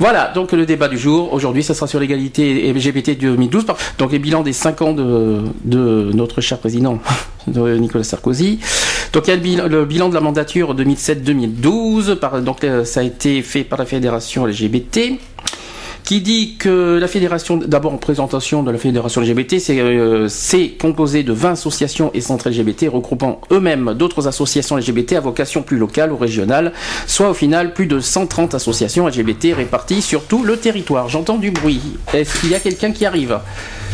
Voilà, donc le débat du jour, aujourd'hui, ça sera sur l'égalité LGBT 2012, donc les bilans des 5 ans de, de notre cher président de Nicolas Sarkozy. Donc il y a le bilan, le bilan de la mandature 2007-2012, par- donc euh, ça a été fait par la fédération LGBT qui dit que la fédération, d'abord en présentation de la fédération LGBT, c'est euh, composé de 20 associations et centres LGBT regroupant eux-mêmes d'autres associations LGBT à vocation plus locale ou régionale, soit au final plus de 130 associations LGBT réparties sur tout le territoire. J'entends du bruit. Est-ce qu'il y a quelqu'un qui arrive?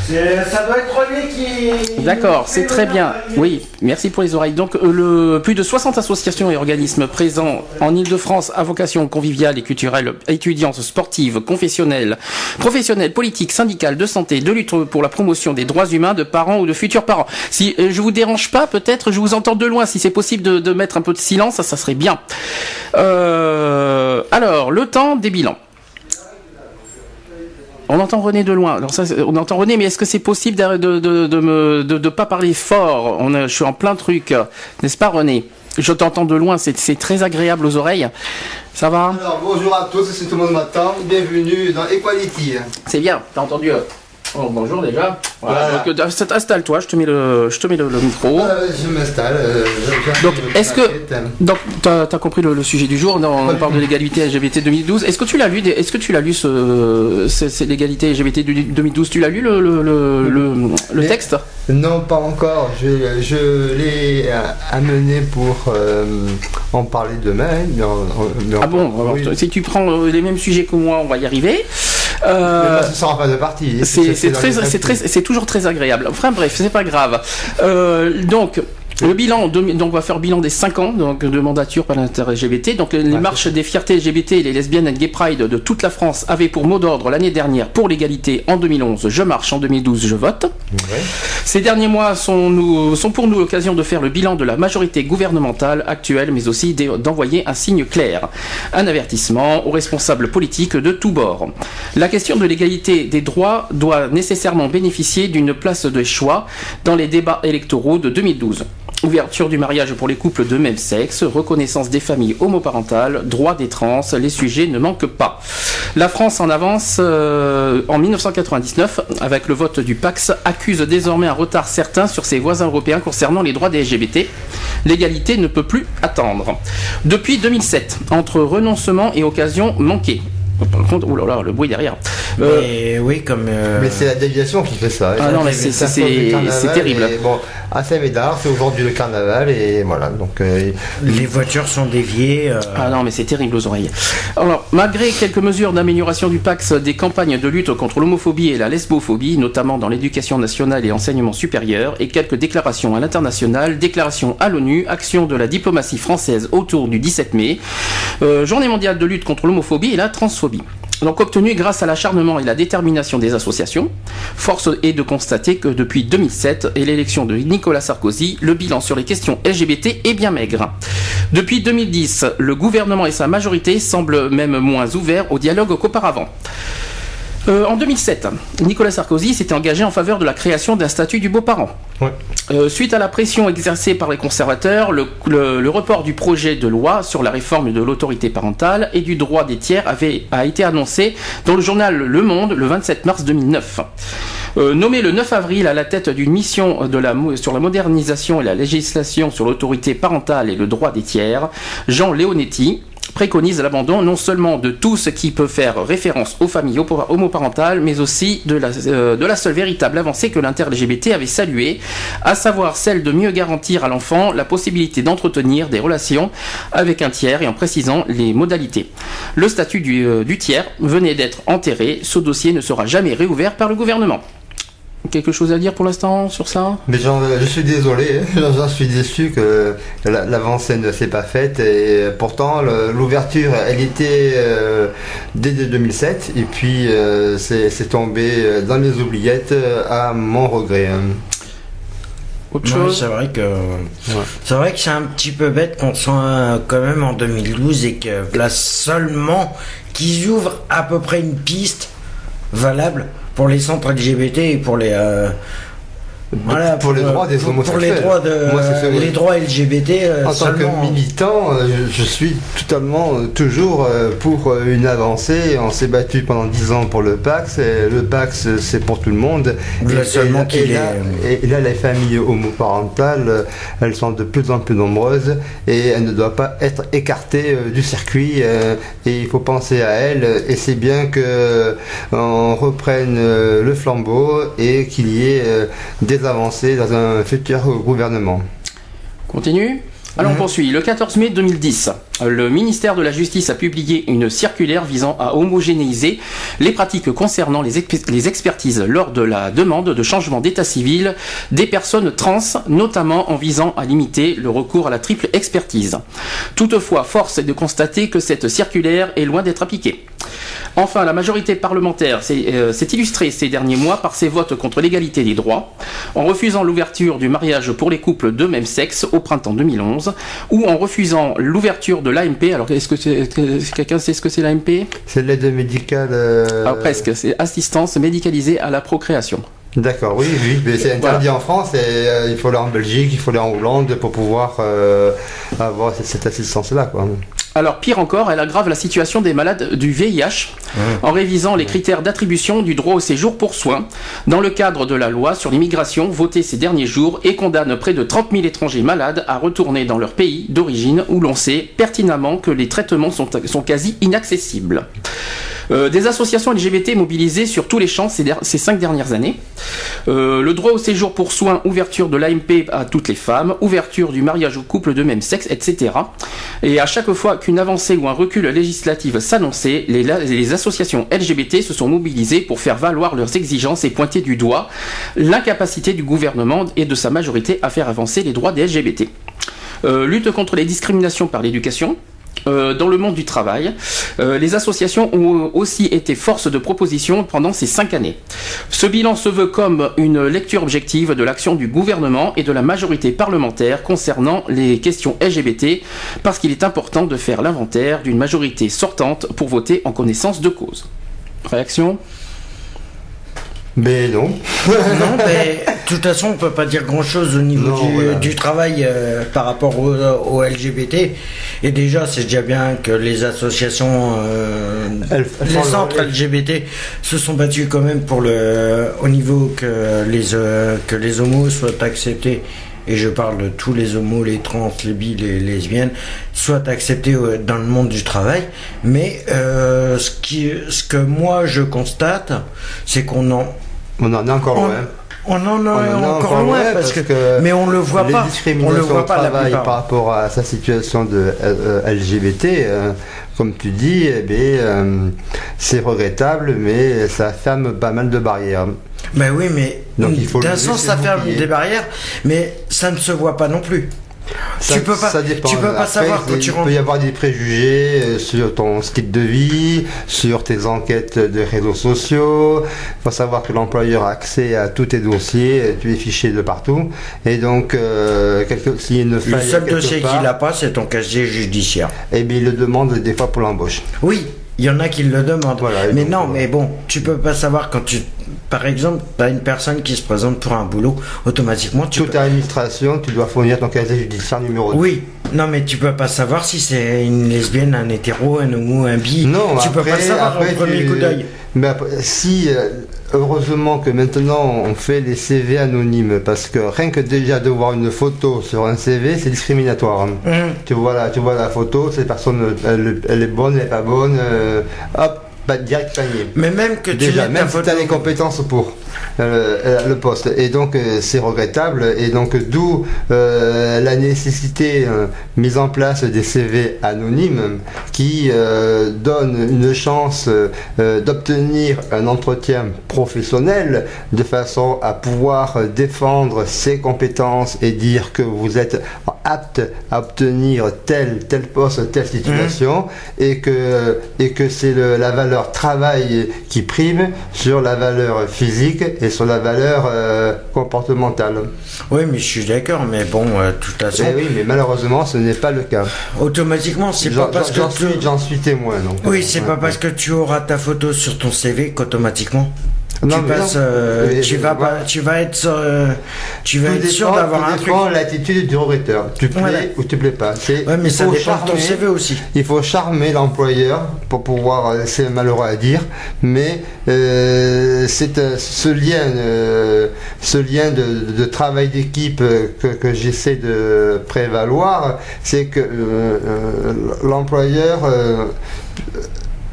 Ça doit être René qui. D'accord, c'est très bien. Oui, merci pour les oreilles. Donc, euh, le, plus de 60 associations et organismes présents en Ile-de-France à vocation conviviale et culturelle, étudiantes, sportives, confessionnelles, professionnelles, politiques, syndicales, de santé, de lutte pour la promotion des droits humains de parents ou de futurs parents. Si euh, je vous dérange pas, peut-être je vous entends de loin. Si c'est possible de, de mettre un peu de silence, ça, ça serait bien. Euh, alors, le temps des bilans. On entend René de loin. Alors ça, c'est- on entend René, mais est-ce que c'est possible de de de de me de, de pas parler fort On je suis en plein truc, n'est-ce pas, René? Je t'entends de loin. C'est très agréable aux oreilles. Ça va? Alors bonjour à tous, c'est tout le monde m'attend. Bienvenue dans Equality. C'est bien. T'as entendu euh, oh, Bonjour déjà. Voilà, Voilà. donc, euh, installe-toi. Je te mets le je te mets le, le micro. Euh, je m'installe. euh, Donc, est-ce que donc t'as as compris le, le sujet du jour? Non, On parle de l'égalité LGBT 2012. Est-ce que tu l'as lu Est-ce que tu l'as lu ce, l'égalité LGBT du- 2012 Tu l'as lu le le, le, le- le Mais- texte? Non, pas encore. Je, je l'ai euh, amené pour euh, en parler demain. mais en- en- mais en- Ah bon? Alors, oui. Si tu prends les mêmes sujets que moi, on va y arriver. Euh, ce sera pas de partie. c'est toujours très agréable. Enfin bref, c'est pas grave. Euh, donc. Le bilan, donc on va faire le bilan des 5 ans donc, de mandature par l'intérêt LGBT. Donc les Ouais, marches des fiertés LGBT et les lesbiennes et gay pride de toute la France avaient pour mot d'ordre l'année dernière pour l'égalité en 2011, je marche en 2012, je vote. Ouais. Ces derniers mois sont, nous, sont pour nous l'occasion de faire le bilan de la majorité gouvernementale actuelle, mais aussi d'e- d'envoyer un signe clair, un avertissement aux responsables politiques de tous bords. La question de l'égalité des droits doit nécessairement bénéficier d'une place de choix dans les débats électoraux de 2012. Ouverture du mariage pour les couples de même sexe, reconnaissance des familles homoparentales, droit des trans, les sujets ne manquent pas. La France en avance euh, en 1999 avec le vote du Pax accuse désormais un retard certain sur ses voisins européens concernant les droits des LGBT. L'égalité ne peut plus attendre. Depuis 2007, entre renoncement et occasion manquée. Par contre, oh là là, le bruit derrière. Euh, Mais oui, comme. euh, Mais c'est la déviation qui fait ça. Ah non, mais c'est- terrible. Bon, à Saint-Médard, c'est aujourd'hui le carnaval et voilà. Donc, euh, les voitures sont déviées. euh, Ah non, mais c'est terrible aux oreilles. Alors, malgré quelques mesures d'amélioration du Pax, des campagnes de lutte contre l'homophobie et la lesbophobie, notamment dans l'éducation nationale et enseignement supérieur, et quelques déclarations à l'international, déclarations à l'ONU, action de la diplomatie française autour du 17 mai, euh, journée mondiale de lutte contre l'homophobie et la transphobie. Donc obtenu grâce à l'acharnement et la détermination des associations, force est de constater que depuis 2007 et l'élection de Nicolas Sarkozy, le bilan sur les questions LGBT est bien maigre. Depuis 2010, le gouvernement et sa majorité semblent même moins ouverts au dialogue qu'auparavant. Euh, en 2007, Nicolas Sarkozy s'était engagé en faveur de la création d'un statut du beau-parent. Ouais. Euh, suite à la pression exercée par les conservateurs, le, le- le report du projet de loi sur la réforme de l'autorité parentale et du droit des tiers avait, a été annoncé dans le journal Le Monde le 27 mars 2009. Euh, nommé le 9 avril à la tête d'une mission de la, mo- sur la modernisation et la législation sur l'autorité parentale et le droit des tiers, Jean Leonetti préconise l'abandon non seulement de tout ce qui peut faire référence aux familles homo- homoparentales, mais aussi de la, euh, de la seule véritable avancée que l'inter-LGBT avait saluée, à savoir celle de mieux garantir à l'enfant la possibilité d'entretenir des relations avec un tiers et en précisant les modalités. Le statut du, euh, du tiers venait d'être enterré, ce dossier ne sera jamais réouvert par le gouvernement. Quelque chose à dire pour l'instant sur ça? Mais j'en- je suis désolé, hein. j'en suis déçu que la- l'avancée ne s'est pas faite et pourtant l'ouverture elle était euh, dès 2007 et puis euh, c'est tombé euh, dans les oubliettes à mon regret. hein. Autre chose? c'est vrai que c'est vrai que c'est un petit peu bête qu'on soit quand même en 2012 et que là seulement qu'ils ouvrent à peu près une piste valable pour les centres LGBT et pour les euh, voilà, pour les euh, droits des pour- homosexuels. pour les droits de Moi, les droits LGBT euh, En tant seulement. que militant, euh, je, suis totalement euh, toujours pour une avancée. On s'est battu pendant 10 ans pour le Pax. et le Pax, c'est pour tout le monde. Là, Et- seulement et, qu'il et là, et là, les familles homoparentales, elles sont de plus en plus nombreuses et elles ne doivent pas être écartées du circuit. et il faut penser à elles. Et c'est bien que on reprenne le flambeau et qu'il y ait euh, des avancées dans un futur gouvernement. Continue alors on poursuit. Le 14 mai 2010, le ministère de la Justice a publié une circulaire visant à homogénéiser les pratiques concernant les, exp- les expertises lors de la demande de changement d'état civil des personnes trans, notamment en visant à limiter le recours à la triple expertise. Toutefois, force est de constater que cette circulaire est loin d'être appliquée. Enfin, la majorité parlementaire s'est euh, s'est illustrée ces derniers mois par ses votes contre l'égalité des droits, en refusant l'ouverture du mariage pour les couples de même sexe au printemps 2011, ou en refusant l'ouverture de l'AMP. Alors, est-ce que, quelqu'un sait ce que c'est l'AMP C'est l'aide médicale. euh, Ah, Presque, c'est assistance médicalisée à la procréation. D'accord, oui, oui, mais c'est interdit en France et euh, il faut aller en Belgique, il faut aller en Hollande pour pouvoir avoir cette, cette assistance-là, quoi. Alors pire encore, elle aggrave la situation des malades du VIH en révisant les critères d'attribution du droit au séjour pour soins dans le cadre de la loi sur l'immigration votée ces derniers jours et condamne près de 30 000 étrangers malades à retourner dans leur pays d'origine où l'on sait pertinemment que les traitements sont, sont quasi inaccessibles. Euh, des associations LGBT mobilisées sur tous les champs ces, der- ces cinq dernières années. Euh, le droit au séjour pour soins, ouverture de l'AMP à toutes les femmes, ouverture du mariage aux couples de même sexe, etc. Et à chaque fois qu'une avancée ou un recul législatif s'annonçait, les, associations LGBT se sont mobilisées pour faire valoir leurs exigences et pointer du doigt l'incapacité du gouvernement et de sa majorité à faire avancer les droits des LGBT. Euh, lutte contre les discriminations par l'éducation. Euh, dans le monde du travail, euh, les associations ont aussi été force de proposition pendant ces cinq années. Ce bilan se veut comme une lecture objective de l'action du gouvernement et de la majorité parlementaire concernant les questions LGBT, parce qu'il est important de faire l'inventaire d'une majorité sortante pour voter en connaissance de cause. Réaction? Mais non. non, mais de toute façon, on peut pas dire grand chose au niveau Non, du, voilà. du travail euh, par rapport au, au LGBT. Et déjà, c'est déjà bien que les associations, euh, Elles- elles les centres leur- LGBT se sont battus quand même pour le, au niveau que les, euh, que les homos soient acceptés. Et je parle de tous les homos, les trans, les bi, les lesbiennes, soient acceptés dans le monde du travail. Mais ce, qui, ce que moi je constate, c'est qu'on en, On en est encore loin. on en est On en est encore loin parce que, mais on le voit les pas. On le voit pas travail par rapport à sa situation de euh, euh, LGBT, euh, comme tu dis, eh euh, c'est regrettable, mais ça ferme pas mal de barrières. Ben oui, mais d'un sens ça ferme des barrières, mais ça ne se voit pas non plus. Ça, tu peux pas, ça dépend. tu peux pas Après, savoir quand il tu peut rentres. y avoir des préjugés euh, sur ton style de vie, sur tes enquêtes de réseaux sociaux. Il faut savoir que l'employeur a accès à tous tes dossiers, euh, tu es fiché de partout. Et donc, euh, quelque, s'il y a une Le faille seul quelque dossier part, qu'il a pas, c'est ton casier judiciaire. eh bien, il le demande des fois pour l'embauche. Oui, il y en a qui le demandent. Voilà, mais non, mais bon, tu peux pas savoir quand tu. Par exemple, tu as une personne qui se présente pour un boulot, automatiquement tu Toute peux. administration, tu dois fournir ton casier judiciaire numéro 2. Oui, non, mais tu peux pas savoir si c'est une lesbienne, un hétéro, un homo, un bi. Non, tu peux après- pas le savoir après, au premier tu- coup d'œil. Mais après, si, euh, heureusement que maintenant on fait les CV anonymes, parce que rien que déjà de voir une photo sur un CV, c'est discriminatoire. Hum. Tu vois la, tu vois la photo, cette personne, elle, elle est bonne, elle est pas bonne, euh, hop, pas direct panier. Mais même que tu Déjà, même si tu as les compétences pour euh, euh, le poste. Et donc, euh, c'est regrettable. Et donc, d'où euh, la nécessité mise en place des CV anonymes qui donnent une chance d'obtenir un entretien professionnel de façon à pouvoir défendre ses compétences et dire que vous êtes apte à obtenir tel, tel poste, telle situation et que, et que c'est la valeur travail qui prime sur la valeur physique et sur la valeur euh, comportementale. Oui, mais je suis d'accord, mais bon, euh, de toute façon, Eh oui, mais malheureusement, ce n'est pas le cas. automatiquement, c'est J'en pas parce j'en que suis, tu... j'en suis témoin. Donc, Oui, c'est ouais. pas parce que tu auras ta photo sur ton CV qu'automatiquement Non, tu mais passes, non. euh, Mais- tu vas pas, tu vas être, euh, tu vas Tout être sûr d'avoir un truc. de l'attitude du recruteur. Tu plais Voilà. ou tu plais pas. C'est- Ouais, mais il ça faut dépend ton charmer- CV aussi. Il faut charmer l'employeur pour pouvoir, euh, c'est malheureux à dire, mais euh, c'est ce lien, ce lien de, de travail d'équipe que, que j'essaie de prévaloir, c'est que l'employeur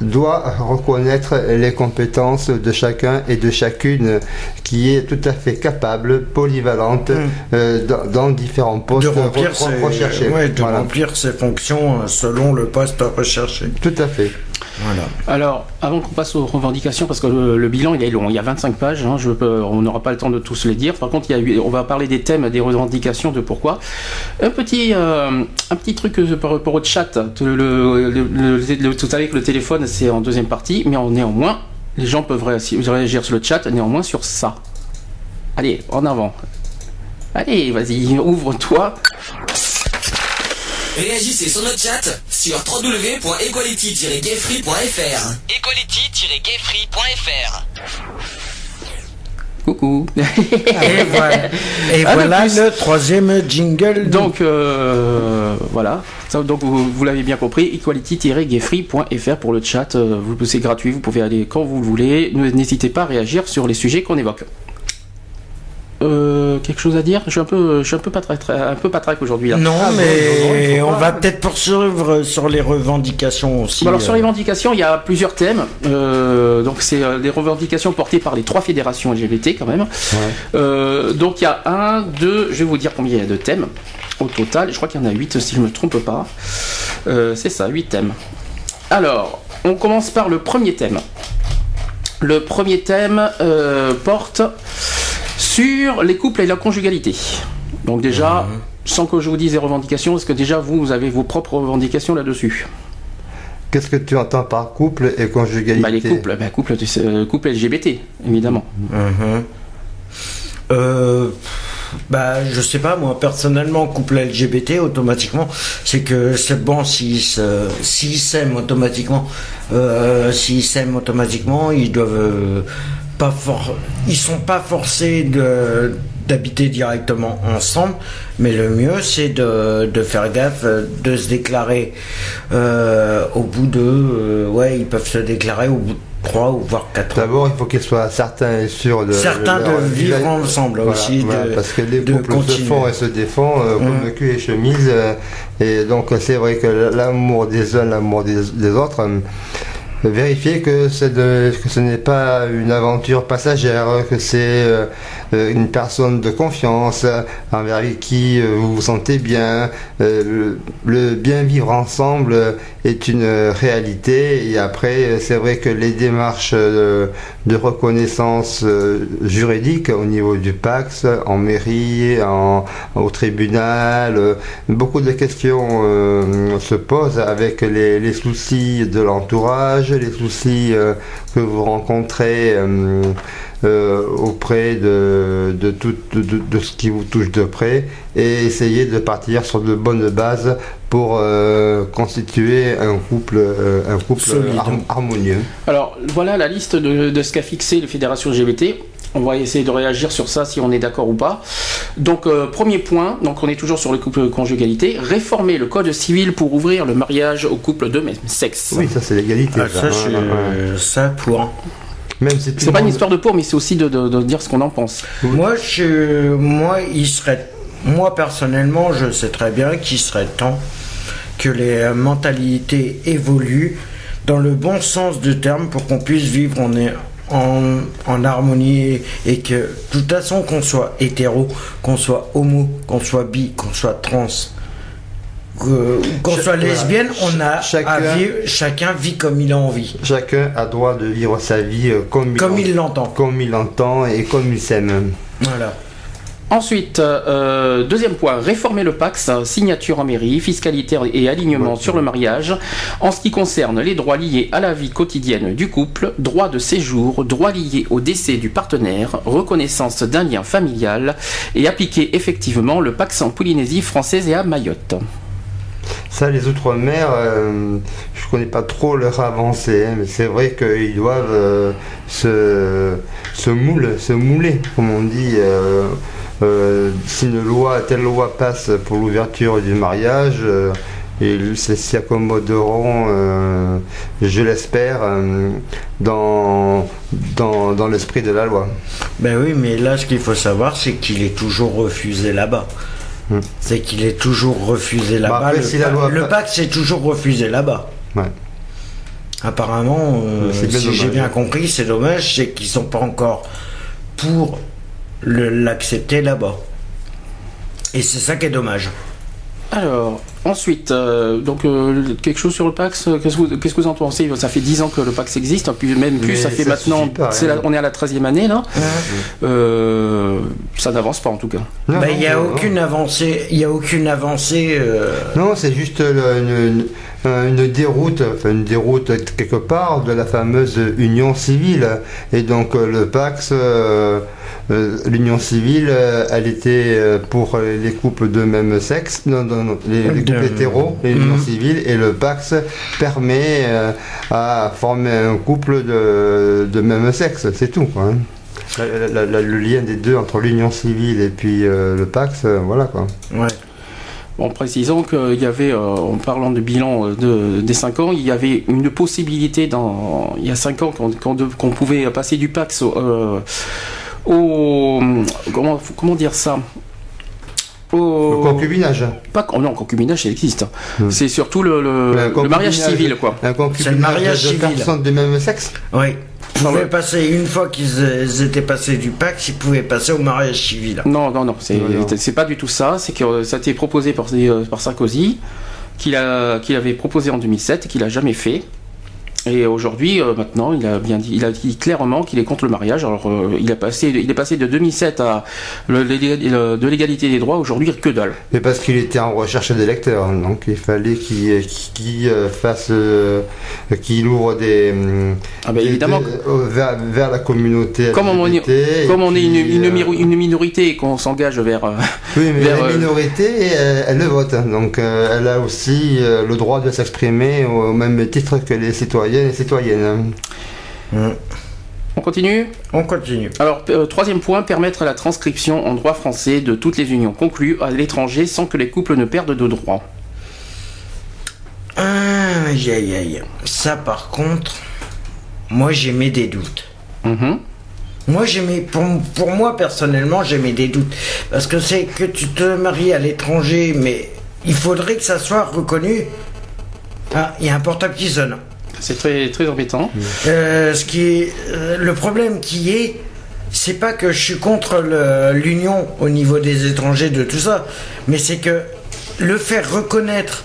doit reconnaître les compétences de chacun et de chacune qui est tout à fait capable, polyvalente, euh, dans, dans différents postes de remplir, re- ses, recherchés. ouais, de Voilà. remplir ses fonctions euh, selon le poste recherché. Tout à fait. Voilà. Alors, avant qu'on passe aux revendications, parce que le, bilan il est long, il y a 25 pages, hein, on n'aura pas le temps de tous les dire. Par contre, on va parler des thèmes, des revendications, de pourquoi. Un petit, euh, un petit truc au chat. Le, le- tout à l'heure le téléphone c'est en deuxième partie, mais néanmoins, les gens peuvent réagir sur le chat, néanmoins sur ça. Allez, en avant. Allez, vas-y, ouvre-toi. Réagissez sur notre chat sur www.equality-gayfree.fr Equality-gayfree.fr Coucou. Et voilà, et Ah, voilà le plus. le troisième jingle. Donc euh, voilà, Ça, donc vous, vous l'avez bien compris, equality-gayfree.fr pour le chat, euh, vous c'est gratuit, vous pouvez aller quand vous le voulez, n'hésitez pas à réagir sur les sujets qu'on évoque. Euh, quelque chose à dire Je suis un peu, je suis un peu patraque, un peu patraque aujourd'hui. là. Non, Ah, mais non, faut on va peut-être poursuivre sur les revendications aussi. Bon, alors sur euh. les revendications, il y a plusieurs thèmes. Euh, donc c'est euh, des revendications portées par les trois fédérations LGBT quand même. Euh, donc il y a un, deux, je vais vous dire combien il y a de thèmes au total. Je crois qu'il y en a huit si je ne me trompe pas. Euh, c'est ça, huit thèmes. Alors, on commence par le premier thème. Le premier thème euh, porte sur les couples et la conjugalité. Donc déjà, sans que je vous dise les revendications, est-ce que déjà vous, vous avez vos propres revendications là-dessus Qu'est-ce que tu entends par couple et conjugalité Bah, les couples, bah, couple, tu sais, euh, couple LGBT, évidemment. Mhm. Euh, bah, je sais pas, moi, personnellement, couple LGBT, automatiquement, c'est que c'est bon s'ils s'aiment automatiquement, euh, s'ils s'aiment automatiquement, ils doivent euh, pas for ils sont pas forcés de d'habiter directement ensemble, mais le mieux c'est de, de faire gaffe, euh, de se déclarer euh, au bout de, euh, ouais, ils peuvent se déclarer au bout de 3 ou voire 4 ans. D'abord, il faut qu'ils soient certains et sûrs de. Certains de vivre ensemble Voilà, aussi, voilà, de- parce que les de couples se font et se défont euh, comme Mm. le cul et chemise. euh, et donc, c'est vrai que l'amour des uns, l'amour des, des autres. Vérifier que, que ce n'est pas une aventure passagère, que c'est euh, euh, une personne de confiance euh, envers qui vous vous sentez bien. Le, bien vivre ensemble est une réalité. Et après, c'est vrai que les démarches de reconnaissance juridique au niveau du PAX, en mairie, au tribunal, beaucoup de questions se posent avec les, les soucis de l'entourage, les soucis euh, que vous rencontrez euh, euh, auprès de, de, tout, de, ce qui vous touche de près et essayer de partir sur de bonnes bases pour euh, constituer un couple, euh, un couple harmonieux. Alors voilà la liste de, de ce qu'a fixé les fédérations LGBT. On va essayer de réagir sur ça si on est d'accord ou pas. Donc euh, premier point, donc on est toujours sur le couple conjugalité, réformer le code civil pour ouvrir le mariage aux couples de même sexe. Oui, ça c'est l'égalité. Ah, ça, ça. euh, ça pour. Même si tout C'est pas une histoire de pour, mais c'est aussi de, de- de dire ce qu'on en pense. Moi, je, moi, il serait, moi personnellement, je sais très bien qu'il serait temps que les mentalités évoluent dans le bon sens du terme pour qu'on puisse vivre en, en, en harmonie et que de toute façon qu'on soit hétéro, qu'on soit homo, qu'on soit bi, qu'on soit trans, qu'on soit lesbienne, on a à Chacun- vivre- chacun vit comme il a envie, Chacun a droit de vivre sa vie comme, il l'entend. comme il l'entend et comme il s'aime. Voilà. Ensuite, euh, deuxième point, réformer le Pax, euh, signature en mairie, fiscalité et alignement sur le mariage. En ce qui concerne les droits liés à la vie quotidienne du couple, droit de séjour, droits liés au décès du partenaire, reconnaissance d'un lien familial et appliquer effectivement le Pax en Polynésie française et à Mayotte. Ça, les Outre-mer, euh, je connais pas trop leur avancée, hein, mais c'est vrai qu'ils doivent euh, se, se, moule, se mouler, comme on dit. euh, euh, si une loi, telle loi passe pour l'ouverture du mariage, euh, ils s'y accommoderont, euh, je l'espère, euh, dans, dans, dans l'esprit de la loi. Ben oui, mais là, ce qu'il faut savoir, c'est qu'il est toujours refusé là-bas. Hmm. C'est qu'il est toujours refusé là-bas. après, le, si pacte, c'est toujours refusé là-bas. Ouais. Apparemment, euh, si j'ai bien compris, c'est dommage, c'est qu'ils sont pas encore pour l'accepter là-bas. Et c'est ça qui est dommage. Alors, ensuite, euh, donc euh, quelque chose sur le Pax, euh, qu'est-ce que que vous en pensez? Ça fait 10 ans que le Pax existe, puis même plus, Mais ça fait ça maintenant, pas, c'est hein. la- on est à la 13e année là. Euh, ça n'avance pas en tout cas. Ben, Il n'y a aucune avancée. Il y a aucune avancée. euh, Non, c'est juste le- une- une déroute, enfin une déroute quelque part de la fameuse union civile. Et donc euh, le Pax, euh, euh, l'union civile, euh, elle était euh, pour les couples de même sexe, non, non, non, les, les couples hétéros, l'union Mhm. civile, et le Pax permet euh, à former un couple de, de même sexe, c'est tout. Quoi, hein. La- la- la- le lien des deux entre l'union civile et puis euh, le Pax, euh, voilà quoi. ouais. En précisant qu'il y avait, euh, en parlant de bilan euh, de, des 5 ans, il y avait une possibilité dans, il y a 5 ans qu'on pouvait passer du Pax au, euh, au- comment dire ça? Le au, concubinage. pas, non, concubinage, ça existe. Hmm. C'est surtout le, le- Le le mariage civil, quoi. Un concubinage mariage de civil. personnes du même sexe Oui. Ils pouvaient passer, une fois qu'ils ils étaient passés du pacte, ils pouvaient passer au mariage civil. Non, non, non, c'est pas du tout ça. C'est que euh, ça a été proposé par, euh, par Sarkozy, qu'il avait proposé en 2007 et qu'il a jamais fait. Et aujourd'hui, euh, maintenant, il a bien dit, il a dit clairement qu'il est contre le mariage. Alors, euh, il a passé, il est passé de 2007 à le- de l'égalité des droits. Aujourd'hui, que dalle. Mais parce qu'il était en recherche d'électeurs, donc il fallait qu'il euh, fasse, euh, qu'il ouvre des, Ah ben des- évidemment. des- vers, vers la communauté. Comme on, et comme on est une, minorité et qu'on s'engage vers. oui, mais vers, la minorité, elle, elle le vote, donc euh, elle a aussi le droit de s'exprimer au même titre que les citoyennes et citoyennes. Hum. On continue On continue. Alors, euh, troisième point, permettre la transcription en droit français de toutes les unions conclues à l'étranger sans que les couples ne perdent de droits. Aïe aïe aïe. Ça par contre, moi j'ai mis des doutes. Mhm. Moi j'ai mis, pour, pour moi personnellement, j'ai mis des doutes. Parce que c'est que tu te maries à l'étranger, mais il faudrait que ça soit reconnu. Ah, il y a un portable qui sonne. C'est très, très embêtant. Euh, ce qui est, euh, le problème qui est, c'est pas que je suis contre l'union au niveau des étrangers de tout ça, mais c'est que le faire reconnaître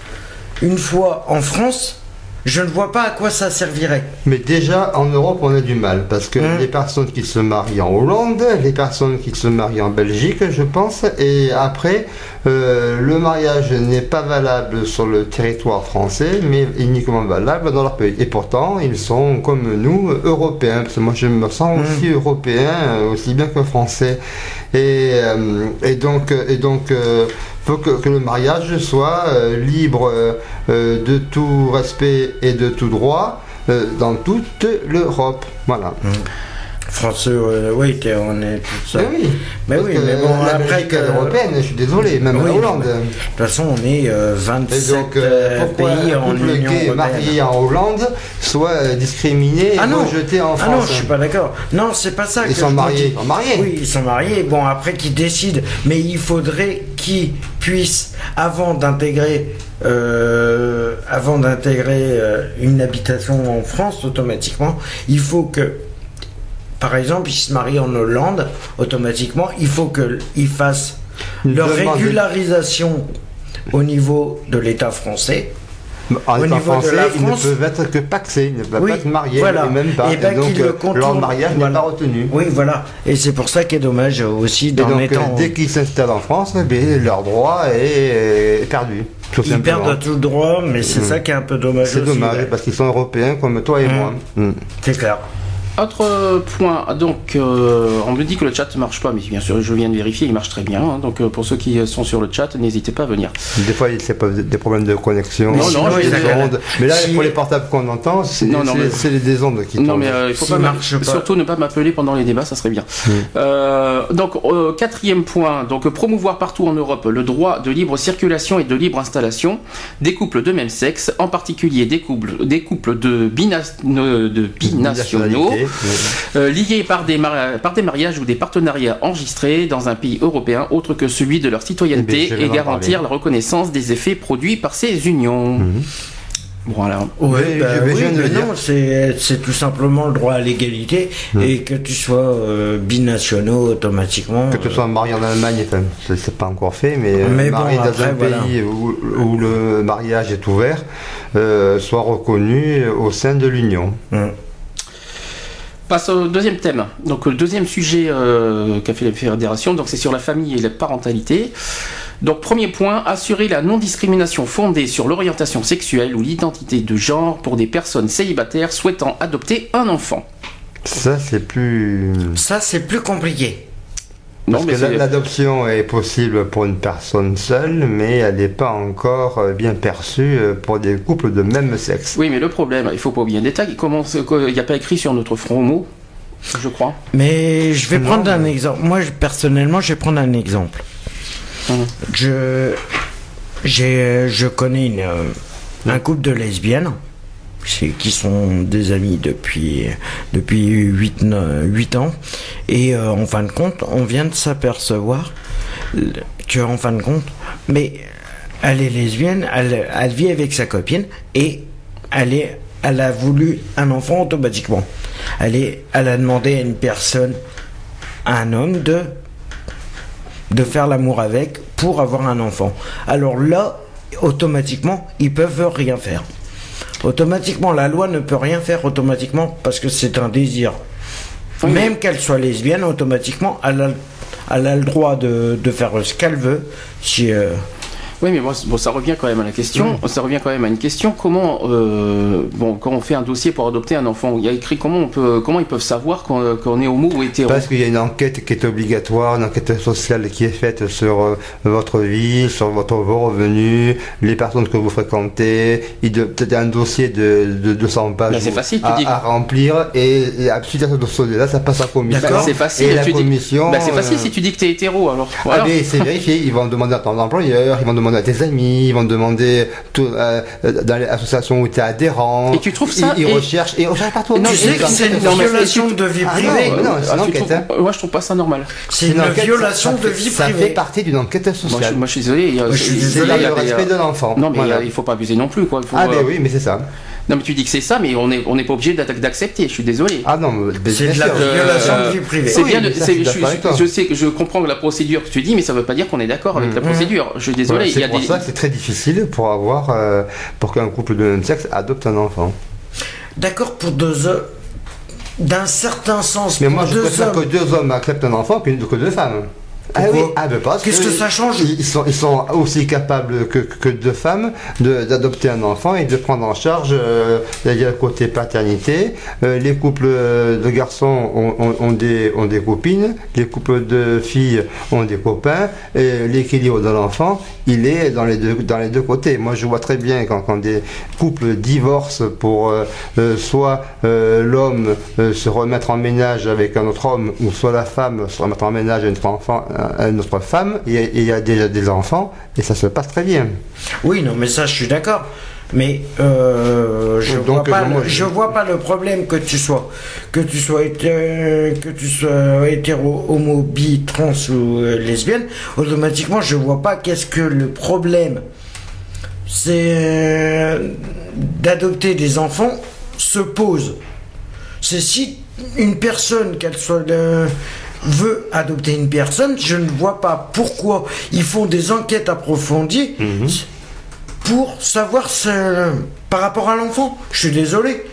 une fois en France, je ne vois pas à quoi ça servirait. Mais déjà, en Europe, on a du mal, parce que Mm. les personnes qui se marient en Hollande, les personnes qui se marient en Belgique, je pense, et après, euh, le mariage n'est pas valable sur le territoire français, mais uniquement valable dans leur pays. Et pourtant, ils sont comme nous, européens, parce que moi je me sens Mm. aussi européen, aussi bien que français. Et, euh, et donc, et donc euh, faut que, le mariage soit euh, libre euh, euh, de tout respect et de tout droit dans toute l'Europe. Voilà. Français, euh, oui, on est tout ça. Mais oui. Mais oui, mais bon, la après que- européenne, je suis désolé, même Oui, la Hollande. De toute façon, on est euh, Et 27 donc, euh, euh, pays en Union gay marié européenne. en Hollande soit discriminé et Ah non, rejeté en ah France non, je suis pas d'accord. Non, c'est pas ça. Ils que sont mariés, ils sont mariés. Oui, ils sont mariés. Bon, après qu'ils décident, mais il faudrait qu'ils puissent, avant d'intégrer, euh, avant d'intégrer euh, une habitation en France, automatiquement, il faut que, par exemple, ils se marient en Hollande, automatiquement, il faut qu'ils fassent leur de- régularisation au niveau de l'État français. En Au étant niveau de français, la ils ne France- peuvent être que paxés, ils ne peuvent Oui, pas être mariés, voilà. et même pas. Et ben donc, qu'ils le euh, leur mariage n'est voilà. pas retenu. Oui, voilà. Et c'est pour ça qu'il est dommage aussi Et d'en donc, étant. euh, dès qu'ils s'installent en France, eh leur droit est, perdu. Tout Ils simplement. perdent tout le droit, mais c'est Mm. ça qui est un peu dommage C'est aussi. dommage, ouais. parce qu'ils sont européens comme toi et Mm. moi. Mm. C'est clair. Autre point, donc euh, on me dit que le chat ne marche pas, mais bien sûr je viens de vérifier, il marche très bien. hein. donc euh, pour ceux qui sont sur le chat, n'hésitez pas à venir. Des fois, c'est pas des problèmes de connexion, Non, non, des je les ai- ondes. Mais là, Si- pour les portables qu'on entend, c'est Non, non, c'est- mais- c'est les des ondes qui Non mais euh, il faut S'il pas, m'a- marche pas. surtout ne pas m'appeler pendant les débats, ça serait bien. Euh, donc euh, quatrième point, donc promouvoir partout en Europe le droit de libre circulation et de libre installation des couples de même sexe, en particulier des couples, des couples de, binas- euh, de binationaux. Nationalité, Euh, liés par des, mari- par des mariages ou des partenariats enregistrés dans un pays européen autre que celui de leur Eh bien, citoyenneté vais et garantir parler. la reconnaissance des effets produits par ces unions. Mhm. Voilà. Ouais, Mais bah oui, non, c'est tout simplement le droit à l'égalité Mm. et que tu sois euh, binationaux automatiquement. Que tu euh, sois marié en Allemagne, enfin, c'est- pas encore fait, mais, euh, Mais bon, marié dans après, un voilà. pays où, où le mariage est ouvert, euh, soit reconnu au sein de l'Union. mm. Passe au deuxième thème. Donc le deuxième sujet euh, qu'a fait la fédération, donc c'est sur la famille et la parentalité. Donc premier point, assurer la non-discrimination fondée sur l'orientation sexuelle ou l'identité de genre pour des personnes célibataires souhaitant adopter un enfant. Ça, c'est plus. Ça, c'est plus compliqué. Non, Parce mais que l'adoption est possible pour une personne seule, mais elle n'est pas encore euh, bien perçue euh, pour des couples de même sexe. Oui, mais le problème, il faut pas oublier un détail. Il n'y a pas écrit sur notre front mot, je crois. Mais je vais Non, prendre un exemple. Moi, je- personnellement, je vais prendre un exemple. Mhm. Je, j'ai, je connais une, euh, un couple de lesbiennes qui sont des amis depuis, depuis 8, 8 ans. Et euh, en fin de compte, on vient de s'apercevoir que, en fin de compte, mais elle est lesbienne, elle, elle vit avec sa copine et elle, est, elle a voulu un enfant automatiquement. Elle, est, elle a demandé à une personne, à un homme, de, de faire l'amour avec pour avoir un enfant. Alors là, automatiquement, ils peuvent rien faire. Automatiquement, la loi ne peut rien faire automatiquement parce que c'est un désir. Oui, Même qu'elle soit lesbienne, automatiquement, elle a, elle a le droit de, de faire ce qu'elle veut. Si, euh, Oui, mais bon, ça revient quand même à la question. Ça revient quand même à une question. Comment, euh, bon, quand on fait un dossier pour adopter un enfant, il y a écrit comment on peut, comment ils peuvent savoir qu'on est homo ou hétéro? Parce qu'il y a une enquête qui est obligatoire, une enquête sociale qui est faite sur euh, votre vie, sur votre, vos revenus, les personnes que vous fréquentez. Il doit peut-être un dossier de, de 200 pages Ben, facile, tu à, remplir et, et à suite à ce dossier-là, ça passe à la commission. Ben, c'est facile. Et la tu dis- commission. Ben, c'est facile euh, si tu dis que t'es hétéro. Alors, voilà. Ah c'est vérifié, ils vont demander à ton employeur, ils vont demander à tes amis, ils vont demander tout, euh, dans les associations où tu es adhérent. Et tu trouves ça- Ils, ils et- recherchent, et ils recherchent partout. Non, tu sais que c'est une non, violation de vie Ah non, privée. non, Ah, enquête, trouves- hein. euh, Moi, je trouve pas ça normal. C'est une, enquête, violation ça de vie Ça privée. fait partie d'une enquête Moi, je, sociale. moi, je suis désolé. il y a- Moi, je suis il y a- désolé, il y a le respect euh, de l'enfant. Non, mais Voilà. euh, il faut pas abuser non plus, quoi. Il faut, Ah euh, ben oui, mais c'est ça. Non, mais tu dis que c'est ça, mais on n'est on pas obligé d'ac- d'accepter. Je suis désolé. Ah non, mais bien C'est de la violation Euh, de vie privée. C'est Oui, bien. je sais que je comprends la procédure que tu dis, mais ça veut pas dire qu'on est d'accord avec la Mhm. procédure. Je suis désolé. Voilà, il y a c'est pour des. ça que c'est très difficile pour avoir, euh, pour qu'un couple de même sexe adopte un enfant. D'accord pour deux hommes. D'un certain sens, Mais pour moi, je deux préfère hommes. que deux hommes acceptent un enfant que deux femmes. Ah oui, ah ben parce Qu'est-ce que ça change ils sont, ils sont aussi capables que, que deux femmes de- d'adopter un enfant et de prendre en charge euh, le côté paternité. Euh, les couples de garçons ont, ont- ont des, ont des copines, les couples de filles ont des copains. Et L'équilibre de l'enfant, il est dans les, deux, dans les deux côtés. Moi, je vois très bien quand, quand des couples divorcent pour euh, euh, soit l'homme se remettre en ménage avec un autre homme, ou soit la femme se remettre en ménage avec une autre, enfant, une autre femme, et il y a déjà des enfants, et ça se passe très bien. Oui, non, mais ça, je suis d'accord. Mais euh, je Donc, vois pas, euh, le, je- je vois pas le problème que tu sois, que tu sois hété- que tu sois hétéro, homo, bi, trans ou euh, lesbienne. Automatiquement, je vois pas qu'est-ce que le problème. C'est euh, d'adopter des enfants se pose. C'est si une personne, qu'elle soit de- veut adopter une personne, je ne vois pas pourquoi ils font des enquêtes approfondies pour savoir ce- par rapport à l'enfant. Je suis désolé.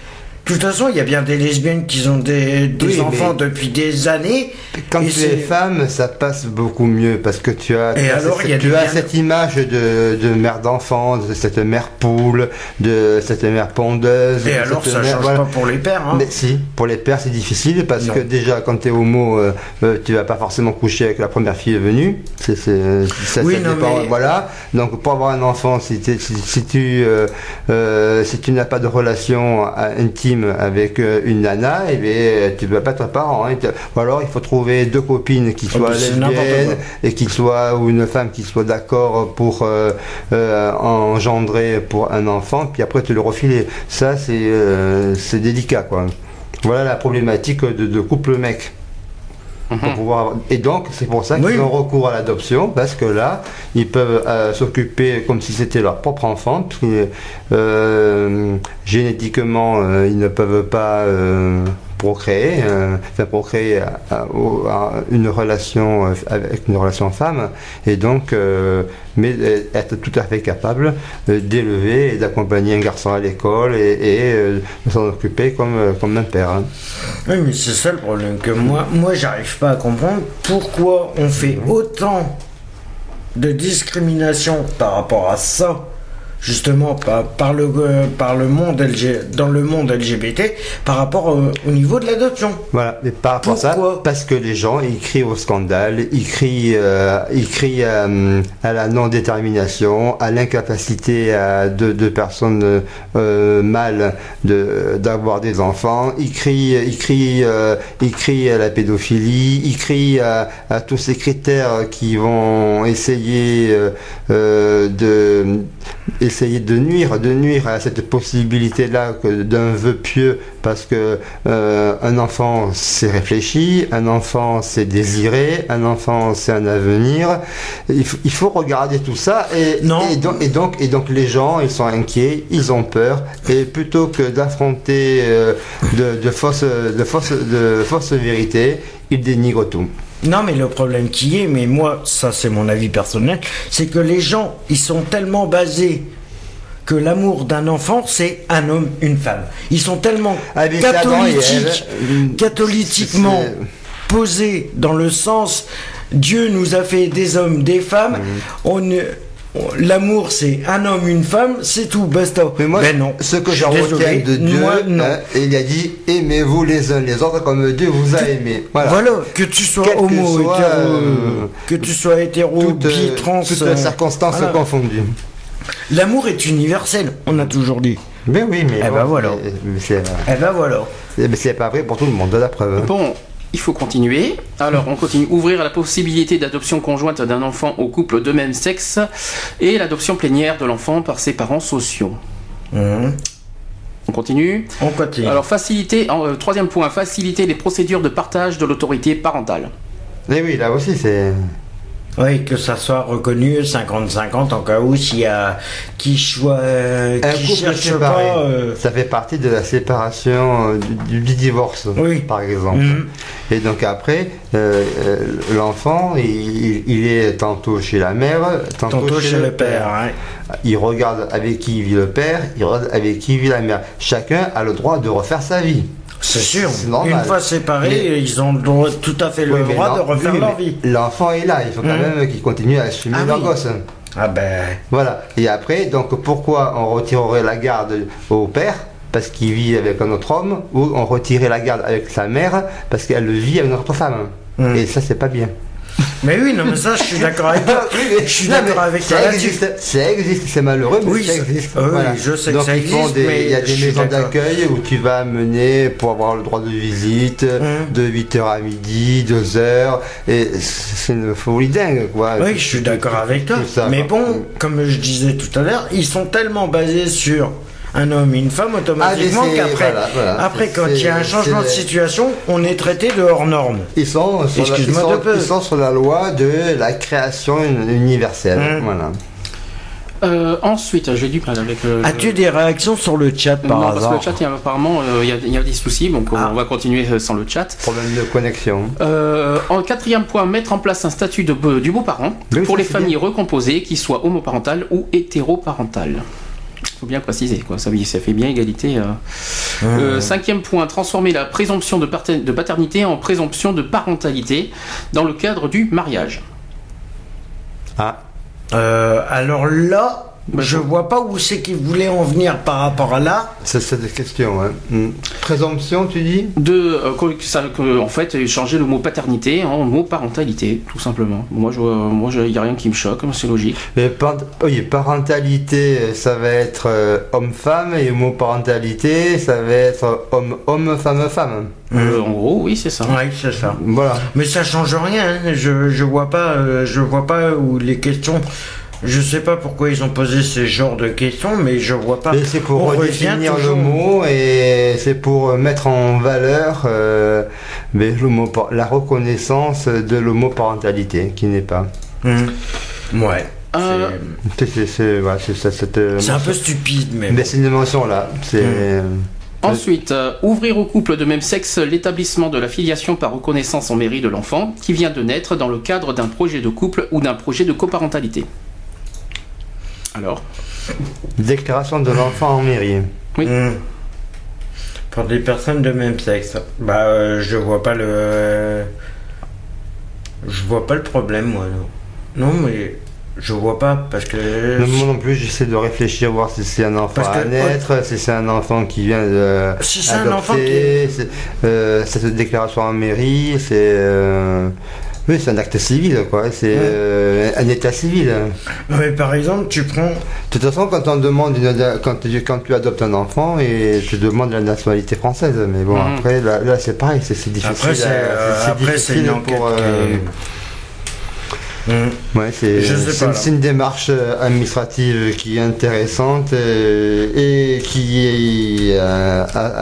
De toute façon, il y a bien des lesbiennes qui ont des, des Oui, enfants depuis des années. Quand tu es femme, ça passe beaucoup mieux parce que tu as, Et tu as alors, cette, il y a tu as cette image de, de mère d'enfant, de cette mère poule, de cette mère pondeuse. Et alors, ça mère- change voilà. pas pour les pères. hein. Mais si, pour les pères c'est difficile parce Non. que déjà quand tu es homo, euh, euh, tu vas pas forcément coucher avec la première fille venue. C'est, ça, Oui, ça non, dépend, mais- Voilà. Donc pour avoir un enfant, si, t'es- si, si tu euh, euh, si tu n'as pas de relation euh, intime avec euh, une nana, et bien tu ne vas pas être parent. hein. Ou alors il faut trouver deux copines qui Ah, soient lesbiennes et qui soient ou une femme qui soit d'accord pour euh, euh, engendrer pour un enfant, puis après te le refiler. Ça c'est euh, délicat quoi. Voilà la problématique de, de couple mec. Pour pouvoir avoir- Et donc, c'est pour ça qu'ils Oui. ont recours à l'adoption, parce que là, ils peuvent euh, s'occuper comme si c'était leur propre enfant, parce que euh, génétiquement, euh, ils ne peuvent pas procréer, euh, faire procréer à- à- au- à une relation euh, avec une relation femme, et donc, euh, mais euh, être tout à fait capable euh, d'élever et d'accompagner un garçon à l'école et, et, euh, de s'en occuper comme, euh, comme un père. hein. Oui, mais c'est ça le problème que moi, moi, j'arrive pas à comprendre pourquoi on fait autant de discrimination par rapport à ça, justement par, par le euh, par le monde LG, dans le monde LGBT, par rapport au, au niveau de l'adoption. Voilà, mais par rapport à ça, parce que les gens, ils crient au scandale, ils crient, euh, ils crient euh, à la non-détermination, à l'incapacité de, de personnes euh, mâles de d'avoir des enfants, ils crient, ils crient, euh, ils crient à la pédophilie, ils crient à, à tous ces critères qui vont essayer euh, euh, de essayer de nuire, de nuire à cette possibilité-là d'un vœu pieux, parce que euh, un enfant c'est réfléchi, un enfant c'est désiré, un enfant c'est un avenir. Il, faut- il faut regarder tout ça et, Non. et donc, et donc et donc les gens ils sont inquiets, ils ont peur et plutôt que d'affronter euh, de, de fausses de fausses de fausses vérités, ils dénigrent tout. Non, mais le problème qui est, mais moi, ça c'est mon avis personnel, c'est que les gens, ils sont tellement basés que l'amour d'un enfant, c'est un homme, une femme. Ils sont tellement et catholiques, catholiquement posés dans le sens Dieu nous a fait des hommes, des femmes. Mhm. On L'amour, c'est un homme, une femme, c'est tout, basta. Mais moi, ben non. ce que Je suis retiens de Dieu, Moi, non. hein, il a dit aimez-vous les uns les autres comme Dieu vous a aimé. Voilà. Voilà, que tu sois Quel que homo, soit, hétéro, euh, que tu sois hétéro, Toutes, bi, euh, trans, toutes euh, circonstances voilà. confondues. L'amour est universel, on a toujours dit. Mais oui, mais Eh bon, ben voilà. mais- mais c'est Eh ben voilà. mais c'est pas vrai pour tout le monde, la preuve. Bon, il faut continuer. Alors, on continue. Ouvrir la possibilité d'adoption conjointe d'un enfant au couple de même sexe et l'adoption plénière de l'enfant par ses parents sociaux. Mhm. On continue. On continue. Alors, faciliter, en, euh, troisième point, faciliter les procédures de partage de l'autorité parentale. Mais oui, là aussi, c'est. Oui, que ça soit reconnu 50-50 en cas où s'il y a qui, choi- euh, Un qui couple cherche séparé, pas. euh, ça fait partie de la séparation euh, du, du divorce, Oui. par exemple. Mhm. Et donc après, l'enfant, il, est tantôt chez la mère, tantôt, Tantôt chez le père. hein. Il regarde avec qui vit le père, il regarde avec qui vit la mère. Chacun a le droit de refaire sa vie. C'est sûr. Normal. Une fois séparés, Mais- ils ont tout à fait le Oui, droit de refaire oui, leur vie. L'enfant est là, il faut quand Mhm. même qu'il continue à assumer Ah leur oui. gosse. Ah ben. Voilà. Et après, donc pourquoi on retirerait la garde au père? Parce qu'il vit avec un autre homme, ou on retirait la garde avec sa mère parce qu'elle vit avec une autre femme. Mhm. Et ça, c'est pas bien. Mais oui, non, mais ça, je suis d'accord avec toi. Je suis d'accord avec toi ça existe, ça existe, c'est malheureux, mais Oui, ça ça- existe. ah oui, je sais que Donc, ça ils font existe, des- mais Il y a des maisons d'accueil où tu vas amener pour avoir le droit de visite Mhm. de 8h à midi, 2h, et c'est une folie dingue, quoi. Oui, je suis d'accord avec toi. Ça, mais bon, comme je disais tout à l'heure, ils sont tellement basés sur un homme et une femme automatiquement Ah, qu'après, voilà, voilà. après quand il y a un changement de situation, on est traité de hors norme. Ils sont, sur la, ils, sont, ils sont sur la loi de la création universelle. Mhm. Voilà. Euh, ensuite, j'ai du mal avec. euh, As-tu des réactions sur le chat par non, parce que hasard le chat, il y a, apparemment, euh, il y, a, il y a des soucis, donc euh, Ah. on va continuer euh, sans le chat. Problème de connexion. Euh, en quatrième point, mettre en place un statut de, du beau-parent Oui, pour les familles recomposées, qui soient homoparentales ou hétéroparentales. Faut bien préciser, quoi. Ça, ça fait bien égalité. euh. Euh, cinquième point, transformer la présomption de, de paternité en présomption de parentalité dans le cadre du mariage. Ah, Euh, alors là, je vois pas où c'est qu'ils voulaient en venir par rapport à là. c'est des questions. Hein. Hmm. Présomption, tu dis De, euh, ça- que, en fait, changer le mot paternité en mot parentalité, tout simplement. Moi, je, moi, il n'y a rien qui me choque, c'est logique. Mais par- oui, parentalité, ça va être euh, homme-femme, et homoparentalité, ça va être homme-homme, femme-femme. Euh, en gros, oui, c'est ça. Oui, c'est ça. Voilà. Mais ça change rien. hein. Je, je vois pas, euh, je vois pas où les questions. Je sais pas pourquoi ils ont posé ce genre de questions, mais je vois pas. C'est pour redéfinir le mot et c'est pour mettre en valeur euh, la reconnaissance de l'homoparentalité qui n'est pas. Ouais. Euh, C'est euh, un peu stupide, mais. c'est une mention là. C'est Ensuite, euh, ouvrir au couple de même sexe l'établissement de la filiation par reconnaissance en mairie de l'enfant qui vient de naître dans le cadre d'un projet de couple ou d'un projet de coparentalité. Alors déclaration de l'enfant en mairie. Oui. Hum. Pour des personnes de même sexe, bah euh, je vois pas le. Je vois pas le problème, moi. Non, Non, mais je vois pas parce que. Non, Moi non plus, j'essaie de réfléchir, voir si c'est un enfant que- à naître, si c'est un enfant qui vient de. Si c'est un adopter, enfant c'est- euh, cette déclaration en mairie, c'est. euh, oui, c'est un acte civil, quoi. C'est euh, un état civil. Mais par exemple, tu prends. De toute façon, quand on demande une, quand, tu, quand tu adoptes un enfant et tu demandes la nationalité française, mais bon, Mhm. après, là, là, c'est pareil, c'est difficile. Après, c'est euh, une enquête. pour, qui. Ouais, c'est Je sais c'est- pas, là. c'est une démarche euh, administrative qui est intéressante et qui est,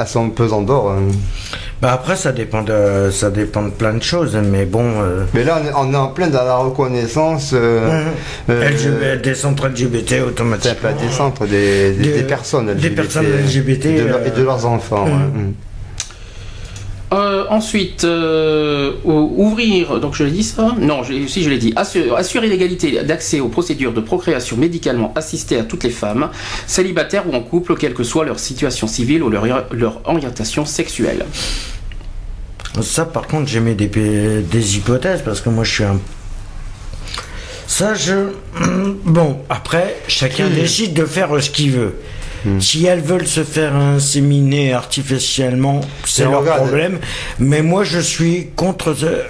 son pesant d'or. Bah après, ça dépend de, ça dépend de plein de choses, mais bon. euh, Mais là, on est, en plein dans la reconnaissance euh, hum. euh, LGBT, des centres LGBT automatiquement. pas des centres, des, des, Des- des personnes des LGBT, personnes LGBT, et de, leur- et de leurs enfants. ouais, hum. Euh, ensuite, euh, ou- ouvrir, donc je l'ai dit ça Non, je- si je l'ai dit, assurer, assurer l'égalité d'accès aux procédures de procréation médicalement assistée à toutes les femmes, célibataires ou en couple, quelle que soit leur situation civile ou leur, leur orientation sexuelle. Ça, par contre, j'aimais des, des hypothèses parce que moi, je suis un. Ça, je. Bon, après, chacun décide de faire ce qu'il veut. Si elles veulent se faire inséminer artificiellement, c'est leur problème. Mais moi, je suis contre. ce-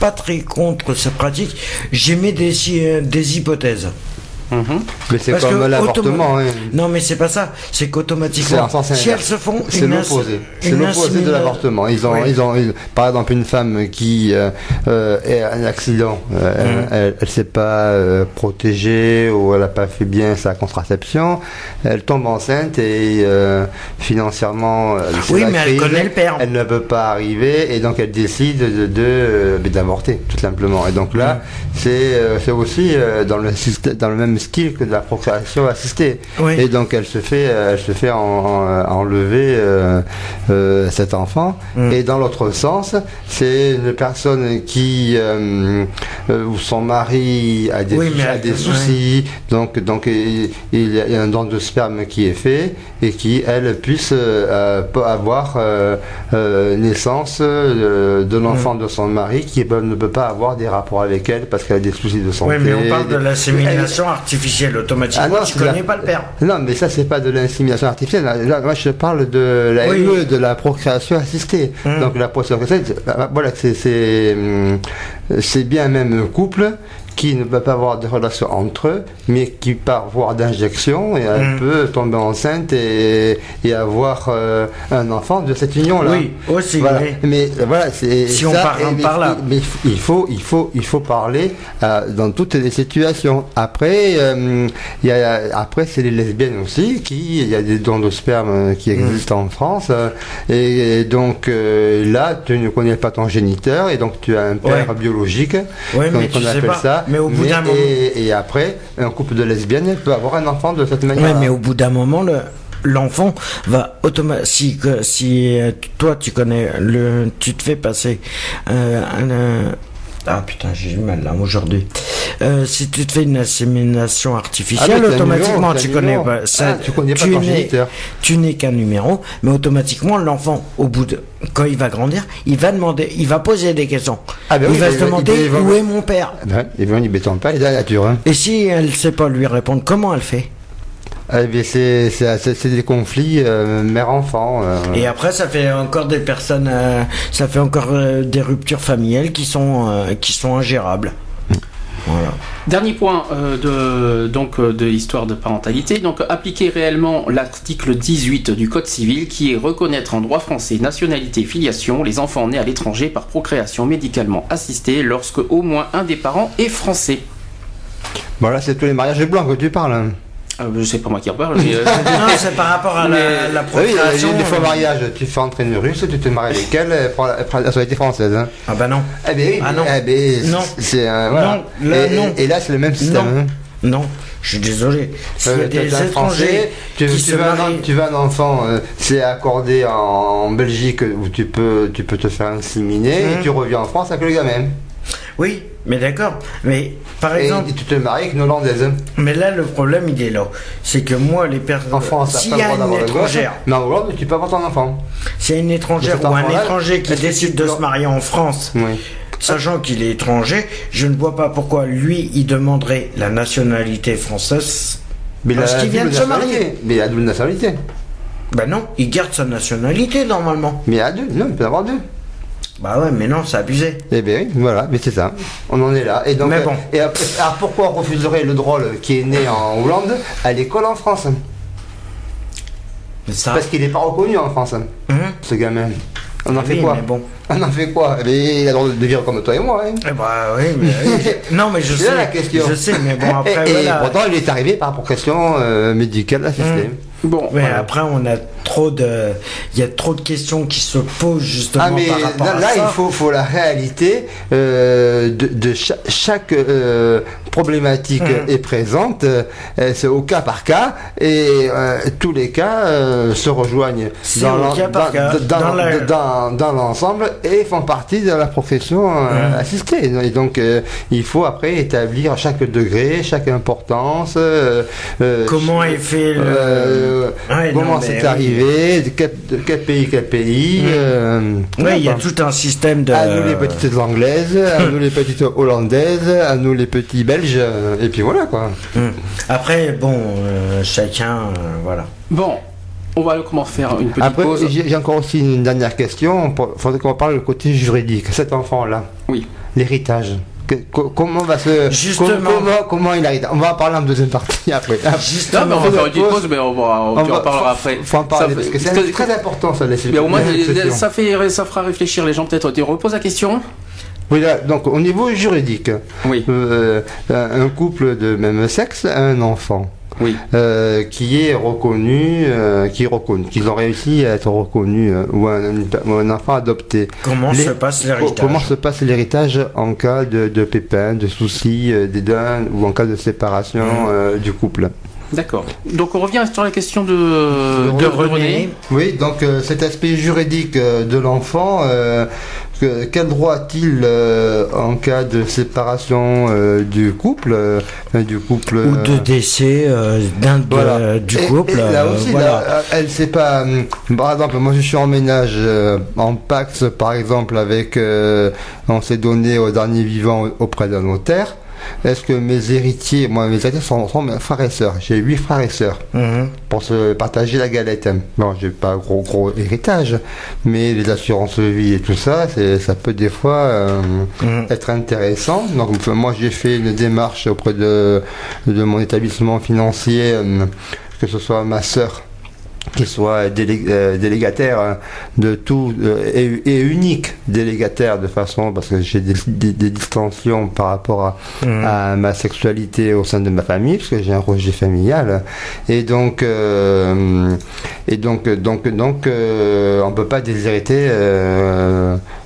Pas très contre cette pratique. J'aimais des, hy- des hypothèses. Mais c'est Parce comme l'avortement. hein. Non, mais c'est pas ça. C'est qu'automatiquement, si elles inverse. se font. C'est l'opposé. C'est l'opposé de l'avortement. Ils ont, Oui. ils ont, ils- par exemple, une femme qui euh, euh, est un accident, euh, Mhm. elle, elle s'est pas euh, protégée ou elle a pas fait bien sa contraception, elle tombe enceinte et euh, financièrement, euh, Oui, mais elle connaît le père. Elle ne peut pas arriver et donc elle décide de, de, euh, d'avorter tout simplement. Et donc là, Mhm. c'est, euh, c'est aussi euh, dans le système, dans le même même style que de la procréation assistée. Oui. Et donc elle se fait, euh, elle se fait en- en- enlever euh, euh, cet enfant. Mm. Et dans l'autre sens, c'est une personne qui euh, euh, où son mari a des, Oui, mais a des soucis, donc donc il, il y a un don de sperme qui est fait et qui elle puisse euh, avoir euh, euh, naissance euh, de l'enfant Mm. de son mari qui ne peut pas avoir des rapports avec elle parce qu'elle a des soucis de santé. Oui, mais on parle de l'insémination artificielle. Automatiquement, Ah non, tu la- connais pas le père. non, mais ça, c'est pas de l'insémination artificielle. Là, moi, je parle de la Oui. ME, de la procréation assistée. Hum. Donc, la procréation assistée, c'est- voilà, c'est, c'est, hum, c'est bien un même couple qui ne peut pas avoir de relation entre eux, mais qui par voie d'injection, et elle Hum. peut tomber enceinte et, et avoir euh, un enfant de cette union-là. Oui, aussi, Voilà. oui. Mais voilà, c'est Si on ça, et- mais, par là. Mais il faut, il faut, il faut parler euh, dans toutes les situations. Après, euh, il y a, après c'est les lesbiennes aussi qui, il y a des dons de sperme euh, qui Mm. existent en France, euh, et, donc euh, là, tu ne connais pas ton géniteur et donc tu as un père Ouais. biologique, Ouais, on sais appelle pas. ça. Mais au bout d'un moment- et, et après, un couple de lesbiennes peut avoir un enfant de cette manière. Ouais, mais au bout d'un moment, le l'enfant va automatiquement si euh, toi tu connais le tu te fais passer euh, un, ah putain j'ai du mal là aujourd'hui Euh, si tu te fais une insémination Ah, artificielle un automatiquement numéro, t'as tu connais pas ça Ah, tu connais pas tu ton n'es- géniteur. tu n'es qu'un numéro mais automatiquement l'enfant au bout de quand il va grandir il va demander il va poser des questions Ah, ben il va il se va- demander il va- où est mon père Ben, pas, il la nature. Hein. et si elle sait pas lui répondre comment elle fait? Eh bien, c'est, des conflits euh, mère-enfant. euh. Et après, ça fait encore des personnes, euh, ça fait encore euh, des ruptures familiales qui sont, euh, qui sont ingérables. Voilà. Dernier point euh, de donc de l'histoire de parentalité. Donc appliquer réellement l'article 18 du Code civil qui est reconnaître en droit français nationalité filiation les enfants nés à l'étranger par procréation médicalement assistée lorsque au moins un des parents est français. Bon, là, c'est tous les mariages blancs que tu parles. Hein. Euh, je sais pas moi qui en parle. mais, euh, non, c'est par rapport à la, Mais- la Ah oui, il y a procréation. des faux mariages. Tu fais entrer une russe, tu te maries avec elle, elle prend la, elle prend la nationalité française. Hein. Ah bah non. Eh bien, oui, Ah non. eh bien, Non. C'est, un- voilà. Non, là, et, non. et là, c'est le même système. Non. hein. Non, je suis désolé. A Euh, des étrangers tu, qui tu se veux un, tu veux un enfant, euh, c'est accordé en, en Belgique où tu peux, tu peux te faire inséminer et tu reviens en France avec le gamin. Oui, mais d'accord. Mais par Et, exemple, tu te maries avec une Hollandaise. mais là le problème il est là, c'est que moi les personnes, En France, s'il y a une étrangère, mais en Hollande, tu peux avoir ton enfant. s'il y a une étrangère ou un étranger qui décide de se marier en France, Oui. Sachant qu'il est étranger, je ne vois pas pourquoi lui, il demanderait la nationalité française. Mais Parce qu'il vient de se marier. Mais il a double nationalité. Ben non, il garde sa nationalité normalement. Mais il a deux. Non, il peut avoir deux. Bah ouais, mais non, c'est abusé. Eh bien, oui, voilà, mais c'est ça. On en est là. Et donc, Mais euh, bon. et après, alors pourquoi on refuserait le drôle qui est né en Hollande à l'école en France? Mais ça. Parce qu'il n'est pas reconnu en France, Hum ce gamin. On en fait Oui, quoi? mais bon. On en fait quoi? Eh bien, Il a le droit de vivre comme toi et moi. Hein. Eh bah oui, mais oui. Non, mais je C'est sais. là la question. Je sais, mais bon, après, et, et voilà. pourtant, il est arrivé par question euh, médicale assistée. Bon, Mais voilà. après, on a trop de. Il y a trop de questions qui se posent justement Ah mais par rapport là, à là, ça. il faut, faut la réalité euh, de, de cha- chaque, euh, problématique Mhm. est présente, euh, c'est au cas par cas et euh, tous les cas euh, se rejoignent dans, la- l'ensemble et font partie de la profession Mhm. assistée. Et donc euh, il faut après établir chaque degré, chaque importance. euh, euh, Comment est fait le. Euh, Ouais, comment mais c'est oui. arrivé, de quel, de quel pays, quel pays. Mhm. euh, Oui, il y a tout un système de. À nous les petites anglaises, à nous les petites hollandaises, à nous les petits belges, euh, et puis voilà quoi. Hum. Après, bon, euh, chacun, euh, voilà. bon, on va comment faire une petite Après, pause. j'ai j'ai encore aussi une dernière question. Il faudrait qu'on parle du côté juridique. Cet enfant-là, Oui. l'héritage. Que- comment va se. Justement. com- Comment, comment il arrive On va en parler en deuxième partie après. Non, mais on va faire une petite pause, mais on, va, on, On tu en va- parlera faut- après. Faut en parler Ça parce que c'est très important ça. les- Mais au moins, ça, fait, ça fera réfléchir les gens peut-être. Tu reposes la question Oui, là, donc au niveau juridique, Oui. euh, un couple de même sexe a un enfant. Oui. euh, qui est reconnu, euh, qui est reconnu, qu'ils ont réussi à être reconnus euh, ou un, ou un enfant adopté. Comment Les- se passe l'héritage Comment se passe l'héritage en cas de, de pépins, de soucis, euh, d'édins ou en cas de séparation Mmh. euh, du couple? D'accord. Donc on revient sur la question de, de, de René. René. Oui, donc euh, cet aspect juridique euh, de l'enfant, euh, que- quel droit a-t-il euh, en cas de séparation euh, du couple, euh, du couple Ou de euh, décès euh, d'un voilà. du Et- couple. et là euh, aussi, voilà. là, elle sait pas. hum, Par exemple, moi je suis en ménage euh, en Pax, par exemple, avec. euh, on s'est donné au dernier vivant auprès d'un notaire. Est-ce que mes héritiers, moi mes héritiers sont, sont mes frères et sœurs? J'ai huit frères et sœurs Mhm. pour se partager la galette. Bon, j'ai pas gros gros héritage, mais les assurances vie et tout ça, ça peut des fois euh, Mhm. être intéressant. Donc moi j'ai fait une démarche auprès de de mon établissement financier, euh, que ce soit ma sœur qui soit délé- euh, délégataire hein, de tout euh, et, et unique délégataire de façon parce que j'ai des, des- des distensions par rapport à, Mhm. à ma sexualité au sein de ma famille parce que j'ai un rejet familial et donc euh, et donc donc donc on peut pas déshériter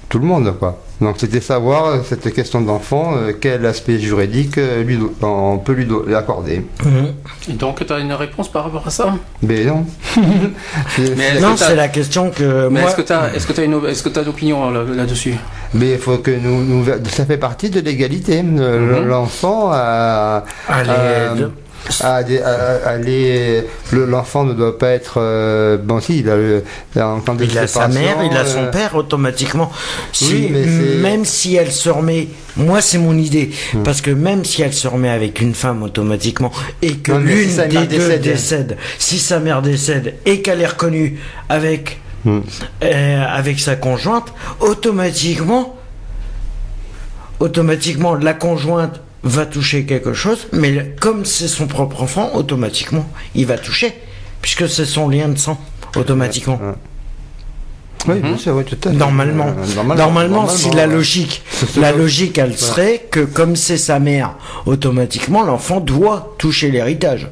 tout le monde quoi donc c'était savoir euh, cette question d'enfant euh, quel aspect juridique euh, lui on peut lui accorder Mhm. Et donc tu as une réponse par rapport à ça? Mais non C'est- Mais Non, c'est la question que Mais moi. est-ce que tu as, est-ce que t'as une, est-ce que d'opinion là- là-dessus? Mais il faut que nous, nous- ça fait partie de l'égalité. Mhm. L'enfant a, Allez, a- a des- a- a les- le- l'enfant ne doit pas être euh, bon si il a le en temps de Il a sa mère, il a son euh, père automatiquement. Si, Oui, mais c'est- même si elle se remet, moi c'est mon idée, Hmm. parce que même si elle se remet avec une femme automatiquement et que l'une si des deux décède. décède, si sa mère décède et qu'elle est reconnue avec Hmm. euh, avec sa conjointe, automatiquement, automatiquement la conjointe va toucher quelque chose, mais le- comme c'est son propre enfant, automatiquement il va toucher, puisque c'est son lien de sang, automatiquement. Oui, bien sûr, oui, tout à fait. Normalement. Euh, normalement, si la logique, la logique, elle serait que comme c'est sa mère, automatiquement l'enfant doit toucher l'héritage.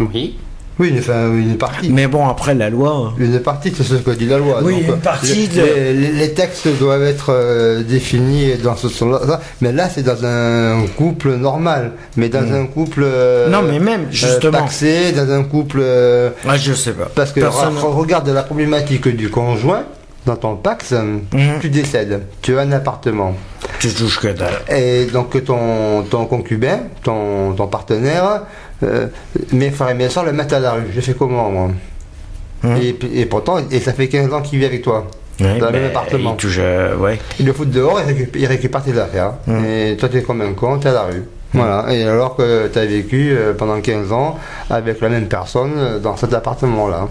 Oui. Oui, enfin, une partie. Mais bon, après la loi. Une partie, c'est ce que dit la loi. Oui, Donc, une euh, partie les, de- les- textes doivent être euh, définis dans ce sens-là. Mais là, c'est dans un couple normal. Mais dans un couple. euh, Hmm. Non, mais même, euh, justement. paxé, dans un couple. euh, Ah, je sais pas. parce que Personne- re- regarde la problématique du conjoint. Dans ton Pax, euh, Mhm. tu décèdes, tu as un appartement. tu touches que dalle. Et donc ton, ton concubin, ton, ton partenaire, euh, mes frères et mes soeurs le mettent à la rue. Je fais comment moi Mhm. et, pourtant, et ça fait 15 ans qu'il vit avec toi. Ouais, dans le ben, même appartement. Il touche, euh, ouais. Il le fout dehors, il récupère, il récupère tes affaires. Mhm. Et toi, tu es comme un con, tu es à la rue. Voilà. Et alors que tu as vécu euh, pendant 15 ans avec la même personne dans cet appartement-là.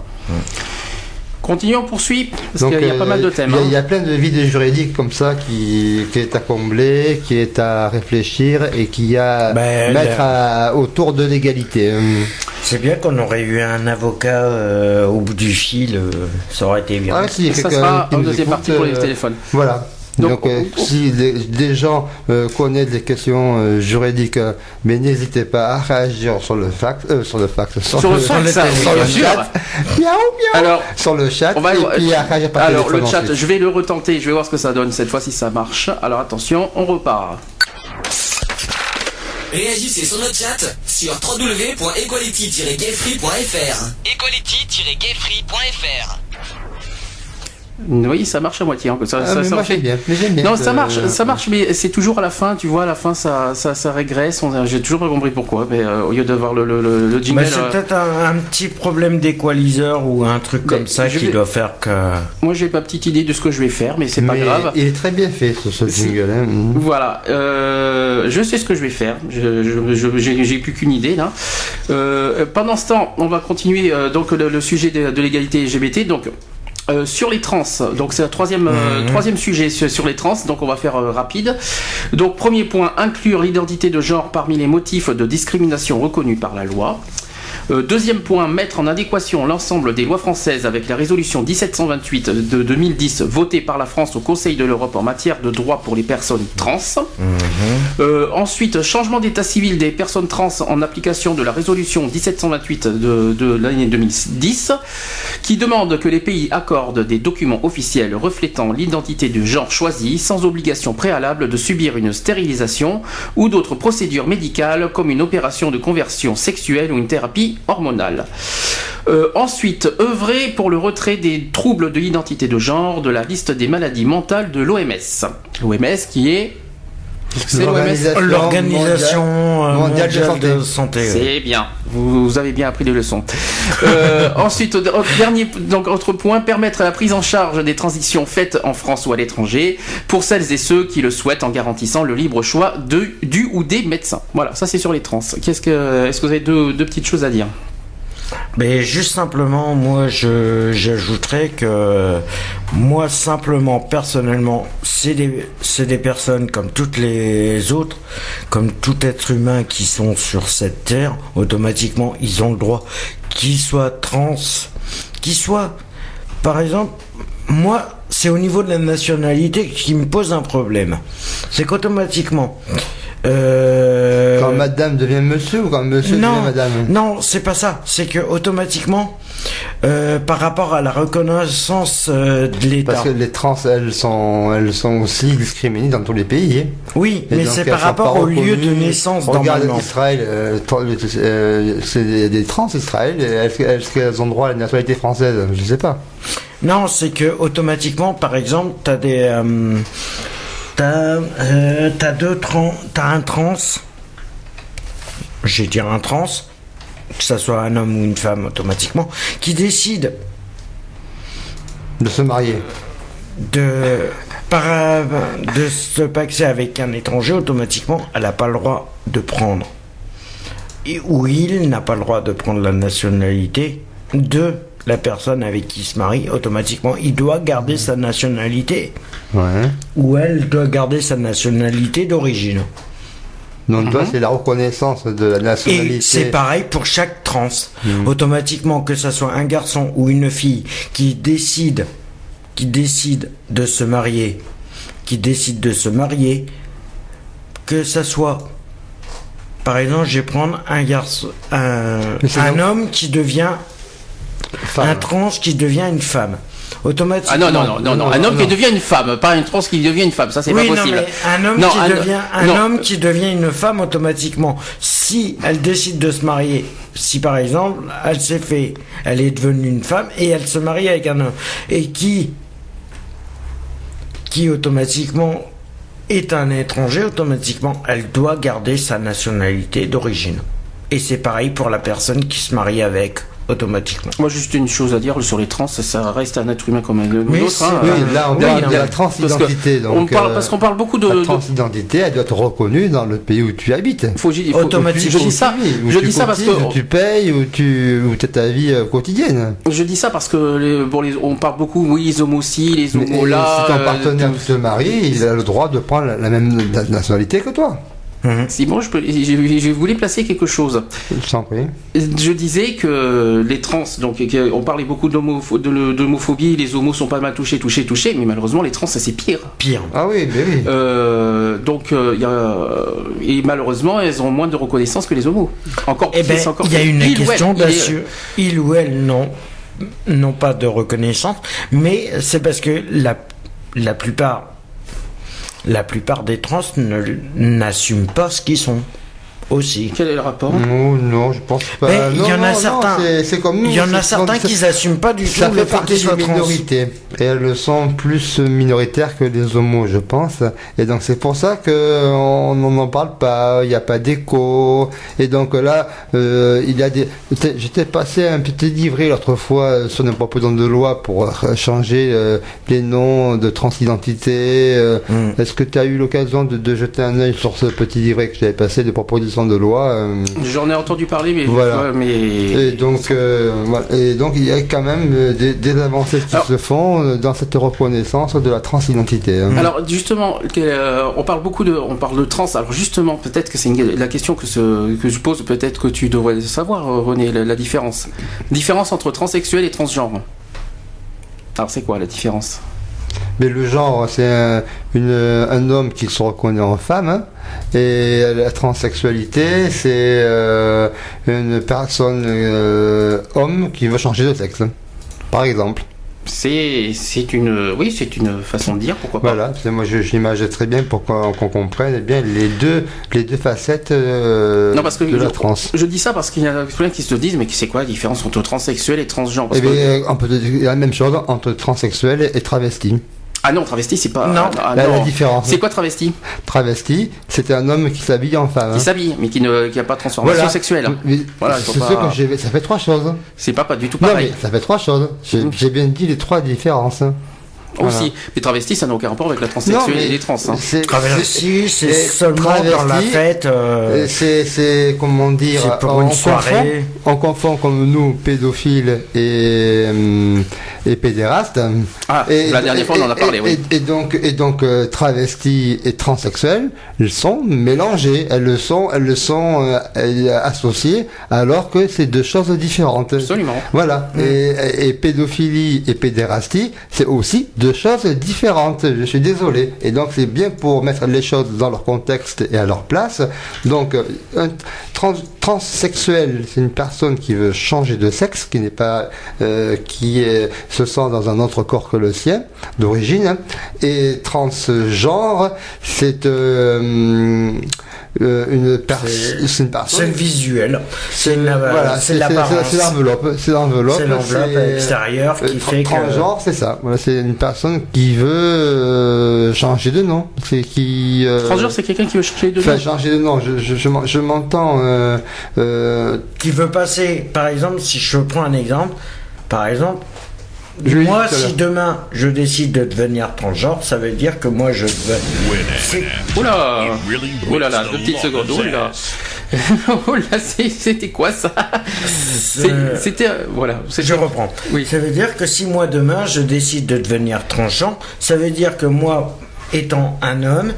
Continuons, on poursuit, parce Donc, qu'il y a euh, pas mal de thèmes. Il y a- hein. il y, a plein de vides juridiques comme ça qui, qui est à combler, qui est à réfléchir et qui a Ben, mettre à- autour de l'égalité. Hum. C'est bien qu'on aurait eu un avocat euh, au bout du fil, euh, ça aurait été bien. Ah, si, Ça sera en deuxième écoute, partie pour les euh, téléphones. Voilà. Donc, Donc, euh, si des, des gens euh, connaissent des questions euh, juridiques, euh, mais n'hésitez pas à réagir sur le fax, euh, sur le fax, sur, Sur le le, fax, ça, sur le bien sûr. chat, miaou, miaou, Alors, sur le chat, on va et puis à réagir par alors le chat, ensuite. je vais le retenter, je vais voir ce que ça donne cette fois si ça marche. Alors attention, on repart. Réagissez sur notre chat sur www.equality-gayfree.fr Equality-gayfree.fr Oui, ça marche à moitié. hein, Ça, Ah, ça- mais ça moi fait- bien, mais j'aime bien. Non, ça euh, marche, ça marche, mais c'est toujours à la fin, tu vois, à la fin, ça, ça, ça régresse. On- J'ai toujours pas compris pourquoi, mais euh, au lieu d'avoir le, le, le, le jingle, c'est euh, peut-être un, un petit problème d'équaliseur ou un truc Mais comme ça qui vais- doit faire que. moi j'ai ma petite idée de ce que je vais faire, mais c'est pas mais grave. Il est très bien fait ce, ce jingle. hein, hum. Voilà, euh, je sais ce que je vais faire. Je, je- je- j'ai, j'ai plus qu'une idée là. Euh, pendant ce temps, on va continuer euh, donc le, le sujet de, de l'égalité LGBT. Donc euh, sur les trans, donc c'est le troisième euh, Mhm. troisième sujet sur, sur les trans. Donc on va faire euh, rapide. Donc premier point, inclure l'identité de genre parmi les motifs de discrimination reconnus par la loi. Euh, deuxième point, mettre en adéquation l'ensemble des lois françaises avec la résolution 1728 de 2010 votée par la France au Conseil de l'Europe en matière de droits pour les personnes trans. Euh, ensuite, changement d'état civil des personnes trans en application de la résolution 1728 de, de l'année 2010 qui demande que les pays accordent des documents officiels reflétant l'identité du genre choisi sans obligation préalable de subir une stérilisation ou d'autres procédures médicales comme une opération de conversion sexuelle ou une thérapie Euh, ensuite, œuvrer pour le retrait des troubles de l'identité de genre de la liste des maladies mentales de l'OMS. L'OMS qui est... C'est L'Organisation euh, mondiale de mondiale de santé. santé. c'est bien. Vous, vous avez bien appris les leçons. Euh, ensuite, au- au dernier, donc autre point, permettre la prise en charge des transitions faites en France ou à l'étranger pour celles et ceux qui le souhaitent en garantissant le libre choix de, du ou des médecins. Voilà, ça c'est sur les trans. Qu'est-ce que, est-ce que vous avez deux, deux petites choses à dire? Mais juste simplement, moi, je j'ajouterais que moi, simplement, personnellement, c'est des, c'est des personnes comme toutes les autres, comme tout être humain qui sont sur cette terre, automatiquement, ils ont le droit, qu'ils soient trans, qu'ils soient, par exemple, moi, c'est au niveau de la nationalité qui me pose un problème. C'est qu'automatiquement, euh, Quand madame devient monsieur ou quand monsieur non, devient madame non, c'est pas ça. C'est que automatiquement, euh, par rapport à la reconnaissance euh, de l'État. Parce que les trans, elles sont, elles sont aussi discriminées dans tous les pays. hein. Oui, Et mais c'est par rapport au lieu de naissance Regarde normalement. Israël, c'est des, des trans Israël. Est-ce que- est-ce qu'elles ont droit à la nationalité française? Je sais pas. Non, c'est que automatiquement, par exemple, t'as des, t'as, euh, t'as deux trans, t'as un trans. Je vais dire un trans, que ça soit un homme ou une femme, automatiquement, qui décide De se marier. de par, euh, de se paxer avec un étranger, automatiquement, elle n'a pas le droit de prendre. Et, ou il n'a pas le droit de prendre la nationalité de la personne avec qui il se marie, automatiquement, il doit garder sa nationalité. Ouais. Ou elle doit garder sa nationalité d'origine. Donc toi, c'est la reconnaissance de la nationalité. Mhm. Et c'est pareil pour chaque trans. Automatiquement, que ce soit un garçon ou une fille qui décide, qui décide de se marier, qui décide de se marier, que ça soit, par exemple, je vais prendre un garçon, un, un homme qui devient Femme. un trans qui devient une femme. Automatiquement. Ah non, non, non, non, non, un homme non. qui devient une femme, pas un trans qui devient une femme, ça c'est oui, pas non, possible. mais un homme Non, qui un- devient un non. homme qui devient une femme automatiquement. Si elle décide de se marier, si par exemple elle s'est fait, elle est devenue une femme et elle se marie avec un homme et qui qui automatiquement est un étranger, automatiquement elle doit garder sa nationalité d'origine. Et c'est pareil pour la personne qui se marie avec automatiquement. Moi, juste une chose à dire sur les trans, ça reste un être humain comme un autre. hein. Oui, Euh, là, on oui, parle non, de la transidentité. parce parle, euh, parce qu'on parle beaucoup de. La de- transidentité, elle doit être reconnue dans le pays où tu habites. faut, il faut- Automatique. je dis ça, Où je tu dis ça parce que où tu payes, où tu où as ta vie euh, quotidienne. je dis ça parce que les, bon, les- on parle beaucoup, oui, les homos les homos là. si ton euh, partenaire tout- se marie, il a le droit de prendre la, la même na- nationalité que toi. Si bon, je, peux, je, je voulais placer quelque chose. Je t'en prie. Je disais que les trans, donc on parlait beaucoup d'homophobie, les homos sont pas mal touchés, touchés, touchés, mais malheureusement les trans c'est pire. Pire. Ah oui, mais oui. Euh, donc euh, y a, et malheureusement elles ont moins de reconnaissance que les homos. Encore Eh ben, il y a une il question d'assurer. Il ou elle n'ont n'ont pas de reconnaissance, mais c'est parce que la, la plupart la plupart des trans n'assument pas ce qu'ils sont aussi. Quel est le rapport? Non, non, je pense pas. Mais il y en a certains. c'est- comme nous. Il y en a certains qui n'assument pas du tout Ça le fait qu'ils partie des minorités. Et elles sont plus minoritaires que les homos, je pense. Et donc c'est pour ça que on n'en en parle pas. Il n'y a pas d'écho. Et donc là, euh, il y a des. J'étais- passé un petit livret l'autre fois euh, sur une proposition de loi pour changer euh, les noms de transidentité. euh, Mm. Est-ce que tu as eu l'occasion de, de jeter un œil sur ce petit livret que j'avais passé de proposition proposition de loi. euh, J'en ai entendu parler, mais. Voilà. mais... et donc, euh, et donc, il y a quand même euh, des, des avancées qui Alors- se font dans cette reconnaissance de la transidentité. hein. Alors justement, on parle beaucoup de, on parle de trans. Alors justement, peut-être que c'est la question que, ce, que je pose. Peut-être que tu devrais savoir, René, la, la différence. Différence entre transsexuel et transgenre. Alors c'est quoi la différence? Mais le genre, c'est un, homme qui se reconnaît en femme. hein. Et la transsexualité, c'est euh, une personne euh, homme qui veut changer de sexe. hein. Par exemple. C'est, une, oui, c'est une façon de dire. Pourquoi pas Voilà, moi je- j'imagine très bien pour qu'on comprenne bien les deux, les deux facettes euh, Non, parce que de la je- trans. Je dis ça parce qu'il y a plein qui se disent, mais c'est quoi la différence entre transsexuel et transgenre? Parce Eh bien, que- on peut dire la même chose entre transsexuel et travesti. Ah non, travesti, c'est pas. Non. ah, Là, la non. différence. C'est quoi travesti? Travesti, c'est un homme qui s'habille en femme. Qui hein. s'habille, mais qui ne, qui a pas de transformation Voilà. sexuelle. Mais Voilà, c'est pas- sûr que j'ai- ça fait trois choses. C'est pas, pas du tout Non, pareil. mais ça fait trois choses. J'ai j'ai bien dit les trois différences. Voilà. Aussi. Mais travesti, ça n'a aucun rapport avec la transsexuelle mais et les trans. hein. c'est- Travesti, seulement dans la travesti, fête. euh, C'est, c'est, comment dire, C'est pour on une confond- soirée. on confond comme nous pédophiles et, euh, et pédérastes. Ah, Et- la dernière fois, on en a parlé, et, oui. et donc, et donc euh, travestis et transsexuels, ils sont mélangés. Elles le sont, elles le sont euh, elles- associées, alors que c'est deux choses différentes. Absolument. Voilà. Et, et pédophilie et pédérastie, c'est aussi deux choses différentes. Je suis désolé. Et donc c'est bien pour mettre les choses dans leur contexte et à leur place. Donc euh, un trans- transsexuel, c'est une personne qui veut changer de sexe, qui n'est pas, euh, qui se sent dans un autre corps que le sien d'origine. Et transgenre, c'est euh, une, C'est- c'est une personne. C'est le visuel. C'est voilà, c'est l'enveloppe, c'est l'enveloppe, C'est l'enveloppe c'est- extérieure qui euh, fait que- transgenre, c'est ça. Voilà, c'est une personne qui veut euh, changer de nom, c'est qui euh, Transgenre, c'est quelqu'un qui veut changer de enfin, nom. changer de nom. Je, je, je m'en- je m'entends. euh, euh, qui veut passer, par exemple, si je prends un exemple, par exemple, Je moi, si demain je décide de devenir transgenre, ça veut dire que moi je deviens. Oula Oh là deux petites secondes. Là, c'est- c'était quoi ça? C'était. Voilà. Je reprends. Oui. Ça veut dire que si moi demain je décide de devenir transgenre, ça veut dire que moi, étant un homme,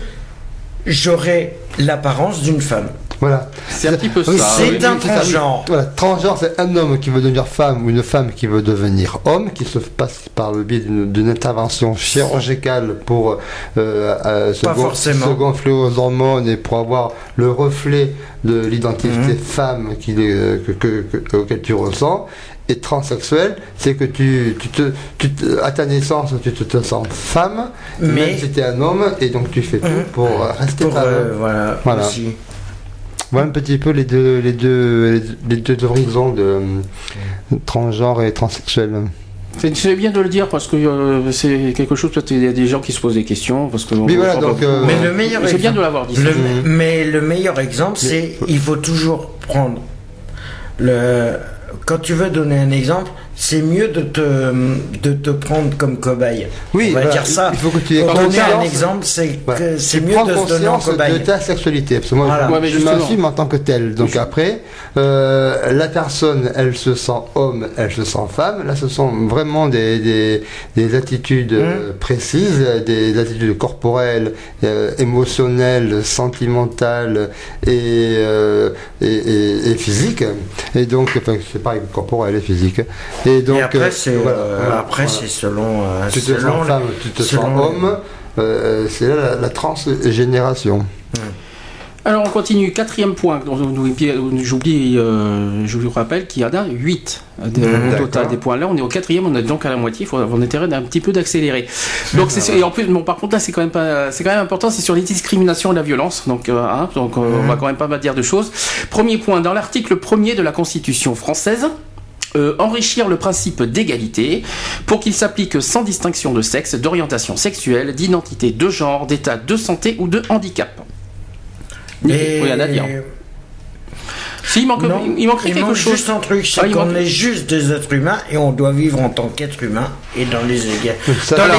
j'aurai l'apparence d'une femme. Voilà. C'est un petit peu ça. c'est oui. un transgenre. Voilà, transgenre, c'est un homme qui veut devenir femme ou une femme qui veut devenir homme, qui se passe par le biais d'une intervention chirurgicale pour euh, euh, se, Pas gon- forcément. se gonfler aux hormones et pour avoir le reflet de l'identité Mhm. femme qu'il est, euh, que, que- que- auquel tu ressens. Et transsexuel, c'est que tu, tu te, tu te- à ta naissance, tu te, te sens femme, Mais- même si tu es un homme, et donc tu fais tout Mhm. pour euh, rester Pour, femme. euh, voilà, Voilà. aussi. Voilà un petit peu les deux, les deux, les deux, horizons de euh, transgenre et transsexuel. C'est bien de le dire parce que euh, c'est quelque chose. Peut-être il y a des gens qui se posent des questions parce que. Mais voilà, donc, euh, Mais le meilleur C'est bien de l'avoir dit. Le- mais le meilleur exemple, c'est il faut toujours prendre le. Quand tu veux donner un exemple, c'est mieux de te, de te prendre comme cobaye. Oui, On va voilà, dire ça. il faut que tu aies Pour donner conscience- un exemple, c'est mieux de se donner en conscience de cobaye. ta sexualité. Parce que moi, Voilà. je, Ouais, mais je justement. m'assume en tant que tel. Donc après, euh, la personne, elle se sent homme, elle se sent femme. Là, ce sont vraiment des, des, des attitudes Mmh. euh, précises, des attitudes corporelles, euh, émotionnelles, sentimentales et, euh, et, et, et physiques. Et donc, enfin, c'est pareil, corporel et physique. Et donc, Et après, euh, c'est voilà, euh, voilà, après voilà. c'est selon. euh, tu te selon sens les- femme, tu te selon sens les- homme, euh, c'est la, la transgénération. Alors on continue, quatrième point, j'oublie, euh, je vous rappelle qu'il y en a 8 Mmh, au total des points. Là on est au quatrième, on est donc à la moitié, il faut avoir intérêt d'un petit peu d'accélérer. Donc c'est et en plus, bon par contre là c'est quand même pas, c'est quand même important, c'est sur les discriminations et la violence, donc, euh, hein, donc on va quand même pas dire de choses. Premier point, dans l'article premier de la Constitution française, euh, enrichir le principe d'égalité pour qu'il s'applique sans distinction de sexe, d'orientation sexuelle, d'identité de genre, d'état de santé ou de handicap. Et- Oui, rien à dire. Si, il, manque, Non, il manquerait il quelque manque chose. juste un truc, c'est Ah, qu'on manque- est juste des êtres humains et on doit vivre en tant qu'être humain et dans les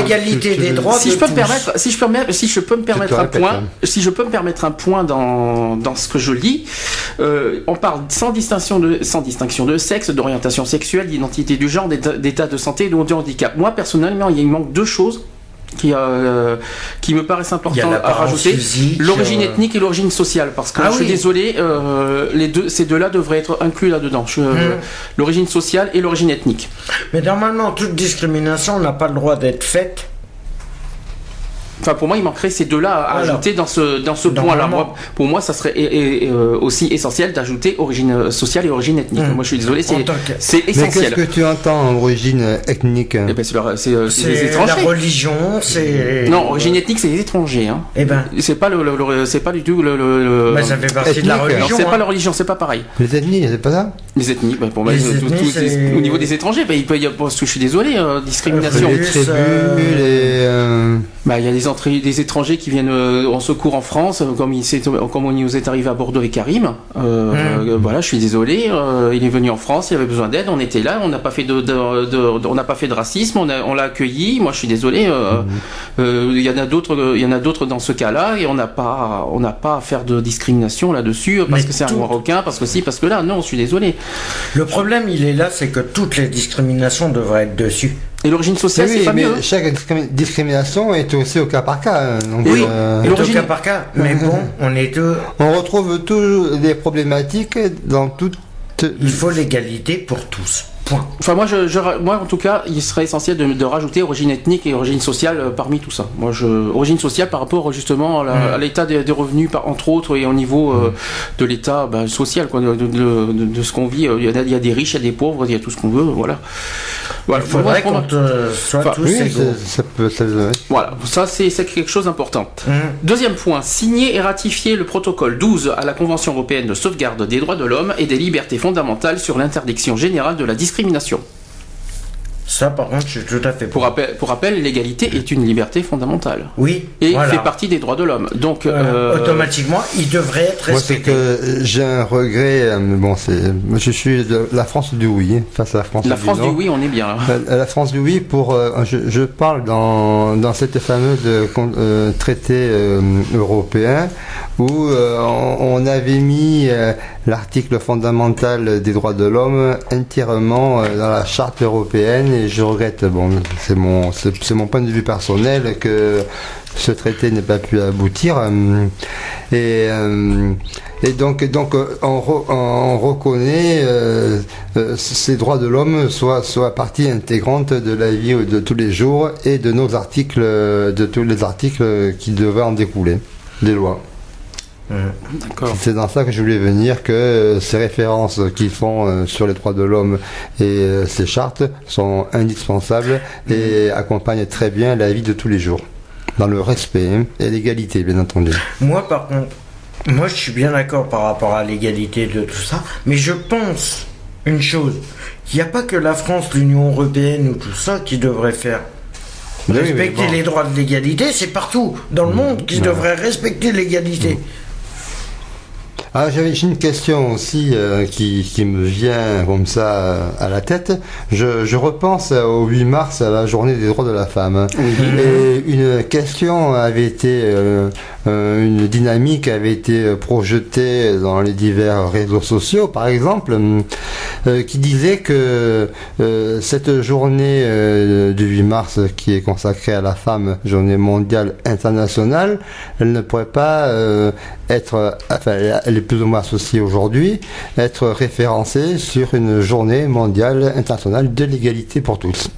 l'égalité des droits si de je peux me permettre, si je peux me, si je peux me permettre un point, hein. si je peux me permettre un point dans, dans ce que je lis, euh, on parle sans distinction de sans distinction de sexe, d'orientation sexuelle, d'identité du genre, d'état d'état de santé et de handicap. Moi personnellement, il manque deux choses qui euh, qui me paraissent importantes à rajouter l'origine euh, ethnique et l'origine sociale parce que Ah je suis désolé euh, les deux ces deux-là devraient être inclus là-dedans Hmm. l'origine sociale et l'origine ethnique Mais normalement, toute discrimination n'a pas le droit d'être faite. Enfin, pour moi, il manquerait ces deux-là à Alors, ajouter dans ce, dans ce normalement- point-là. Moi, pour moi, ça serait et- et, euh, aussi essentiel d'ajouter origine euh, sociale et origine ethnique. Mm. Moi, je suis désolé, c'est c'est Mais qu'est-ce essentiel. que tu entends en origine ethnique Eh ben, c'est euh, les C'est la étrangers. religion, c'est. Non, origine ethnique, c'est les étrangers. Hein. Eh ben, C'est pas le, le- le- c'est pas du tout le. le- le- bah, ça fait partie de la religion. c'est pas hein. la religion, c'est pas pareil. Les ethnies, c'est pas ça? Les ethnies, bah, pour moi, Les tout- tout- ethnies, tout- c'est- au niveau des étrangers, bah, il peut y avoir, parce que je suis désolé, euh, discrimination. Euh, Les tribus, euh, les. Bah, il y a des, entrées, des étrangers qui viennent euh, en secours en France, euh, comme il, comme on nous est arrivé à Bordeaux avec Karim. Euh, Mm. euh, voilà, je suis désolé. il est venu en France, il avait besoin d'aide, on était là, on n'a pas fait de, de- de- on n'a pas fait de racisme, on, a- on l'a accueilli. Moi, je suis désolé. euh, Il y en a d'autres, il y en a d'autres dans ce cas-là, et on n'a pas, on n'a pas à faire de discrimination là-dessus parce Mais que c'est un Marocain, parce que si, parce que là, non, je suis désolé. Le problème, il est là, c'est que toutes les discriminations devraient être dessus. Et l'origine sociale, oui, c'est pas mais mieux. hein. chaque discrimi- discrimination est aussi au cas par cas. hein. Donc, Oui. euh, au l'origine- cas par cas. Mais bon, on est deux. on retrouve toujours des problématiques dans toutes. Il faut l'égalité pour tous. Point. Enfin, moi, je, je- moi, en tout cas, il serait essentiel de, de rajouter origine ethnique et origine sociale euh, parmi tout ça. Moi, je, origine sociale par rapport justement à Mm. l'état des, des revenus, par, entre autres, et au niveau euh, de l'état bah, social, quoi, de, de- de- de ce qu'on vit. Il y, a, il y a des riches, il y a des pauvres, il y a tout ce qu'on veut, voilà. Voilà, Il faudrait qu'on soit Enfin, tous Oui, ça peut. ouais. voilà, ça c'est quelque chose d'important. Hum. Deuxième point, signer et ratifier le protocole 12 à la Convention européenne de sauvegarde des droits de l'homme et des libertés fondamentales sur l'interdiction générale de la discrimination discrimination. Ça, par contre, je suis tout à fait Pour rappel, pour rappel, l'égalité est une liberté fondamentale. Oui, et voilà. fait partie des droits de l'homme. Donc, Euh, euh, Automatiquement, il devrait être Moi, c'est respecté. que j'ai un regret, euh, mais bon, c'est. Je suis de la France du oui, hein, face à la France la du France du oui, on est bien là. La, la France du oui pour euh, je, je parle dans, dans cette fameuse euh, euh, traité euh, européen où euh, on, on avait mis euh, l'article fondamental des droits de l'homme entièrement euh, dans la charte européenne et je regrette bon c'est mon mon point de vue personnel que ce traité n'ait pas pu aboutir euh, et euh, et donc, donc on, re- on reconnaît euh, euh, ces droits de l'homme soit soit partie intégrante de la vie de tous les jours et de nos articles, de tous les articles qui devaient en découler, des lois. C'est dans ça que je voulais venir que euh, ces références qu'ils font euh, sur les droits de l'homme et euh, ces chartes sont indispensables et accompagnent très bien la vie de tous les jours, dans le respect hein, et l'égalité, bien entendu. Moi, par contre, moi, je suis bien d'accord par rapport à l'égalité de tout ça, mais je pense une chose. Il n'y a pas que la France, l'Union Européenne ou tout ça qui devrait faire. Oui, respecter bon. les droits de l'égalité, c'est partout dans le monde qui devrait respecter l'égalité. Ah, j'avais une question aussi euh, qui, qui me vient comme ça euh, à la tête. Je, je repense au 8 mars, à la journée des droits de la femme. Et une question avait été, euh, une dynamique avait été projetée dans les divers réseaux sociaux, par exemple, euh, qui disait que cette journée du 8 mars qui est consacrée à la femme, journée mondiale internationale, elle ne pourrait pas être, enfin, elle est plus ou moins associée aujourd'hui, être référencée sur une journée mondiale internationale de l'égalité pour tous.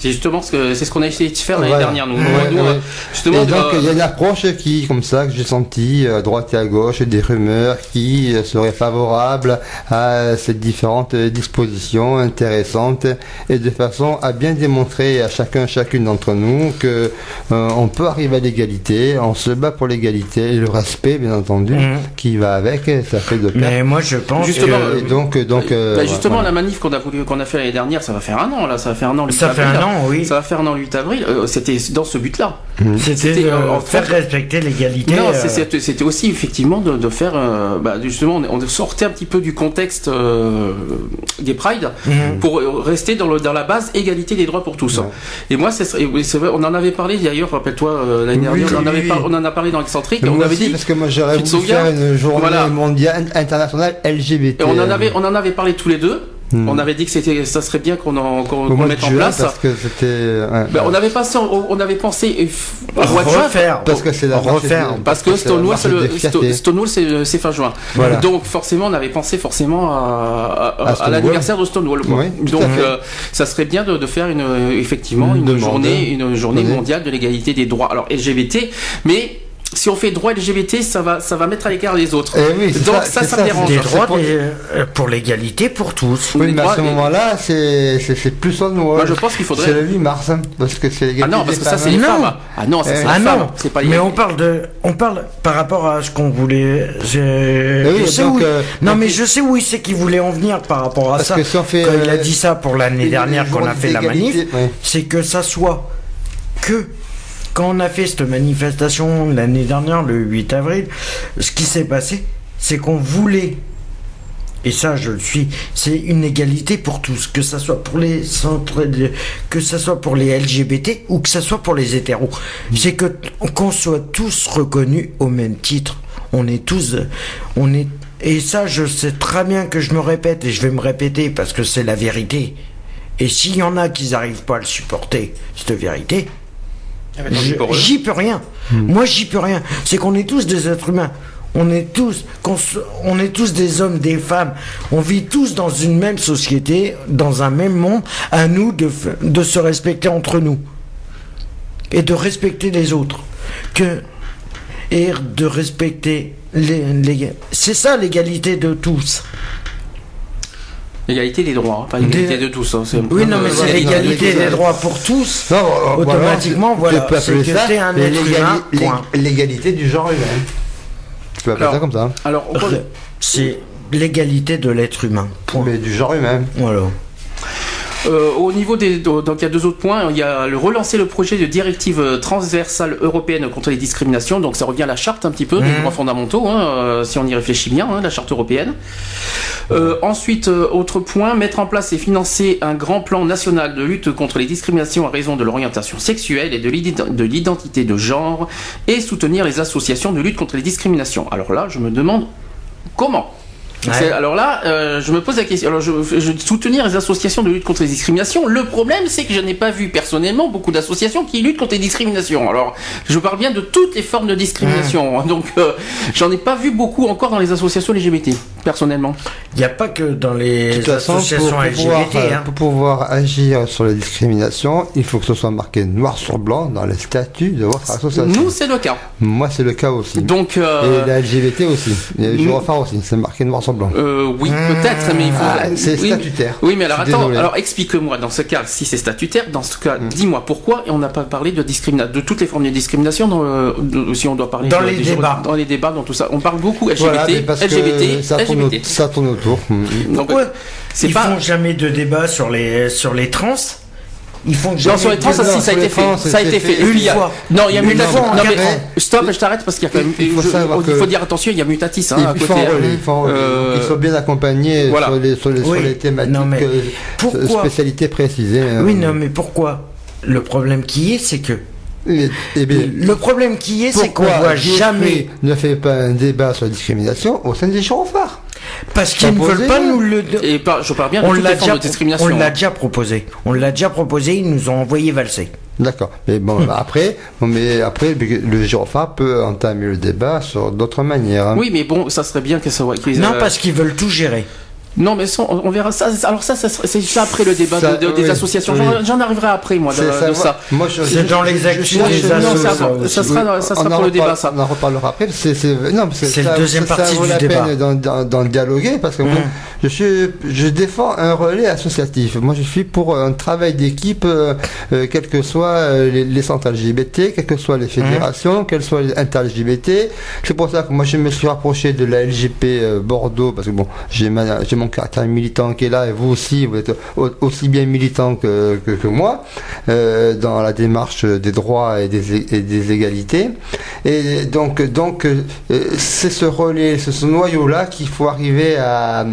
C'est justement ce que c'est ce qu'on a essayé de faire l'année Voilà. dernière. Nous, Ouais, Nous, ouais. euh, justement, Et donc euh, il y a une approche qui, comme ça, que j'ai senti à droite et à gauche, des rumeurs qui euh, seraient favorables à ces différentes euh, dispositions intéressantes et de façon à bien démontrer à chacun, chacune d'entre nous que euh, on peut arriver à l'égalité, on se bat pour l'égalité et le respect, bien entendu, Mhm. qui va avec, ça fait de pair. Mais moi, je pense Justement, que Et donc, donc, euh, bah, justement, voilà. la manif qu'on a voulu qu'on a fait l'année dernière, ça va faire un an là, ça va faire un an. ça fait un an an, oui. Ça va faire un an le 8 avril. euh, C'était dans ce but-là. C'était C'était, de euh, en faire fait- respecter l'égalité. Non, euh, c'était aussi effectivement de, de faire, euh, bah, justement, on, on sortait un petit peu du contexte euh, des Pride Mhm. pour euh, rester dans, le, dans la base égalité des droits pour tous. Et moi, c'est vrai, on en avait parlé d'ailleurs, rappelle-toi, euh, l'année Oui, dernière, on, en avait oui. par- on en a parlé dans l'excentrique, on avait aussi, dit, parce que moi j'aurais tu te voulu souviens faire une journée Voilà. mondiale internationale LGBT. et on en euh, avait, on en avait parlé tous les deux. Hmm. On avait dit que c'était, ça serait bien qu'on en, qu'on, qu'on mette en place. parce que c'était. ouais, Ben, on avait pensé, on, on avait pensé euh, au mois de juin, refaire. Parce que c'est la refaire. Parce que Stonewall, c'est le, Stonewall, c'est c'est fin juin. Voilà. Donc forcément, on avait pensé forcément à, à- À l'anniversaire de Stonewall. quoi. Oui, Donc euh, ça serait bien de, de faire une euh, effectivement Une une, journée, une journée mondiale de l'égalité des droits. Alors LGBT, mais si on fait droit LGBT, ça va, ça va mettre à l'écart les autres. Eh oui, Donc ça, ça, c'est ça, ça, me c'est dérange. des droits pour- euh, pour l'égalité pour tous. Oui, les mais à ce moment-là, c'est plus Stonewall. Moi, je pense qu'il faudrait- C'est le 8 mars, hein, parce que c'est Ah l'égalité non, parce que ça c'est les femmes. Ah non, ça Eh c'est. Ah les non, femmes. C'est pas les mais on parle de, on parle par rapport à ce qu'on voulait. Je, Eh oui, je sais donc, où, euh, non, mais je sais où il sait qu'il voulait en venir par rapport à Parce ça. que si on fait, Quand il a euh, dit ça pour l'année dernière qu'on a fait la manif, c'est que ça soit que quand on a fait cette manifestation l'année dernière, le 8 avril, ce qui s'est passé, c'est qu'on voulait et ça, je le suis. C'est une égalité pour tous, que ça soit pour les centres, que ça soit pour les LGBT ou que ça soit pour les hétéros. C'est que qu'on soit tous reconnus au même titre. On est tous, on est. Et ça, je sais très bien que je me répète et je vais me répéter parce que c'est la vérité. Et s'il y en a qui n'arrivent pas à le supporter, cette vérité, J'y peux rien. Moi, j'y peux rien. C'est qu'on est tous des êtres humains. On est tous, qu'on se- on est tous des hommes, des femmes. On vit tous dans une même société, dans un même monde. À nous de, de se respecter entre nous et de respecter les autres. Que et de respecter les. les- c'est ça l'égalité de tous. L'égalité des droits, hein, pas l'égalité Des- de tous. hein, c'est- Oui, non, mais c'est l'égalité des droits pour tous. Non, euh, Automatiquement, voilà, Tu peux c'est appeler que ça t'es un être l'égali- humain, l'ég- point. l'égalité du genre humain. Tu peux appeler Alors, ça comme ça. Alors, on peut- C'est l'égalité de l'être humain. Point. Mais du genre humain. Voilà. Euh, au niveau des. Donc, il y a deux autres points. Il y a le relancer le projet de directive euh, transversale européenne contre les discriminations. Donc, ça revient à la charte un petit peu des droits fondamentaux, hein, euh, si on y réfléchit bien, hein, la charte européenne. Euh, ensuite, euh, autre point, mettre en place et financer un grand plan national de lutte contre les discriminations à raison de l'orientation sexuelle et de l'identité de genre et soutenir les associations de lutte contre les discriminations. Alors là, je me demande comment Ouais. Alors là, euh, je me pose la question. Alors, je, je soutenir les associations de lutte contre les discriminations. Le problème, c'est que je n'ai pas vu personnellement beaucoup d'associations qui luttent contre les discriminations. Alors, je parle bien de toutes les formes de discrimination. Donc, euh, j'en ai pas vu beaucoup encore dans les associations LGBT, personnellement. Il n'y a pas que dans les De toute façon, associations pour LGBT. pouvoir, euh, hein. pour pouvoir agir sur la discrimination, il faut que ce soit marqué noir sur blanc dans les statuts de votre association. Nous, c'est le cas. Moi, c'est le cas aussi. Donc, euh, Et la LGBT aussi. Et nous- gyrophare aussi. C'est marqué noir sur blanc. euh, oui, peut-être, mais il faut. Ah, c'est oui. statutaire. Oui, mais alors attends, désolé. alors explique-moi dans ce cas, si c'est statutaire, dans ce cas, Mm. dis-moi pourquoi et on n'a pas parlé de discrimination, de toutes les formes de discrimination, dans le- de- si on doit parler Dans de- les des- débats. dans les débats, dans tout ça. On parle beaucoup LGBT, Voilà, mais parce LGBT, ça tourne, LGBT. ça tourne autour. Mm. Donc, Ils pas. font jamais de débat sur les, sur les trans? Ils font sur les de trans, ça, si, ça a été fait. Ça a été fait. Non, il y a Mutatis. Non, mais stop, je t'arrête parce qu'il y a quand même. Il faut je- savoir il que- faut dire attention, il y a Mutatis hein, à il faut hein. Euh, Donc, ils sont bien accompagnés voilà. sur, les, sur, les, sur Oui. les thématiques, Non, mais euh, spécialités précisées. euh. Oui, non, mais pourquoi? Le problème qui est, c'est que. Eh bien, Le problème qui est, c'est qu'on voit jamais. ne fait pas un débat sur la discrimination au sein des gyrophares Parce qu'ils ne veulent pas nous le. Et par- je parle bien de On toutes l'a les formes déjà, de discrimination. on l'a hein. déjà proposé. On l'a déjà proposé. Ils nous ont envoyé valser. D'accord. Mais bon, après, bon, mais après, le gyrophare peut entamer le débat sur d'autres manières. hein. Oui, mais bon, ça serait bien que ça. Non, euh, parce qu'ils veulent tout gérer. Non, mais ça, on verra ça. Alors ça, ça c'est ça après le débat Ça, de- de- des associations. oui. J'en- arriverai après, moi, de, C'est de ça. Moi, je- C'est dans les actus des Non, ça, ça ça sera, ça on sera en pour le débat, ça. On en reparlera après. C'est, c'est- non, parce que C'est ça- la deuxième ça- ça partie vaut du la débat. peine d'en, dialoguer parce que moi, je suis, je défends un relais associatif. Moi, je suis pour un travail d'équipe, euh, euh, quels que soient euh, les, les centres LGBT, quelles que soient les fédérations, quelles soient les inter-LGBT. C'est pour ça que moi, je me suis rapproché de la LGP euh, Bordeaux parce que bon, j'ai mon mon caractère militant qui est là, et vous aussi, vous êtes au- aussi bien militant que, que, que moi, euh, dans la démarche des droits et des, é- et des égalités. Et donc, donc euh, c'est ce relais, c'est ce noyau-là qu'il faut arriver à,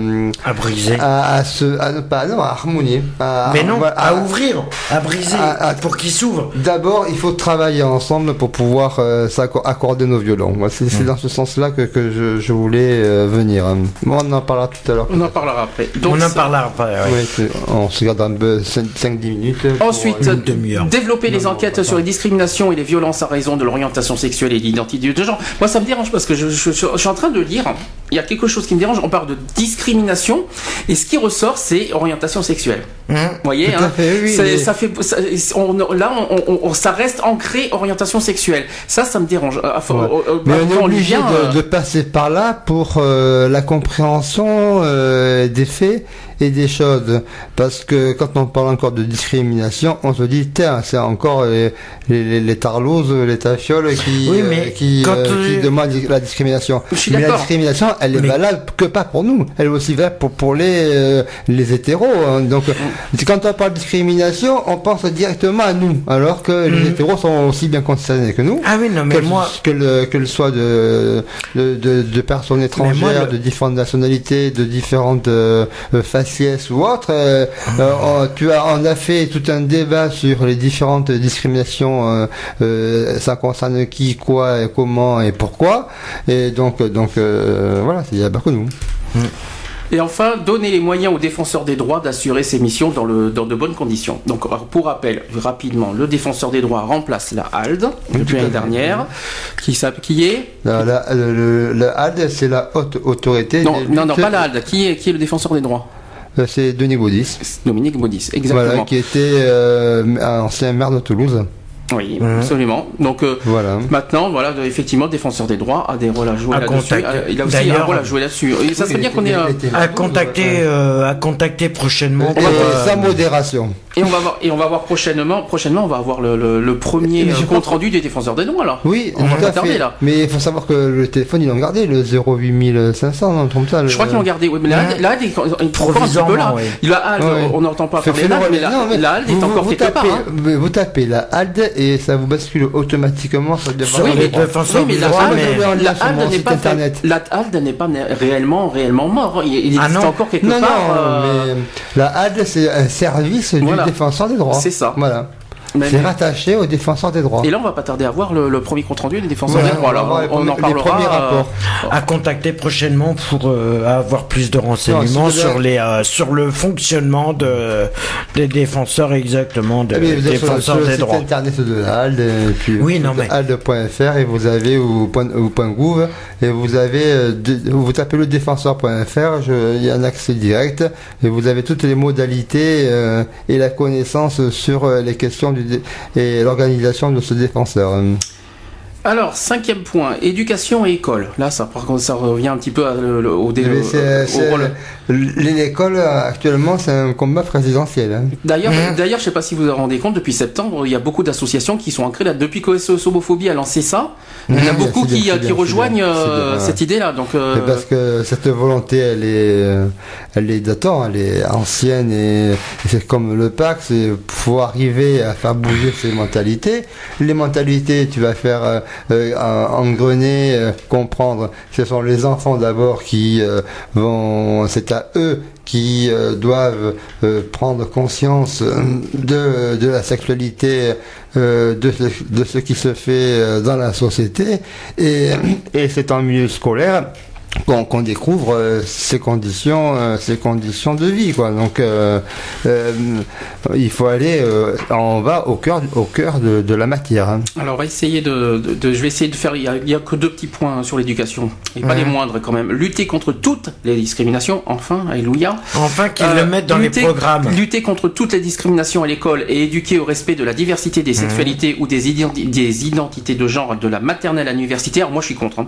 À briser. à, à se, à ne pas, non, à harmonier. À, Mais non, à ouvrir, à briser, à- à- pour qu'il s'ouvre. D'abord, il faut travailler ensemble pour pouvoir euh, accorder nos violons. C'est c'est dans ce sens-là que, que je, je voulais euh, venir. Moi, on en parlera tout à l'heure. On en parlera après. Donc, On en parlera après. ouais. On se garde un peu 5-10 minutes. Ensuite, demi-heure. développer les Non, enquêtes sur les discriminations et les violences à raison de l'orientation sexuelle et de l'identité de genre. Moi, ça me dérange parce que je, je- je- je suis en train de lire. Il y a quelque chose qui me dérange. On parle de discrimination et ce qui ressort, c'est orientation sexuelle. Hum. Vous voyez, à hein, fait, oui, c'est- mais- ça fait, ça- on- là, on, on- on- ça reste ancré orientation sexuelle. Ça, ça me dérange. Euh, faut- Ouais. euh, euh, Mais on est obligé bien, de, euh, de passer par là pour euh, la compréhension euh, des faits et des choses. Parce que quand on parle encore de discrimination, on se dit, tiens, c'est encore les, les, les, les tafioles qui, Oui, euh, mais qui, quand, euh, qui euh, demandent la discrimination. Mais la discrimination, elle est Mais- valable que pas pour nous. Elle est aussi valable pour, pour les, euh, les hétéros. hein. Donc, quand on parle de discrimination, on pense directement à nous. Alors que les Mhm. hétéros sont aussi bien concernés que nous Ah oui, non, mais que, moi, que le, que le soit de, de, de, de personnes étrangères, moi, le- de différentes nationalités, de différentes euh, faciès ou autres, euh, euh, on- tu as, on a fait tout un débat sur les différentes discriminations, euh, ça concerne qui, quoi, et comment et pourquoi, et donc, donc voilà, il a pas que nous. Et enfin, donner les moyens aux défenseurs des droits d'assurer ses missions dans, le, dans de bonnes conditions. Donc, pour rappel, rapidement, le défenseur des droits remplace la HALD depuis l'année dernière, qui, qui est La, la, le, le- la HAD, c'est la haute autorité. non, non, pas la HALD, qui est, qui est le défenseur des droits? C'est Denis Baudis. Dominique Baudis, exactement. Voilà, qui était euh, ancien maire de Toulouse. Oui, Mhm. absolument. Donc, euh, Voilà. Maintenant, voilà, effectivement, le défenseur des droits a des rôles à jouer là-dessus. Euh, Il a aussi un rôle à jouer là-dessus. Et ça serait bien qu'on ait un... à contacter, euh, à contacter prochainement. Et pour, euh, sa modération. Et on va voir, et on va voir prochainement, prochainement, on va avoir le, le- le premier euh, compte rendu des défenseurs des droits, là. Oui, On va pas tarder, là. Mais il faut savoir que le téléphone, ils l'ont gardé, le 08500, non, comme ça. Je crois qu'ils l'ont gardé, oui, mais la HALD, la HALD est encore un petit peu là. La HALD, on n'entend pas parler HALD, mais la, non, mais la HALD vous- est encore quelque part. tapez, hein. vous- Vous tapez la HALD et ça vous bascule automatiquement sur le Sur Oui, mais, défenseurs oui, mais des la droits, HALD, n'est pas, internet. la HALD n'est pas réellement, réellement mort. Il, il Ah existe non. encore quelque Non, part. non, euh, mais la HALD, c'est un service Voilà. du défenseur des droits. C'est ça. Voilà. Mais- C'est rattaché au défenseur des droits. Et là, on va pas tarder à voir le, le premier compte rendu des défenseurs Voilà, des droits. on voir les on, en les parlera. premiers euh, rapports. à contacter prochainement pour euh, avoir plus de renseignements Non, sur les euh, sur le fonctionnement de des défenseurs exactement des Eh bien, vous êtes sur, défenseurs sur le des site droits. internet de HALD, et puis Oui, non, mais- HALD.fr et vous avez ou point, ou point gouv et vous avez euh, de- vous tapez le défenseur.fr, il y a un accès direct et vous avez toutes les modalités euh, et la connaissance sur euh, les questions du et l'organisation de ce défenseur. Alors, cinquième point, éducation et école. Là, ça, par contre, ça revient un petit peu à le- le- au, dé- au- rôle. L'école actuellement c'est un combat présidentiel. hein. D'ailleurs, Mmh. d'ailleurs, je sais pas si vous vous rendez compte, depuis septembre, il y a beaucoup d'associations qui sont ancrées là. Depuis que SOS Homophobie a lancé ça, il y en a Mmh, beaucoup bien, qui, rejoignent bien, cette idée-là. Donc, euh, parce que cette volonté, elle est, euh, elle est datant, elle est ancienne et, c'est comme le pacte, c'est faut arriver à faire bouger ces mentalités. Les mentalités, tu vas faire euh, euh, engrener, euh, comprendre. Ce sont les enfants d'abord qui vont, c'est à eux qui doivent prendre conscience de, de la sexualité, de, ce, de ce qui se fait dans la société. Et, et c'est en milieu scolaire qu'on qu'on découvre euh, ces conditions, euh, ces conditions de vie, quoi. Donc, euh, euh, il faut aller, euh, on va au cœur, au cœur de, de la matière. hein. alors, on va essayer de, de- de- je vais essayer de faire. Il y a, il y a que deux petits points sur l'éducation et pas les moindres quand même. Lutter contre toutes les discriminations. Enfin, alléluia. Enfin qu'ils Euh, le mettent dans lutter- les programmes. Lutter contre toutes les discriminations à l'école et éduquer au respect de la diversité des sexualités ou des, identi- des identités de genre de la maternelle à l'université. Alors, moi, je suis contre. hein.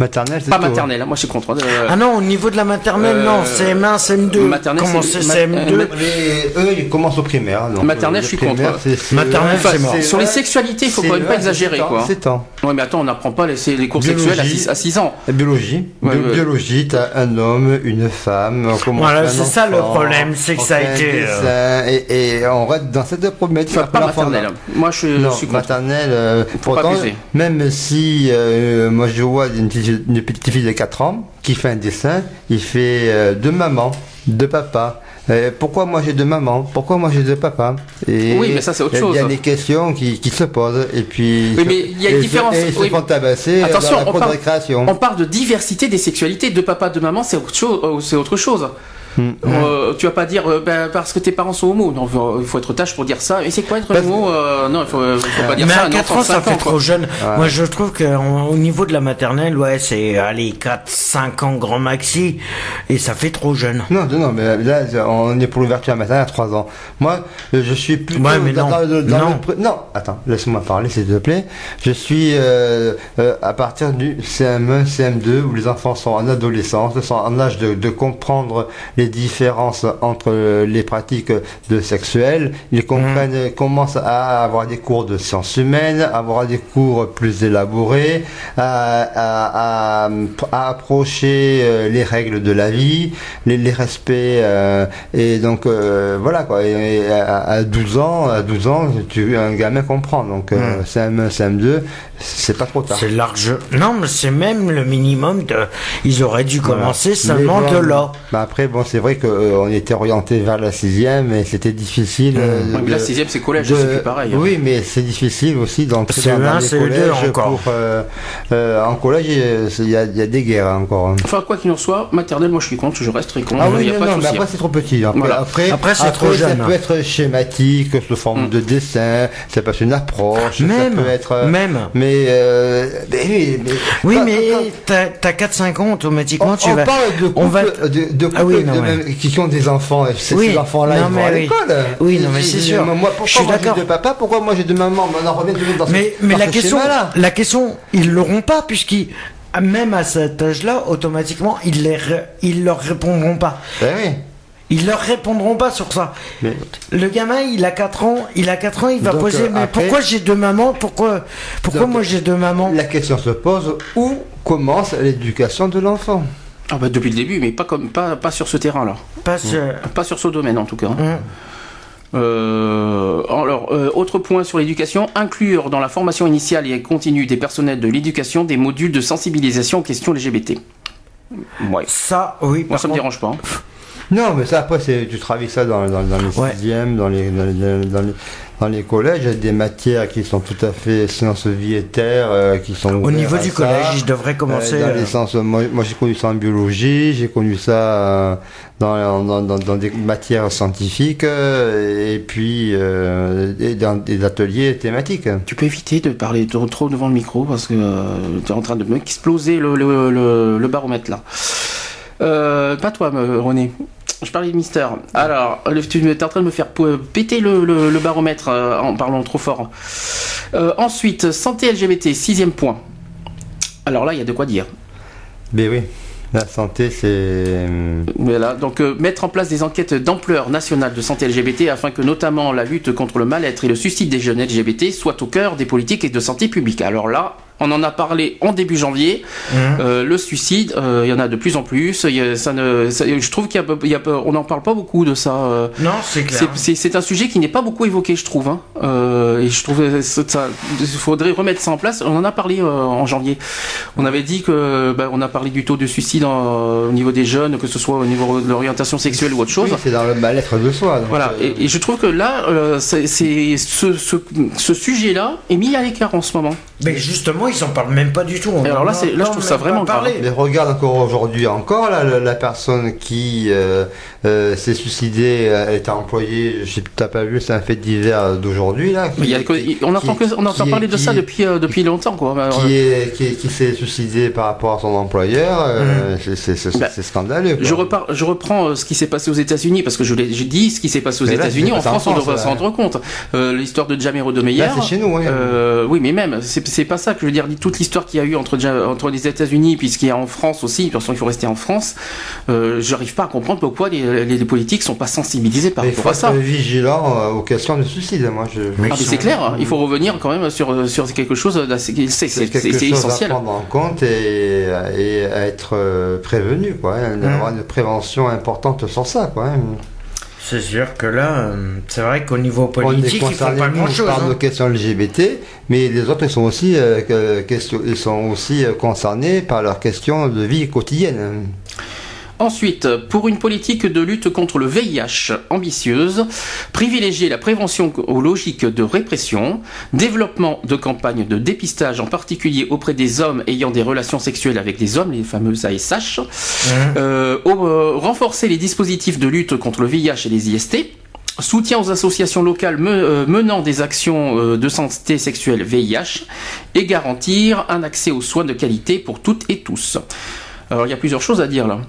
Maternelle, c'est Pas hein. maternelle, hein, moi, je suis contre. hein. Euh, Ah non, au niveau de la maternelle, Euh, non, CM1, CM2. maternelle, Comment c'est- c'est ma- CM2 euh, Mais eux, ils commencent au primaire. donc, Maternelle, euh, je suis primaire, contre. c'est- c'est- Maternelle, Enfin, c'est mort. sur les sexualités, il faut c'est- quand même pas exagérer, c'est quoi. C'est temps. Ouais, mais attends, on n'apprend pas les, les cours sexuels à Biologie. 6, à 6 ans. La biologie. Ouais, Bi- ouais. Biologie, t'as un homme, une femme. Voilà, un c'est ça le problème, c'est que on ça a été, euh, Et, et on reste dans cette problématique. Enfin, pas maternelle. Moi, je, suis contre. maternelle. Faut pas pourtant, même si moi je vois une petite, une petite fille de 4 ans qui fait un dessin, il fait euh, deux mamans, deux papas. Euh, pourquoi moi j'ai deux mamans? Pourquoi moi j'ai deux papas? Et Oui, mais ça, c'est autre chose. Il y a des questions qui, qui se posent et puis. Oui, mais il y a une différence. Et ils se font tabasser Attention, dans la on de parle- récréation. On parle de diversité des sexualités. De papa, de maman, c'est autre chose. euh, C'est autre chose. Euh, tu vas pas dire euh, ben, parce que tes parents sont homo. Non, il faut être tâche pour dire ça. Et c'est quoi être homo Euh, Non, il faut, faut pas dire Mais ça. à un 4 enfant ans, ça 5 fait ans, trop jeune. Moi, je trouve qu'au niveau de la maternelle, ouais, c'est, allez, 4, 5 ans grand maxi, et ça fait trop jeune. Non, non, mais là, on est pour l'ouverture maternelle à 3 ans. Moi, je suis plutôt Ouais, mais dans, non. dans le- dans Non. le pré- non, attends, laisse-moi parler, s'il te plaît. Je suis euh, euh, à partir du CM1, CM2, où les enfants sont en adolescence, sont en âge de, de comprendre les différences entre les pratiques de sexuelles. Ils comprennent, commencent à avoir des cours de sciences humaines, à avoir des cours plus élaborés, à, à- à- à approcher euh, les règles de la vie, les, les respects, euh, et donc euh, voilà quoi. Et, et à, à 12 ans, à 12 ans, tu un gamin comprend. Donc euh, CM1, CM2, c'est pas trop tard. C'est large. Non, mais c'est même le minimum de. Ils auraient dû commencer seulement bon, de là. bah après, bon, c'est vrai qu'on était orienté vers la sixième, et c'était difficile. euh, Ouais, mais la sixième, c'est collège, de- c'est plus pareil. hein. Oui, mais c'est difficile aussi d'entrer C'est dans, dans un, les collèges encore. pour, euh, euh, en collège, il y a, il y a des guerres encore. hein. Enfin, quoi qu'il en soit, maternelle, moi je suis contre, je reste très contre. Ah il oui, n'y a non, pas non, de mais après c'est trop petit. Après, Voilà. après, Après, c'est trop ça jeune. peut être schématique, sous forme Mm. de dessin, ça peut être une approche, Même, ça peut être. euh, même. Mais, euh, mais oui, mais, Oui, t'as, t'as 4-5 ans, automatiquement, on, tu on vas. parle de couples, on va- de, de Ah oui, non, de mais- même- qui ont des enfants. Et ces, Oui, ces enfants-là, ils vont mais à l'école. Oui, non, mais c'est sûr. Moi, pourquoi Je suis moi j'ai d'accord. deux papas Pourquoi moi j'ai deux mamans? Mais On en revient toujours dans ce, Mais, mais dans la ce question, schéma-là. la question, ils l'auront pas puisqu'ils, même à cet âge-là, automatiquement, ils les, ils leur répondront pas. Ben oui. Ils leur répondront pas sur ça. Mais- Le gamin, il a 4 ans, il a 4 ans, il va Donc, poser, euh, mais après- pourquoi j'ai deux mamans? Pourquoi, pourquoi Donc, moi j'ai deux mamans? La question se pose où commence l'éducation de l'enfant? Ah bah, depuis le début, mais pas, comme, pas, pas sur ce terrain-là. Pas ce- Pas sur ce domaine en tout cas. Hum. Euh, alors, euh, autre point sur l'éducation, inclure dans la formation initiale et continue des personnels de l'éducation des modules de sensibilisation aux questions LGBT. Ouais. Ça, oui. Moi, par ça me contre- dérange pas. hein. Non, mais ça après, tu travailles ça dans, dans, dans les Ouais. sixièmes, dans les, dans, les, dans, les, dans les collèges, il y a des matières qui sont tout à fait sciences vie et terre, euh, qui sont Au niveau à du ça. collège, devraient commencer. Euh, dans euh, les sens, moi, moi, j'ai connu ça en biologie, j'ai connu ça euh, dans, dans, dans, dans des matières scientifiques, euh, et puis euh, et dans des ateliers thématiques. Tu peux éviter de parler trop, trop devant le micro parce que tu es en train de m'exploser le, le, le, le baromètre là. Euh, pas toi, René. Je parlais de Mister. Alors, tu es en train de me faire péter le, le- le baromètre euh, en parlant trop fort. Euh, ensuite, santé LGBT, sixième point. Alors là, il y a de quoi dire. Mais oui, la santé, c'est. Voilà, donc euh, mettre en place des enquêtes d'ampleur nationale de santé LGBT afin que notamment la lutte contre le mal-être et le suicide des jeunes LGBT soient au cœur des politiques et de santé publique. Alors là, on en a parlé en début janvier. Mhm. Euh, le suicide, euh, il y en a de plus en plus. Il y a- ça ne, ça- je trouve qu'il y a, il y a- on n'en parle pas beaucoup de ça. euh. Non, c'est clair. C'est- un sujet qui n'est pas beaucoup évoqué, je trouve. hein. Et je trouve que ça, ça- il faudrait remettre ça en place. On en a parlé en janvier. On avait dit que, ben, on a parlé du taux de suicide en- au niveau des jeunes, que ce soit au niveau de l'orientation sexuelle ou autre chose. Oui, c'est dans le mal-être de soi. donc, Voilà, et, et je trouve que là, c'est c'est- ce, ce, ce sujet-là est mis à l'écart en ce moment. Mais justement, ils en parlent même pas du tout. On alors là, c'est- là, je trouve ça vraiment parler. Mais regarde encore aujourd'hui encore là, la, la personne qui euh, euh, s'est suicidée euh, est employée. Je sais t'as pas vu, c'est un fait divers d'aujourd'hui là. Mais il y a- qui- on entend, qui- que, on entend qui- parler de ça qui- depuis, euh, depuis longtemps, quoi. Alors, Qui est qui, est- qui s'est suicidé par rapport à son employeur, euh, c'est- c'est- Bah, c'est scandaleux. quoi. Je, repars, je reprends ce qui s'est passé aux États-Unis parce que je l'ai j'ai dit ce qui s'est passé aux États-Unis. En France, on devrait s'en rendre compte. L'histoire de Jamero de Meyer. C'est chez nous, oui, mais même, c'est pas ça que je veux dire. Toute l'histoire qu'il y a eu entre, entre les États-Unis puisqu'il y a en France aussi, de toute façon il faut rester en France, euh, j'arrive pas à comprendre pourquoi les, les, les politiques sont pas sensibilisés par Mais il faut rapport à ça. être vigilant euh, aux questions de suicide. Moi, je. Mais Ah, mais c'est clair, hein. il faut revenir quand même sur, sur quelque chose d'assez, c'est, essentiel. à prendre en compte et, et à être euh, prévenu, quoi. hein, D'avoir une prévention importante sur ça, quoi. Hein. C'est sûr que là, euh, c'est vrai qu'au niveau On est politique, ils font pas nous, grand chose. par nos questions LGBT, mais les autres ils sont aussi, euh, question- ils sont aussi euh, concernés par leurs questions de vie quotidienne. Ensuite, pour une politique de lutte contre le VIH ambitieuse, privilégier la prévention aux logiques de répression, développement de campagnes de dépistage en particulier auprès des hommes ayant des relations sexuelles avec des hommes, les fameuses ASH, euh, au- euh, renforcer les dispositifs de lutte contre le VIH et les IST, soutien aux associations locales euh, menant des actions euh, de santé sexuelle VIH et garantir un accès aux soins de qualité pour toutes et tous. Alors il y a plusieurs choses à dire là.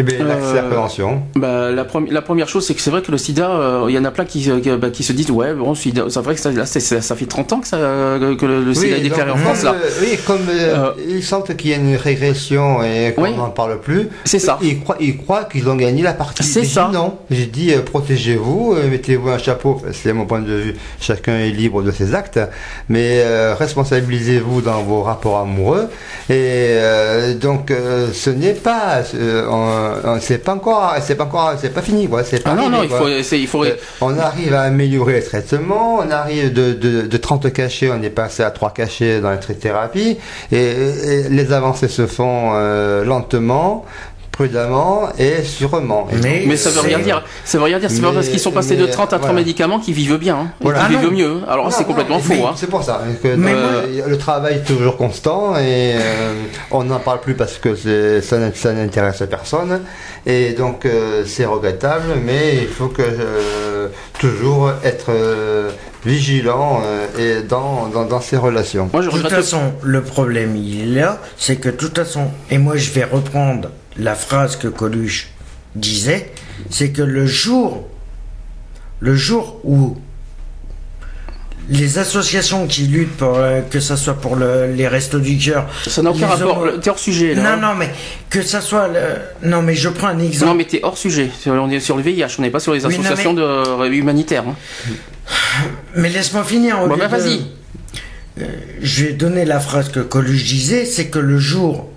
Eh bien, l'accès à la Euh, prévention. Bah, la, premi- la première chose, c'est que c'est vrai que le sida, euh, il y en a plein qui, se- qui, bah, qui se disent, ouais, bon, c'est vrai que ça, là, fait 30 ans que, ça, que le, le sida est déclaré en France, là. euh, oui, comme euh, Euh, ils sentent qu'il y a une régression et qu'on Oui. n'en parle plus, C'est ça. Ils croient, ils croient qu'ils ont gagné la partie. C'est ça. non. J'ai dit euh, protégez-vous, euh, mettez-vous un chapeau. C'est mon point de vue. Chacun est libre de ses actes, mais euh, responsabilisez-vous dans vos rapports amoureux. Et euh, donc, euh, ce n'est pas, euh, on- c'est pas encore, c'est pas encore, c'est pas fini, quoi. C'est pas Ah non, non, il faut, il faut, Euh, on arrive à améliorer les traitements, on arrive de, de, de 30 cachets, on est passé à 3 cachets dans les thérapies, et, et les avancées se font euh, lentement, prudemment et sûrement. Et Mais- mais ça veut rien dire. Ça veut rien dire. C'est pas parce qu'ils sont passés de mais, 30 à 30 voilà. médicaments qu'ils vivent bien, hein, Voilà. qu'ils Ah vivent non. mieux. Alors c'est complètement faux, hein. C'est pour ça. que Mais dans- moi- le travail est toujours constant et euh, on n'en parle plus parce que ça n'int- ça n'intéresse personne. Et donc euh, c'est regrettable, mais il faut que euh, toujours être euh, vigilant euh, et dans, dans, dans ces relations. Moi, je De toute façon, le problème il est là, c'est que de toute façon, et moi je vais reprendre la phrase que Coluche disait, c'est que le jour, le jour où les associations qui luttent pour euh, que ça soit pour le- les restos du cœur, Ça n'a aucun rapport. T'es hors sujet, là. Non, non, mais que ça soit le... non, mais je prends un exemple. Non, mais t'es hors sujet. On est sur le VIH, on n'est pas sur les Oui, non, associations de, euh, humanitaires. hein. Mais laisse-moi finir. Bon, bah, de- vas-y. Euh, je vais donner la phrase que Coluche disait, c'est que le jour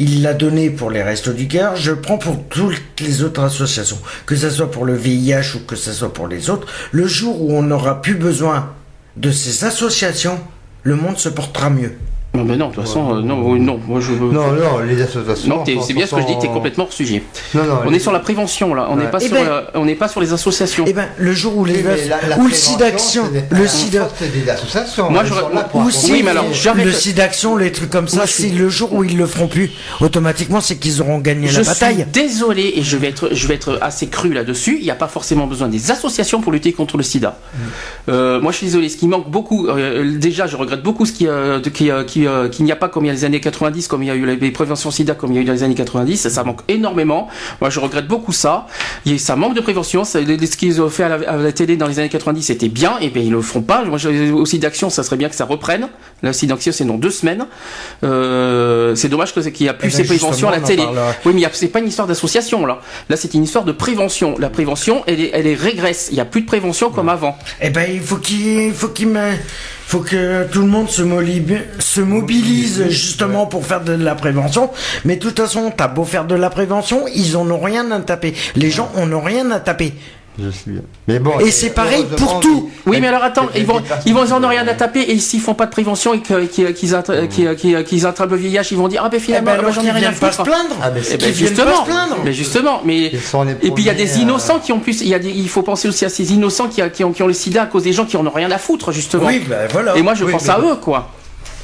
il l'a donné pour les Restos du Cœur, je prends pour toutes les autres associations, que ce soit pour le VIH ou que ce soit pour les autres. Le jour où on n'aura plus besoin de ces associations, le monde se portera mieux. Non, mais non, de toute façon, euh, non, non, moi je. Non, non, les associations. Non, t'es- sont- c'est bien ce que je dis, t'es sont- complètement hors sujet. Non, non, On les- est sur la prévention là, on n'est Ouais. pas Eh sur, ben- la- on n'est pas sur les associations. Eh ben, le jour où les Oui, mais la- la ou le prévention, le la SIDA, force des associations. Moi, elles j'aurais- sont là pour ou oui, mais alors, j'arrête- le SIDAction, les trucs comme ça, Moi, je suis- c'est le jour où ils le feront plus. Automatiquement, c'est qu'ils auront gagné Je la suis bataille. désolé et je vais être, je vais être assez cru là-dessus. Il n'y a pas forcément besoin des associations pour lutter contre le SIDA. Euh, moi, je suis désolé. Ce qui manque beaucoup, euh, déjà, je regrette beaucoup ce qui, euh, de- qui, euh, qui, euh, qu'il n'y a pas comme il y a les années 90, comme il y a eu les préventions SIDA, comme il y a eu dans les années 90. Ça manque énormément. Moi, je regrette beaucoup ça. A- ça manque de prévention. Ça- Ce qu'ils ont fait à la, à la télé dans les années 90, c'était bien. Et bien, ils le feront pas. Moi, je- aussi d'action, ça serait bien que ça reprenne. La SIDA, c'est dans deux semaines. Euh, c'est dommage que- qu'il n'y a plus Eh ben, ces préventions à la télé. Oui, mais c'est pas une histoire d'association là. Là, c'est une histoire de prévention. La prévention, elle est, elle est régresse. Il n'y a plus de prévention comme avant. Eh ben, il faut qu'il faut qu'il me- faut que tout le monde se, mobilise justement pour faire de la prévention. Mais de toute façon, t'as beau faire de la prévention, ils en ont rien à taper. Les gens en ont rien à taper. Je suis bien. Mais bon, Et c'est pareil pour tout. il- Oui, mais alors attends, il- ils vont, il- ils vont, ils en ont rien à taper et s'ils font pas de prévention et qu'ils qu'ils attra- qu'ils- qu'ils- qu'ils attrapent le VIH, ils vont dire ah ben Eh finalement ben, ah ben, j'en ai rien à viennent pas se foutre. Ah, Eh ben, justement, se plaindre. mais justement, mais et puis il y a des premiers, innocents euh, qui ont plus, il y a des, il faut penser aussi à ces innocents qui, ont, qui ont le SIDA à cause des gens qui en ont rien à foutre justement. Oui, ben voilà. Et moi je Oui, pense à eux quoi.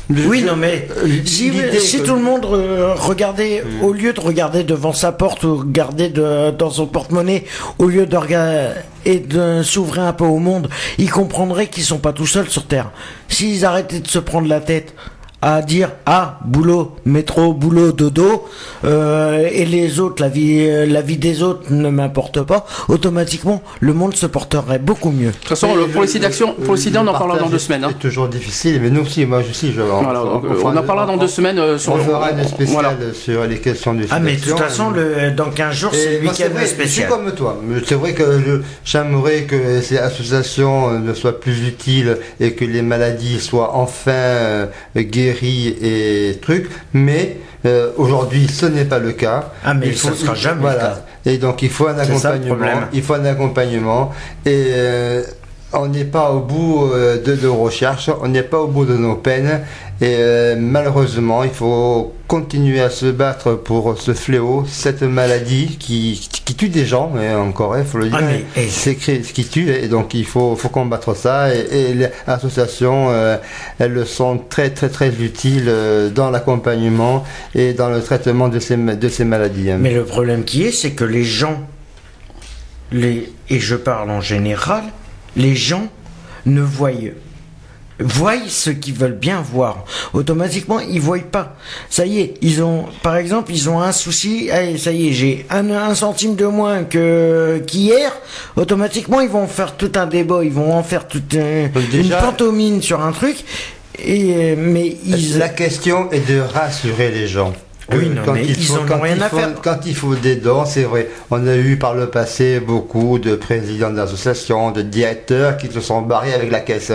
Oui, non, mais si, l'idée si tout le monde euh, regardait, au lieu de regarder devant sa porte ou regarder de- dans son porte-monnaie, au lieu de regarder et de s'ouvrir un peu au monde, ils comprendraient qu'ils sont pas tout seuls sur Terre. S'ils arrêtaient de se prendre la tête à dire ah boulot métro boulot dodo euh, et les autres la vie la vie des autres ne m'importe pas automatiquement le monde se porterait beaucoup mieux De toute façon, le- pour les sites d'action, pour le sida, on en parlera dans deux semaines. hein. C'est toujours difficile, mais nous aussi, moi aussi, je. Voilà, donc, euh, on en parlera dans deux semaines euh, sur On fera une spéciale Voilà. sur les questions du ah mais de toute façon le, dans 15 jours c'est le week-end vrai, Je suis spécial comme toi. Mais C'est vrai que je- j'aimerais que ces associations euh, ne soient plus utiles et que les maladies soient enfin euh, guéries et trucs. Mais euh, aujourd'hui, ce n'est pas le cas. Ah, mais Il sera jamais le cas. Et donc, il faut un ça, accompagnement. Il faut un accompagnement. Et euh, on n'est pas au bout euh, de nos recherches, on n'est pas au bout de nos peines. Et euh, malheureusement, il faut continuer à se battre pour ce fléau, cette maladie qui, qui tue des gens, et encore, il faut le dire, Ah, mais, hey. c'est ce qui tue, et donc il faut, faut combattre ça. Et, et les associations, euh, elles sont très très très utiles euh, dans l'accompagnement et dans le traitement de ces, ma- de ces maladies. hein. Mais le problème qui est, c'est que les gens, les, et je parle en général, les gens ne voient, voient ce qu'ils veulent bien voir. Automatiquement, ils voient pas. Ça y est, ils ont, par exemple, ils ont un souci. Allez, ça y est, j'ai un, un centime de moins que qu'hier. Automatiquement, ils vont faire tout un débat. Ils vont en faire toute un- Donc une pantomime sur un truc. Et euh, mais ils, La question est de rassurer les gens. Oui, non, mais ils en ont quand rien il à faut- faire. Quand il faut des dons, c'est vrai. On a eu par le passé beaucoup de présidents d'associations, de directeurs qui se sont barrés avec la caisse.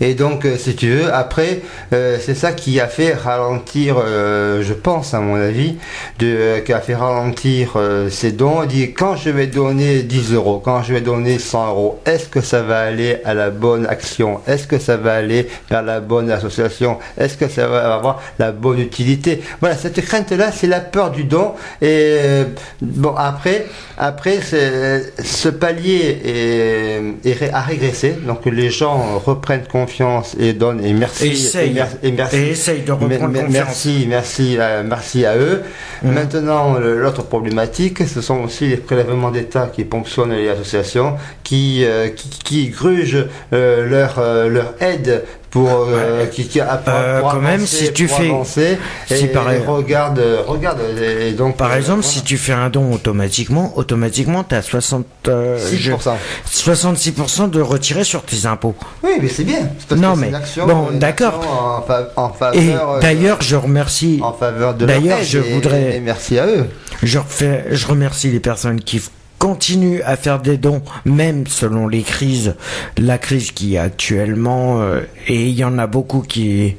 Et donc, euh, si tu veux, après, euh, c'est ça qui a fait ralentir, euh, je pense, à mon avis, de, euh, qui a fait ralentir euh, ces dons. On dit, quand je vais donner 10 euros, quand je vais donner 100 euros, est-ce que ça va aller à la bonne action? Est-ce que ça va aller vers la bonne association? Est-ce que ça va avoir la bonne utilité? Voilà, cette crainte-là, c'est la peur du don. Et euh, bon, après, après c'est- ce palier est, est ré- a régressé. Donc les gens reprennent confiance et donnent. Et merci. Essaye. Et, mer- et merci. et essayent de reprendre merci, merci, euh, merci à eux. Mhm. Maintenant, l'autre problématique, ce sont aussi les prélèvements d'État qui ponctionnent les associations, qui, euh, qui, qui grugent euh, leur, euh, leur aide pour, euh, qui, qui, pour- Euh, pour quand même, si tu fais- avancer, si et, par- et regarde, regarde, et donc Par euh, exemple, voilà. si tu fais un don automatiquement, automatiquement, tu as 60, euh, je- 6%. 66% de retiré sur tes impôts. Oui, mais c'est bien. parce Non, que mais- action, bon, d'accord. En, fa- en Et faveur, euh, d'ailleurs, je remercie, en faveur de leur d'ailleurs, je et- voudrais- et merci à eux. je, refais, je remercie les personnes qui continuent à faire des dons, même selon les crises, la crise qui actuellement, euh, et il y en a beaucoup qui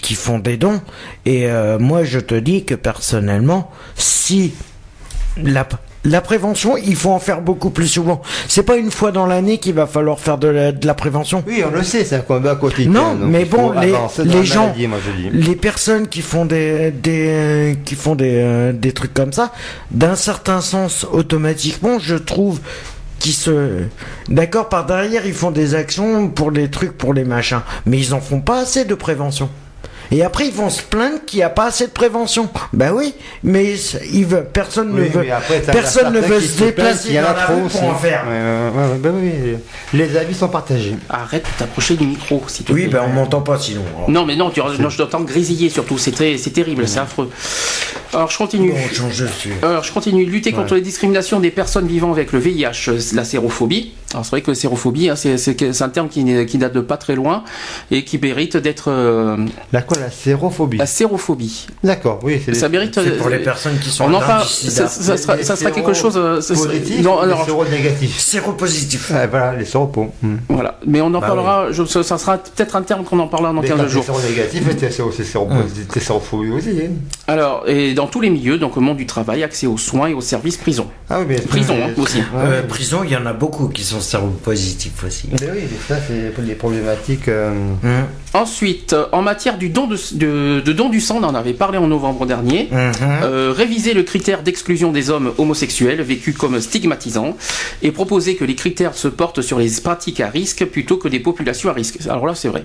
qui font des dons. Et euh, moi, je te dis que personnellement, si la, la prévention, il faut en faire beaucoup plus souvent. C'est pas une fois dans l'année qu'il va falloir faire de la, de la prévention. Oui, on le sait, c'est un combat quotidien. Non, mais bon, les- gens- maladie, moi. Les personnes qui font des des qui font des euh, des trucs comme ça, d'un certain sens, automatiquement, je trouve qui se d'accord par derrière ils font des actions pour les trucs pour les machins mais ils en font pas assez de prévention et après ils vont se plaindre qu'il n'y a pas assez de prévention ben oui mais c'est- ils veulent personne ne veut après, personne ne veut se déplacer qu'il y dans a la trop rue pour aussi. en faire ouais, ouais, ben oui, les avis sont partagés. Arrête de t'approcher du micro, si tu oui ben on m'entend pas sinon alors. Non, mais non, tu, non je t'entends grésiller surtout, c'est très- c'est terrible, c'est affreux. Alors, je continue. Bon, on change de sujet. Alors, je continue. Lutter contre les discriminations des personnes vivant avec le VIH, la sérophobie. Alors, c'est vrai que la sérophobie, hein, c'est un terme qui, qui date de pas très loin et qui mérite d'être. euh, La quoi, la sérophobie la sérophobie. D'accord, oui, c'est Ça mérite. c'est pour euh, les personnes qui sont On en parle. Ça, ça sera, ça sera quelque chose. euh, Positif non, alors, les séronégatifs séropositif Ouais, Voilà, les séropos. Hmm. voilà. Mais on en Bah parlera. je- ça, sera peut-être un terme qu'on en parlera dans Mais 15 quand jours. c'est séronégatif, séro- c'est séropositif, t'es sérophobie aussi. hein. Alors, et dans tous les milieux, donc au monde du travail, accès aux soins et aux services prison. Ah oui, mais Prison hein, aussi. Ouais, Euh, prison, il y en a beaucoup qui sont séropositifs aussi. Mais oui, mais ça, c'est les problématiques. euh, Hum, Ensuite, en matière du don de, de, de don du sang, on en avait parlé en novembre dernier. hum. Euh, réviser le critère d'exclusion des hommes homosexuels vécu comme stigmatisant et proposer que les critères se portent sur les pratiques à risque plutôt que des populations à risque. Alors là, c'est vrai.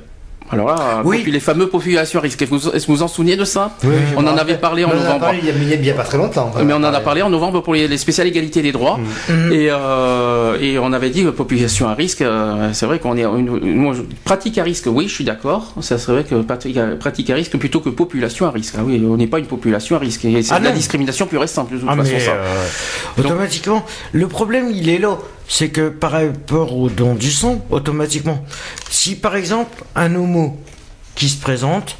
Alors là, Oui. les fameux populations à risque. Est-ce que vous vous en souvenez de ça Oui, On en avait parlé en novembre. il y a- pas très longtemps. Mais on en a parlé en novembre pour les, les spéciales égalités des droits Mhm. et, euh, et on avait dit que population à risque. euh, c'est vrai qu'on est une, une- pratique à risque. Oui, je suis d'accord. Ça serait vrai que pratique à, risque plutôt que population à risque. Ah oui, on n'est pas une population à risque. Et C'est Ah de la discrimination pure et simple de toute Ah, façon. mais ça. euh, automatiquement, le problème il est là, c'est que par rapport au don du sang, automatiquement, si par exemple un homo qui se présente,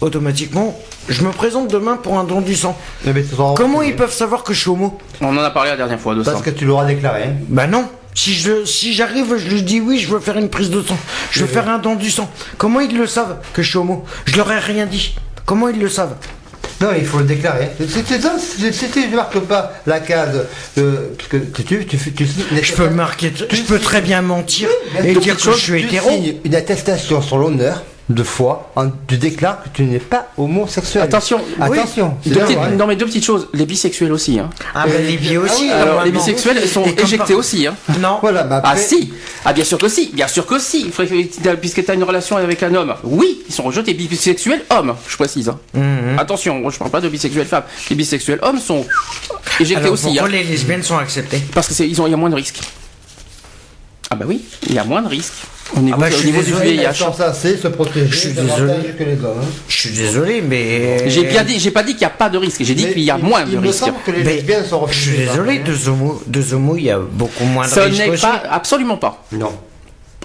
automatiquement, je me présente demain pour un don du sang. Mais t'en rends Comment ils peuvent savoir que je suis homo? On en a parlé la dernière fois de ça. Parce que tu l'auras déclaré. hein. Bah non. Si je si j'arrive, je lui dis oui, je veux faire une prise de sang, je veux faire un don du sang. Comment ils le savent que je suis homo? Je leur ai rien dit. Comment ils le savent? Non, il faut le déclarer. Si tu ne marques pas la case, euh, parce que tu, tu, tu, Je peux marquer, je peux très bien mentir et dire que je suis hétéro. une attestation sur l'honneur de foi, en- tu déclares que tu n'es pas homosexuel. Attention, attention. Deux petites- vrai. non mais deux petites choses. Les bisexuels aussi. Hein. Ah ben les biais aussi. Alors les bisexuels sont éjectés par- aussi. Hein. Non. Voilà, Ah si Ah bien sûr que si, bien sûr que si Puisque tu as une relation avec un homme, oui, ils sont rejetés bisexuels hommes, je précise. hein. Mhm. Attention, je parle pas de bisexuels femmes. Les bisexuels hommes sont éjectés Alors aussi, pourquoi hein, les lesbiennes sont acceptées? Parce que c'est ils ont il y a moins de risques. Ah bah oui, il y a moins de risques au niveau, bah, je au suis niveau du désolé, elles VIH. se protéger Je suis désolé. que les hommes. hein. Je suis désolé, mais J'ai bien dit, j'ai pas dit qu'il n'y a pas de risque, j'ai dit qu'il y a il- moins il de me risques. semble que les Mais lesbiennes sont je suis désolé, deux homos, deux homos, il y a beaucoup moins de Ce risques n'est pas absolument pas, Non.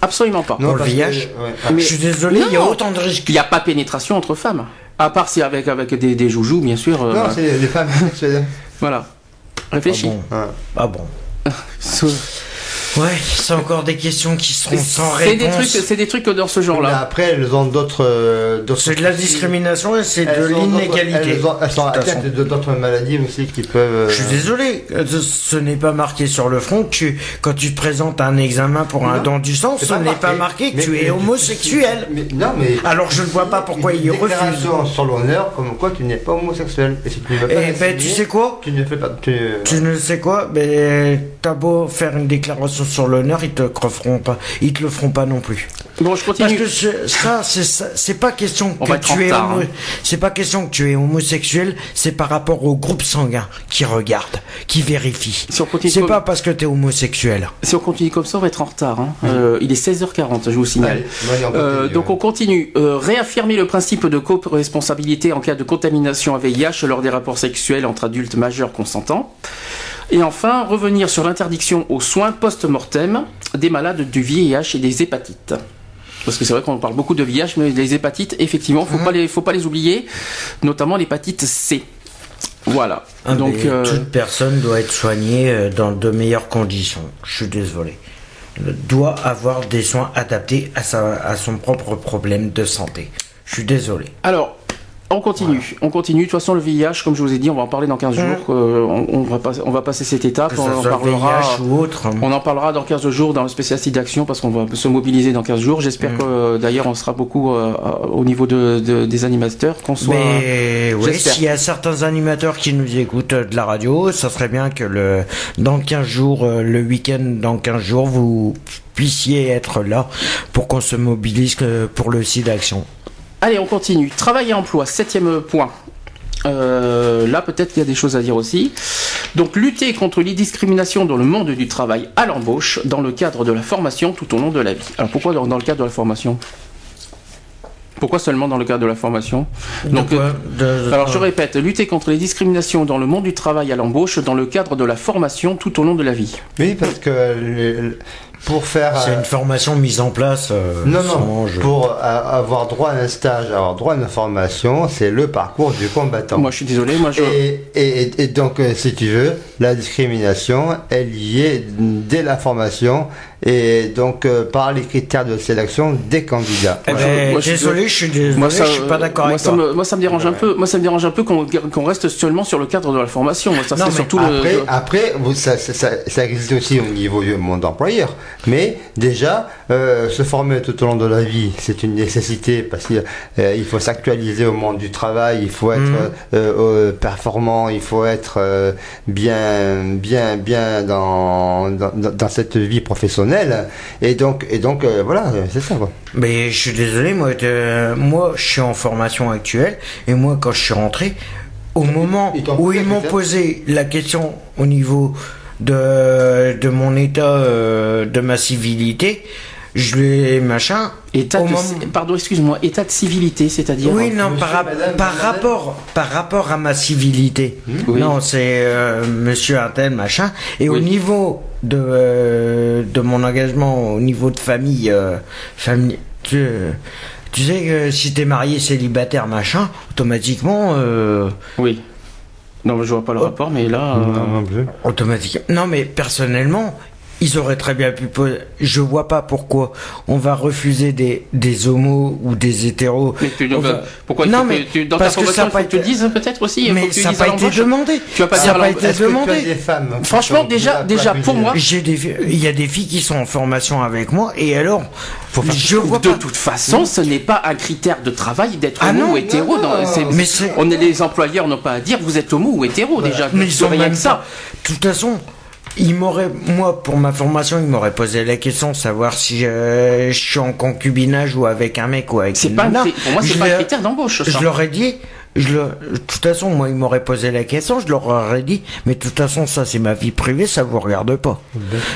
absolument pas. Non, Pour le que- VIH. ouais. Mais- Je suis désolé, il y a autant de risques. Il n'y a pas pénétration entre femmes. À part si avec avec des, des joujoux, bien sûr. euh, Non, c'est les femmes. Voilà. Ah Réfléchis. bon. Ouais. Ah bon. Ouais, c'est encore des questions qui seront sans C'est des réponse. trucs, c'est des trucs dans ce Mais genre-là. après, elles ont d'autres. euh, d'autres C'est de la discrimination et c'est de l'inégalité. Elles, ont- d'autres maladies aussi qui peuvent. euh, Je suis désolé, euh, ce- n'est pas marqué sur le front que tu, quand tu te présentes à un examen pour un don du sang, c'est ce n'est pas marqué que Mais- tu mais- es homosexuel. Mais, non, mais. Alors je ne vois pas pourquoi une il refuse. déclaration sur l'honneur comme quoi tu n'es pas homosexuel. Et si tu ne veux pas. Eh ben tu sais quoi Tu ne fais pas. Tu... Tu ne sais quoi Mais t'as beau faire une déclaration sur l'honneur, ils te le pas. Ils te le feront pas non plus. Bon, je Parce continue. que je- ça, c'est pas question On que tu es hein. c'est pas question que tu es homosexuel, c'est par rapport au groupe sanguin qui regarde, qui vérifie. Si C'est comme- pas parce que t'es homosexuel. Si on continue comme ça, on va être en retard. hein. Euh, il est 16h40, je vous signale. On Euh, donc on continue. Euh, réaffirmer le principe de co-responsabilité en cas de contamination à VIH lors des rapports sexuels entre adultes majeurs consentants. Et enfin, revenir sur l'interdiction aux soins post-mortem des malades du VIH et des hépatites. Parce que c'est vrai qu'on parle beaucoup de VIH, mais les hépatites, effectivement, faut pas les, faut pas les oublier, notamment l'hépatite C. Voilà. Ah, Donc, euh, toute personne doit être soignée euh, dans de meilleures conditions. Je suis désolé. Doit avoir des soins adaptés à, sa, à son propre problème de santé. Je suis désolé. Alors, on continue. On continue. De toute façon, le VIH, comme je vous ai dit, on va en parler dans 15 jours. Euh, on, on va pas- on va passer cette étape. Que on en parlera. VIH ou autre. On en parlera dans 15 jours dans le spécialiste d'action parce qu'on va se mobiliser dans 15 jours. J'espère Mm. que euh, d'ailleurs on sera beaucoup euh, au niveau de, de- des animateurs, qu'on soit. Mais oui, s'il y a certains animateurs qui nous écoutent de la radio, ça serait bien que le dans 15 jours, le week-end dans 15 jours, vous puissiez être là pour qu'on se mobilise pour le site d'action. Allez, on continue. Travail et emploi, septième point. Euh, là, peut-être qu'il y a des choses à dire aussi. Donc, lutter contre les discriminations dans le monde du travail à l'embauche dans le cadre de la formation tout au long de la vie. Alors, pourquoi dans dans le cadre de la formation? Pourquoi seulement dans le cadre de la formation? Donc, De quoi De- de- Alors je répète, lutter contre les discriminations dans le monde du travail à l'embauche dans le cadre de la formation tout au long de la vie. Oui, parce que pour faire. C'est euh, une formation mise en place. euh, Non, non, pour euh, avoir droit à un stage, avoir droit à une formation, c'est le parcours du combattant. Moi je suis désolé, moi je... Et, et- et donc, euh, si tu veux, la discrimination, elle y est dès la formation et donc euh, par les critères de sélection des candidats. Eh Moi, ben, je- moi, je suis désolé, je suis désolé, Moi, ça, je suis pas d'accord moi, avec ça toi. me, moi ça me dérange un peu. Moi ça me dérange un peu qu'on reste seulement sur le cadre de la formation. Moi ça Non, c'est mais surtout Après, le. après vous, ça, ça, ça- ça existe aussi au niveau du monde employeur. Mais déjà, euh, se former tout au long de la vie, c'est une nécessité parce qu'il euh, faut s'actualiser au monde du travail, il faut être Mhm. euh, euh, performant, il faut être euh, bien, bien, bien dans, dans, dans cette vie professionnelle. Et donc, et donc euh, voilà, c'est ça. Quoi. Mais je suis désolé, moi, euh, moi, je suis en formation actuelle, et moi, quand je suis rentré, au moment où ils m'ont posé la question au niveau de, de mon état, euh, de ma civilité, je lui machin. État de, moment- pardon, excuse-moi, état de civilité, c'est-à-dire. Oui, non, Monsieur, par, madame, par rapport, par rapport à ma civilité. Oui. Non, c'est euh, monsieur un tel, machin. Et au niveau de, euh, de mon engagement, au niveau de famille, euh, famille tu, tu sais que si t'es marié célibataire, machin, automatiquement, euh, Oui. Non, je vois pas le Oh. rapport, mais là. euh, Non, non plus. automatiquement. Non, mais personnellement, ils auraient très bien pu poser. Je vois pas pourquoi on va refuser des, des homos ou des hétéros. mais tu- va- pourquoi Non, tu- mais tu- dans parce ta que ça pas que tu le été- dises peut-être aussi. Mais ça n'a pas été demandé. Tu vas pas Ça dire a à pas été demandé. des femmes Franchement, déjà- déjà, pour moi- J'ai des, il y a des filles qui sont en formation avec moi et alors, je vois De pas. toute façon, ce n'est pas un critère de travail d'être Ah homo non, ou hétéro. non, dans- non. c'est- Mais c'est- on est les employeurs n'ont pas à dire vous êtes homo ou hétéro déjà. Mais ils sont rien que ça. De toute façon, ils m'auraient, moi, pour ma formation, ils m'auraient posé la question de savoir si euh, je suis en concubinage ou avec un mec ou avec C'est une pas nana. pour moi, c'est pas un critère d'embauche. ça. Je leur ai dit, je le- de toute façon, moi, ils m'auraient posé la question, je leur aurais dit, mais de toute façon, ça, c'est ma vie privée, ça vous regarde pas.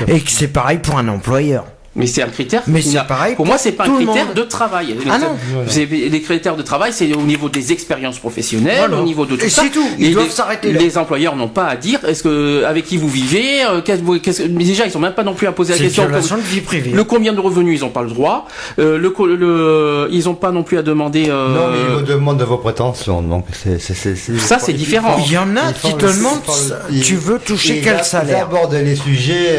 Et que c'est pareil pour un employeur. Mais c'est un critère. Mais c'est pareil Pour moi, c'est pas un critère monde. de travail. Ah non. C'est- Les critères de travail, c'est au niveau des expériences professionnelles, Voilà. au niveau de tout Et ça. c'est tout. Ils Et doivent les- s'arrêter là. Les employeurs n'ont pas à dire est-ce que avec qui vous vivez. euh, mais déjà, ils sont même pas non plus à poser la C'est une question. violation de vie privée. Le combien de revenus, ils ont pas le droit. Euh, le, ils ont pas non plus à demander. euh, Non, mais ils vous demandent de vos prétentions, donc Ça, c'est différent. Il y en a qui te demandent, tu veux toucher quel a- Ils salaire abordent les sujets,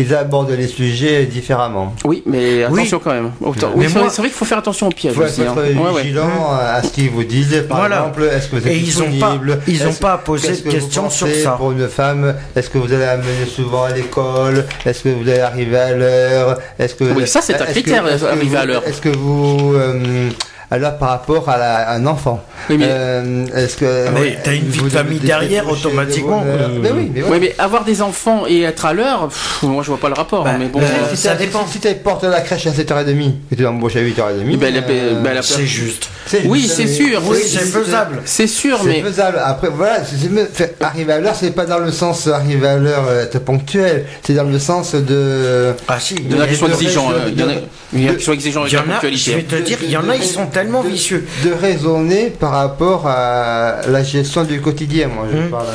ils abordent les sujets différemment. Oui, mais Oui. attention quand même. Autant- Mais oui, c'est moi- c'est vrai qu'il faut faire attention au Il piège faut aussi. être hein. Ouais, ouais. vigilant à ce qu'ils vous disent. Par Voilà. exemple, est-ce que vous êtes Et pas- disponible? ils ont Est-ce- pas à poser qu'est-ce de que vous questions sur pensez ça. Pour une femme, est-ce que vous allez amener souvent à l'école? Est-ce que vous allez arriver à l'heure? Est-ce que Oui, ça, c'est un critère, arriver vous- à l'heure. Est-ce que vous euh, alors par rapport à, la- à un enfant Oui, mais- euh, est-ce que Mais t'as une vie de famille derrière, de automatiquement. Mais oui, mais voilà. Ouais, mais avoir des enfants et être à l'heure, pff, moi je vois pas le rapport. Bah, mais bon, euh, Si ça dépend. Si tu portes la crèche à 7h30 et tu embauches à 8h30, Eh ben, euh, ben, la- C'est juste. c'est Oui, juste, c'est sûr. Oui, c'est- c'est faisable. c'est sûr, C'est mais faisable. Après, voilà, c'est- c'est mieux. Fait, arriver à l'heure, c'est pas dans le sens arriver à l'heure, être ponctuel. C'est dans le sens de. Ah si, de- de- euh, Il y en a- avec Il y la en a, je vais te dire, il y en a, ils sont tellement de- vicieux. De raisonner par rapport à la gestion du quotidien, moi, je Hmm. parle.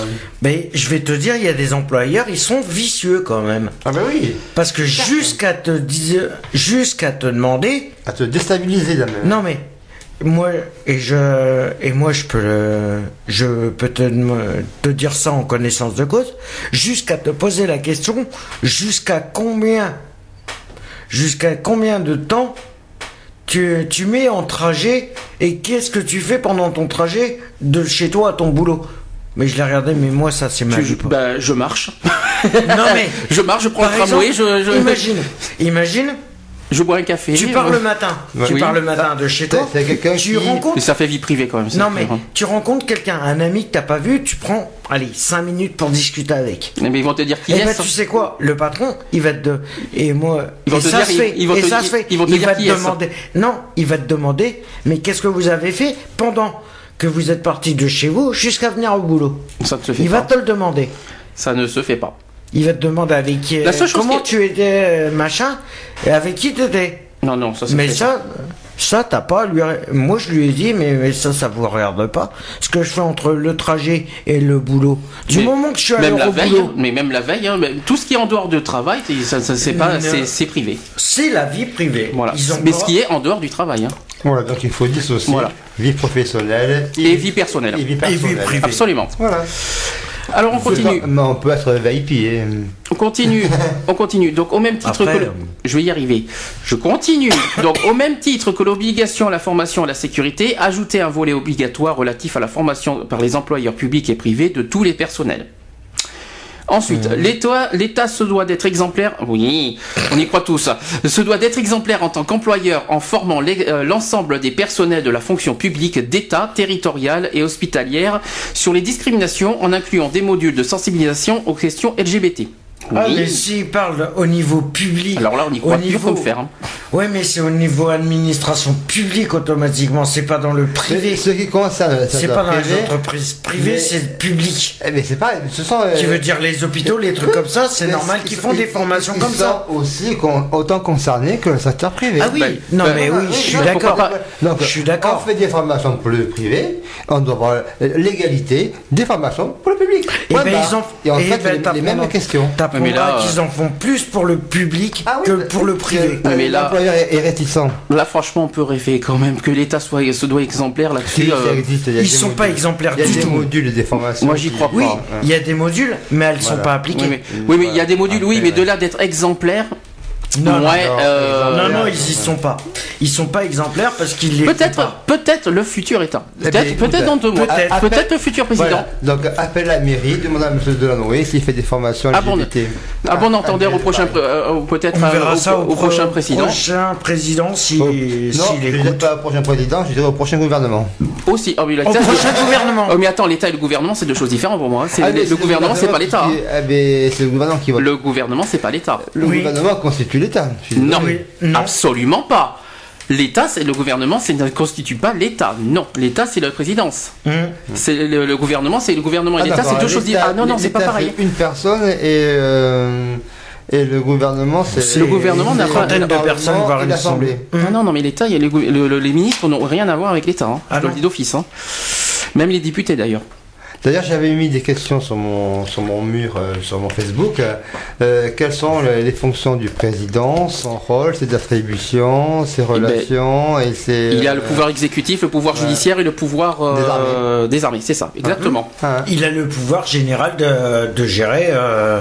Mais je vais te dire, il y a des employeurs, ils sont vicieux quand même. Ah, ben oui. Parce que jusqu'à te dire, jusqu'à te demander, À te déstabiliser, là même. non mais moi et je et moi je peux le, je peux te, te dire ça en connaissance de cause, jusqu'à te poser la question, jusqu'à combien, jusqu'à combien de temps tu, tu mets en trajet et qu'est-ce que tu fais pendant ton trajet de chez toi à ton boulot? Mais je l'ai regardé, mais moi ça c'est ma vie. bah, je marche. Non mais Je marche, je prends le tramway, exemple, je, je, imagine, imagine, je bois un café. tu pars le matin, tu Oui. pars le matin de chez toi, C'est- c'est quelqu'un tu qui- rencontres Mais ça fait vie privée quand même. ça. Non mais tu rencontres quelqu'un, un ami que t'as pas vu, tu prends, allez, 5 minutes pour discuter avec. Mais ils vont te dire qui Et est. ben tu sais quoi, le patron, il va te et moi, Ils vont et te ça dire- se fait, ils- ils vont et te ça dire- se fait, ils vont te il dire va qui te demander, non, il va te demander, mais qu'est-ce que vous avez fait pendant que vous êtes parti de chez vous jusqu'à venir au boulot? Ça ne se fait Il pas. va te le demander. Ça ne se fait pas. Il va te demander avec qui, La seule chose comment qui- tu étais, euh, machin, et avec qui t'étais. Non, non, ça se Mais ça, ça t'as pas lui. Moi je lui ai dit, mais, mais ça, ça vous regarde pas. Ce que je fais entre le trajet et le boulot. Du Mais moment que je suis à même l'heure la au veille, boulot, mais même la veille, hein, mais tout ce qui est en dehors de travail, ça, ça, c'est pas, Non. c'est, c'est privé. c'est la vie privée. Voilà. Ils ont Mais ce qui est en dehors du travail, hein. Voilà, donc il faut dissocier Voilà. vie professionnelle et vie personnelle. et vie Et vie personnelle. privée. Absolument. Voilà. Alors on continue. Mais on peut être VIP. hein. On continue, on continue. Donc au même titre Après, que le- euh, je vais y arriver. Je continue. Donc au même titre que l'obligation à la formation et à la sécurité, ajouter un volet obligatoire relatif à la formation par les employeurs publics et privés de tous les personnels. Ensuite, l'État, l'État se doit d'être exemplaire. Oui, on y croit tous. Se doit d'être exemplaire en tant qu'employeur en formant euh, l'ensemble des personnels de la fonction publique d'État, territoriale et hospitalière sur les discriminations en incluant des modules de sensibilisation aux questions LGBT. Ah, Oui. mais s'il parle au niveau public. Alors là, on y au croit dur niveau- comme fer. hein. Ouais, mais c'est au niveau administration publique automatiquement, c'est pas dans le privé. Ce qui concerne le C'est pas dans les entreprises privées, mais- c'est public. eh, mais c'est pas, ce sont. euh, Qui veut dire les hôpitaux, les trucs comme ça, c'est normal ils- qu'ils font ils- des formations ils comme ça. sont aussi con- autant concernés que le secteur privé. Ah oui, Bah, non bah, mais oui, oui, je suis oui, d'accord. Donc, Je suis On fait des formations pour le privé, on doit avoir l'égalité des formations pour le public. Et Point ben ils en Et on eh fait ben, les, mêmes questions. T'apprendras Mais là, qu'ils en font plus pour le public Ah oui, que pour le privé. euh, Oui, mais là- L'employeur est, est réticent. Là, franchement, on peut rêver quand même que l'État soit se doit exemplaire là-dessus. euh, Ils sont modules. pas exemplaires Il y a du des tout. modules des formations. Moi, j'y qui- crois Oui, pas. il y a des modules, mais elles sont Voilà. pas appliquées. Oui, mais, oui, mais il y a des modules, oui, Après, mais de là d'être exemplaire. Non, non, ouais, non, euh, Non, non, ils y sont pas. Ils sont pas exemplaires parce qu'ils les font Peut-être, peut-être le futur État. Eh Peut-être, peut-être dans deux mois. peut-être. Le futur président. Voilà. Donc, appelle la mairie, demande à M. Delanoë s'il fait des formations Ah bon. À bon Ah, entendeur ah, au prochain, euh, peut-être au, ça au, au prochain pro- président. prochain président si, Oh, s'il non, je dirais écoute. pas au prochain président, je dirais au prochain gouvernement. Aussi. Oh, mais Au prochain gouvernement. Oh, mais attends, l'État et le gouvernement, c'est deux choses différentes pour moi. hein. Ah, le, le gouvernement, c'est pas l'État. ah, c'est le gouvernement qui vote. Le gouvernement, c'est pas l'État. Le gouvernement constitue l'État. Non, non. absolument pas. L'État, c'est le gouvernement, c'est ne constitue pas l'État. Non, l'État, c'est la présidence. Hum. C'est le, le gouvernement, c'est le gouvernement et Ah, l'État, c'est deux choses différentes. Ah non, non, c'est pas pareil. Une personne et, euh, et le gouvernement, c'est. Le gouvernement n'a pas- de personnes, une l'Assemblée. centaine. Ah non, non, mais l'État, les, gou- le- le- les ministres n'ont rien à voir avec l'État. hein. Ah Je le non. dis d'office. hein. Même les députés d'ailleurs. D'ailleurs, j'avais mis des questions sur mon, sur mon mur, euh, sur mon Facebook. Euh, quelles sont les, les fonctions du président, son rôle, ses attributions, ses relations et ses. Il y a le euh, pouvoir exécutif, le pouvoir judiciaire et le pouvoir euh, des armées. C'est ça, exactement. hein. Il a le pouvoir général de, de gérer euh,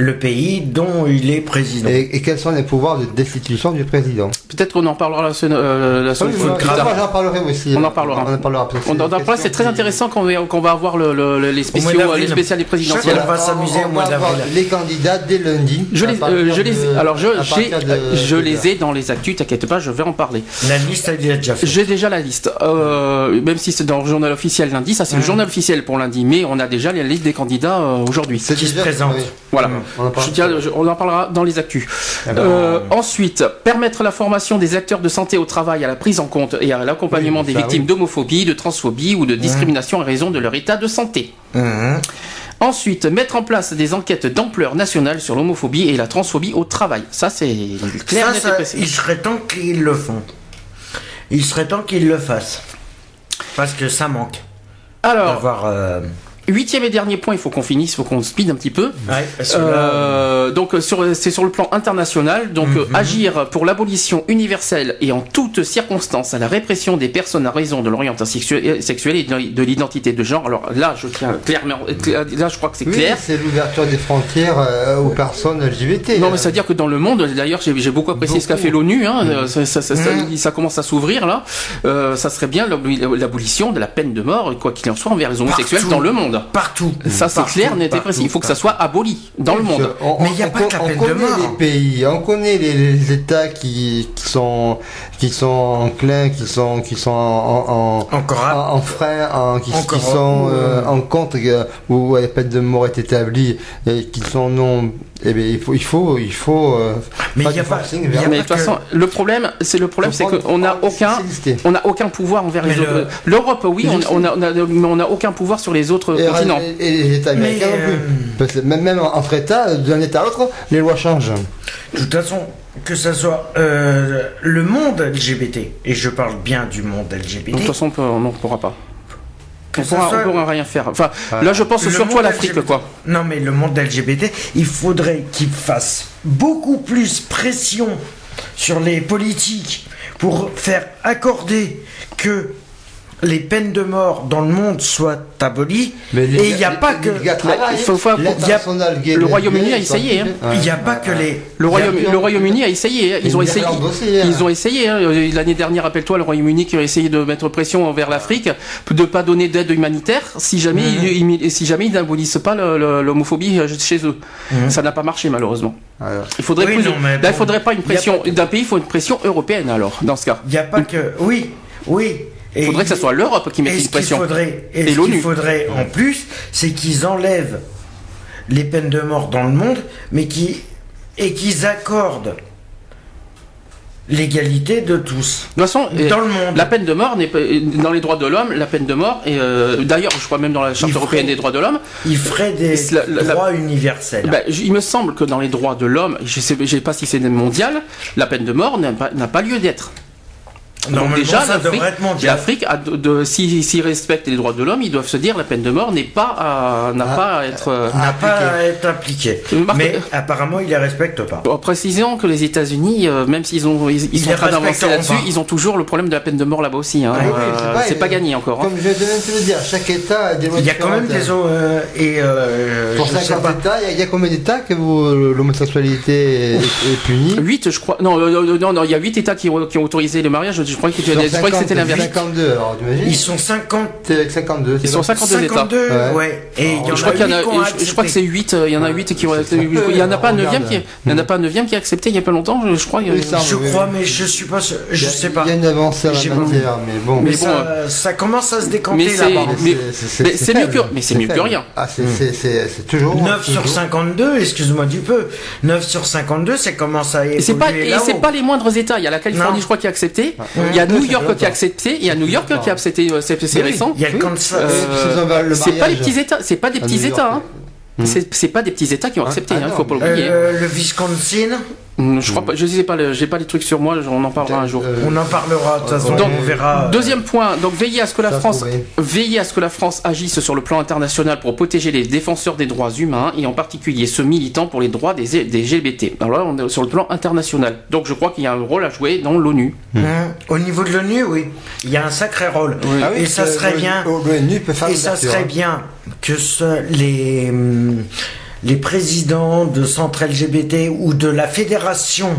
le pays dont il est président. Et, et quels sont les pouvoirs de destitution du président Peut-être qu'on en parlera la semaine, euh, la semaine Oui, plus moi, j'en parlerai aussi. On en parlera. On en parlera. On c'est en une parlera, c'est question très intéressant qu'on va, avoir le- le- le- les spéciaux, d'avril. les spéciales et présidentielles. Chacun va s'amuser au mois On d'avril. Les candidats dès lundi. Je les, euh, je les, de- alors je, de- euh, je de- les ai dans les actus, t'inquiète pas, je vais en parler. La liste, elle est déjà faite. J'ai déjà la liste, euh, même si c'est dans le journal officiel lundi, ça c'est le journal officiel pour lundi, mais on a déjà la liste des candidats euh, aujourd'hui. C'est qui se présente. Voilà. On en parle. Je tiens- je- on en parlera dans les actus. Ah ben, Euh, ensuite, permettre la formation des acteurs de santé au travail à la prise en compte et à l'accompagnement Oui, des victimes oui. d'homophobie, de transphobie ou de discrimination en raison de leur état de santé. Mhm. Ensuite, mettre en place des enquêtes d'ampleur nationale sur l'homophobie et la transphobie au travail. Ça, c'est clair, Ça, il serait temps qu'ils le font. Il serait temps qu'ils le fassent. Parce que ça manque Alors, d'avoir. euh, huitième et dernier point, il faut qu'on finisse, il faut qu'on speed un petit peu. Ouais, Euh, donc euh, sur, c'est sur le plan international, donc euh, agir pour l'abolition universelle et en toutes circonstances à la répression des personnes à raison de l'orientation sexuelle, sexuelle et de de l'identité de genre. Alors là, je tiens clairement, là je crois que c'est Oui, clair. c'est l'ouverture des frontières euh, aux personnes LGBT. Non, mais c'est-à-dire que dans le monde, d'ailleurs, j'ai j'ai beaucoup apprécié ce qu'a fait l'ONU, hein, euh, ça, ça- ça- ça- Mhm. ça commence à s'ouvrir là. Euh, ça serait bien l'aboli- l'abolition de la peine de mort, quoi qu'il en soit, envers les homosexuels Partout. dans le monde. Partout. Ça, c'est clair, net et précis. Il faut que ça soit aboli dans le monde. On- Mais il y a on- pas que la on peine de connaît mort. les pays, on connaît les, les États qui, qui sont qui sont enclins, qui sont qui sont en, en, Encore en, en en- qui, sont euh, en contre euh, où la peine de mort est établie et qui sont non. Eh bien, il faut il faut il faut. euh, Mais faire il y a pas- forcing y a Mais de toute façon, le problème, c'est le problème, c'est qu'on n'a aucun, on n'a aucun pouvoir envers les Mais le- autres. L'Europe, oui, Mais on, a, on a- mais on n'a aucun pouvoir sur les autres Et, continents. et- les États Mais, américains non plus. euh, Parce que même, même entre États, d'un État à l'autre, les lois changent. De toute façon, que ça soit euh, le monde LGBT, et je parle bien du monde LGBT. Donc, de toute façon, on peut- on ne pourra pas. Que On pourra, soit- on pourra rien faire. Enfin, là, je pense Le surtout à l'Afrique, quoi. Non, mais le monde LGBT, il faudrait qu'il fasse beaucoup plus pression sur les politiques pour faire accorder que les peines de mort dans le monde soient abolies. Mais les et il n'y a les- pas les que. travaillent. il faut- faut- L'international gay le Royaume-Uni a essayé, hein. Il n'y a pas que les. Le y a- Royaume-Uni a essayé. hein. Ils ont essayé. Hein. Ils ont essayé. hein. Euh, L'année dernière, rappelle-toi, le Royaume-Uni qui a essayé de mettre pression envers l'Afrique de pas donner d'aide humanitaire si jamais Mhm. ils, si jamais ils n'abolissent pas l'homophobie euh, chez eux. Ça n'a pas marché malheureusement. Alors, Il faudrait Oui, plus. non, mais là, bon, il faudrait pas une y a pression d'un pays. Il faut une pression européenne alors dans ce cas. Il n'y a pas que. Oui, oui. Il faudrait que ce soit l'Europe qui mette Et une pression. faudrait, et Et ce qu'il faudrait en plus, c'est qu'ils enlèvent les peines de mort dans le monde, mais qui et qu'ils accordent l'égalité de tous De toute façon, euh, dans le monde. la peine de mort n'est pas dans les droits de l'homme. La peine de mort et euh, d'ailleurs, je crois même dans la charte européenne des droits de l'homme. Il ferait des La- la- la- droits universels. Ben, j- il me semble que dans les droits de l'homme, je sais, je sais pas si c'est mondial, la peine de mort n'a pas, n'a pas lieu d'être. Donc déjà, ça l'Afrique, devrait être mondial. l'Afrique a de, de- si- s'ils respectent les droits de l'homme, ils doivent se dire la peine de mort n'est pas à, n'a Ah. pas à être. euh, n'a pas à être appliqué. Marc- Mais apparemment, il les respecte pas. En précisant que les États-Unis, euh, même s'ils ont, ils, ils Ils sont en train d'avancer là-dessus, pas. ils ont toujours le problème de la peine de mort là-bas aussi. hein. Ah oui, Euh, c'est pas- c'est pas gagné encore. hein. Comme je viens de te le dire, chaque État a des lois Il y a quand même des euh, et euh, Pour je sais 50 pas. États, il y a- combien d'États que vous- l'homosexualité est, est punie? 8, je crois. Non, euh, non, non, il y a 8 États qui, ont- qui ont autorisé le mariage. Je croyais que, tu- Sur je croyais que c'était 50, l'inverse. 52, alors tu imagines Ils sont 50 C'est avec 52. Ils sont ça 52 États. 52, Ouais. ouais. Et il y en Je crois a qu'il y en a, je, je crois que c'est accepté. 8, il y en a 8 qui ont accepté. Il y en a pas un regarde. neuvième qui, il y en a pas un neuvième qui a accepté il y a pas longtemps, je, crois. Je crois, mais je suis pas sûr. Il y Je a- sais pas. Il y a une pas- matière, mais bon. Mais bon, ça, commence à se décanter là-bas. mais- c'est mieux que- mais c'est mieux que rien. Ah, c'est c'est- c'est- c'est toujours. 9 sur toujours- 52, excuse-moi du peu. 9 sur 52, ça commence à Et c'est pas, évoluer et c'est pas les moindres États. Il y a la Californie, je crois, qui a accepté. Ouais. Il y a New York qui a accepté. Il y a New York qui a accepté. euh, C'est récent. Il y a le. Kansas. Euh, C'est pas les mariage. petits États. C'est pas des petits. États. hein. C'est pas des petits États qui ont accepté. ah Il non. faut pas l'oublier. Euh, le Wisconsin, Je crois pas. Je sais pas. J'ai pas les trucs sur moi. On en parlera un jour. Euh, on en parlera. De toute façon, on verra. Deuxième point, donc veiller à ce que la France, veiller à ce que la France agisse sur le plan international pour protéger les défenseurs des droits humains et en particulier ceux militants pour les droits des, des LGBT. Alors là, on est sur le plan international. Donc je crois qu'il y a un rôle à jouer dans l'ONU. Hum, Au niveau de l'ONU, oui, il y a un sacré rôle. Ah oui, et ça serait bien. L'ONU peut faire Et ça serait hein. bien que ce- les, hum, les présidents de centres LGBT ou de la fédération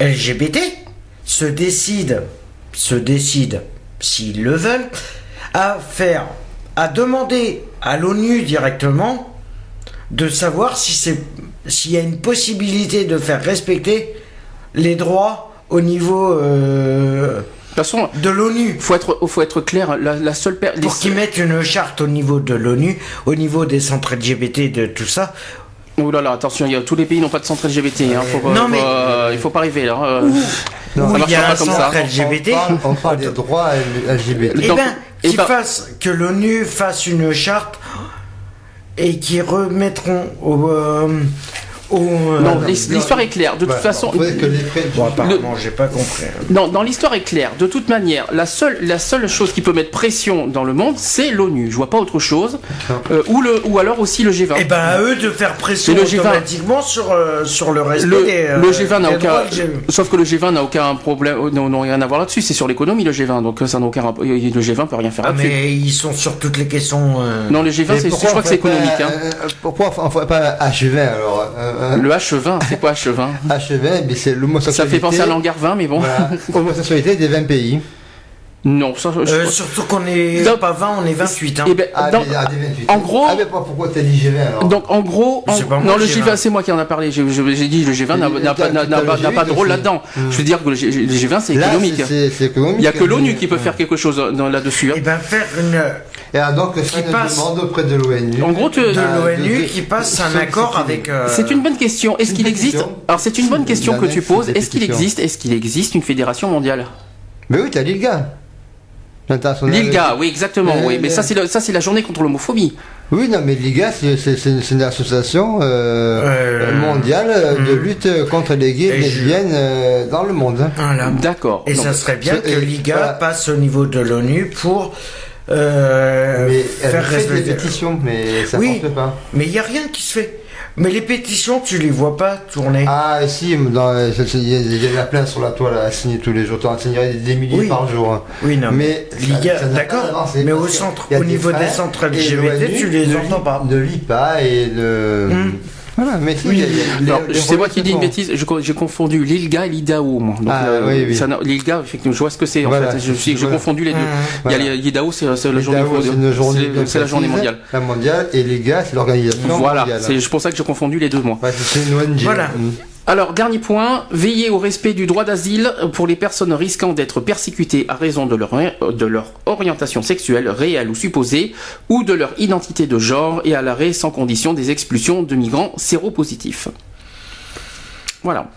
LGBT se décident, se décident, s'ils le veulent, à faire, à demander à l'ONU directement de savoir si c'est, s'il y a une possibilité de faire respecter les droits au niveau euh, toute façon, de l'ONU. faut être, faut être clair. La, la seule per- les- Pour qu'ils mettent une charte au niveau de l'ONU, au niveau des centres LGBT, de tout ça. Oh là là, attention, il y a, tous les pays n'ont pas de centre LGBT. Hein, faut pas- Non, faut- mais- euh, il faut pas arriver là. euh, Non, ça il y a un centre LGBT. On parle, on parle des droits LGBT. Eh ben, eh qu'ils ben- fassent, que l'ONU fasse une charte et qu'ils remettront au. Euh, euh, non, non, l'his- l'histoire est claire. De toute façon, que les Bon, apparemment, j'ai pas compris. Non, dans l'histoire est claire. De toute manière, la seule, la seule chose qui peut mettre pression dans le monde, c'est l'ONU. Je vois pas autre chose. Euh, ou le, ou alors aussi le G20. Eh ben, à eux de faire pression le G20 automatiquement sur, euh, sur le respect le, des. euh, le G20 n'a aucun, sauf que le G20 n'a aucun problème, euh, non, non, rien à voir là-dessus. C'est sur l'économie le G20, donc euh, ça n'a aucun. Le G20 peut rien faire Ah, là-dessus. mais ils sont sur toutes les questions. euh, Non, le G20, Mais c'est, je crois que c'est économique. hein. euh, pourquoi on ferait pas H20 alors euh, Le H20, c'est quoi H20 H20, mais c'est Ça l'homosexualité. fait penser à l'hangar 20, mais bon. Voilà, homosexualité des 20 pays. Non, ça, je- euh, surtout qu'on est pas 20, on est 28. Hein. Eh ben, Ah, dans- mais, ah, des 28. en gros- Ah, mais pas- pourquoi t'as dit G20 alors? Donc en gros, en- moi non le le G20. G20 c'est moi qui en a parlé. J'ai dit le G20 n'a Et n'a pas, pas- pas de G8 rôle là-dedans. Mm. Je veux dire que le, G- le G20 c'est économique. Il n'y a que l'ONU qui peut faire quelque chose là-dessus. hein. Eh ben, faire une. Et alors, donc, ça Qui une passe- demande auprès de l'ONU. En gros, tu- de l'ONU de- qui passe un c'est- accord avec. euh, C'est une bonne question. Est-ce qu'il existe. Alors c'est une bonne question que tu poses. Est-ce qu'il existe? Est-ce qu'il existe une fédération mondiale? Mais oui, t'as l'ILGA. L'international- L'ILGA, oui exactement. Euh, Oui, mais le- ça c'est le- ça c'est la journée contre l'homophobie. Oui, non, mais l'ILGA, c'est une association euh, Euh, mondiale euh, de hmm. lutte contre les gays et lesbiennes euh, dans le monde. Voilà. D'accord. Et Donc, ça serait bien que voilà. passe au niveau de l'ONU pour euh, Mais faire des pétitions, mais ça Oui. porte pas. Mais il n'y a rien qui se fait. Mais les pétitions, tu les vois pas tourner. Ah si, dans- il y a- plein sur la toile à signer tous les jours. Tu en signerais des, milliers Oui. par jour. oui, non. Mais d'accord, mais au centre- au niveau des centres LGBT, tu les entends pas. Ne lit pas et ne. Voilà, mais. Oui. il y a- il y a- les- Alors, les c'est moi qui dis une bêtise, j'ai confondu l'ILGA et l'IDAO. moi. Donc, Ah, euh, oui, oui. L'ILGA, effectivement, je vois ce que c'est. En Voilà, fait, je suis, j'ai voilà. confondu les deux. Mmh. Il y a Voilà. l'IDAO, c'est la journée, c'est la journée mondiale. La mondiale et gars, c'est l'organisation Voilà, mondiale. c'est pour ça que j'ai confondu les deux, moi. Ouais, c'est une ONG. Voilà. Mm. Alors, dernier point, veiller au respect du droit d'asile pour les personnes risquant d'être persécutées à raison de leur, de leur orientation sexuelle, réelle ou supposée, ou de leur identité de genre, et à l'arrêt sans condition des expulsions de migrants séropositifs. Voilà.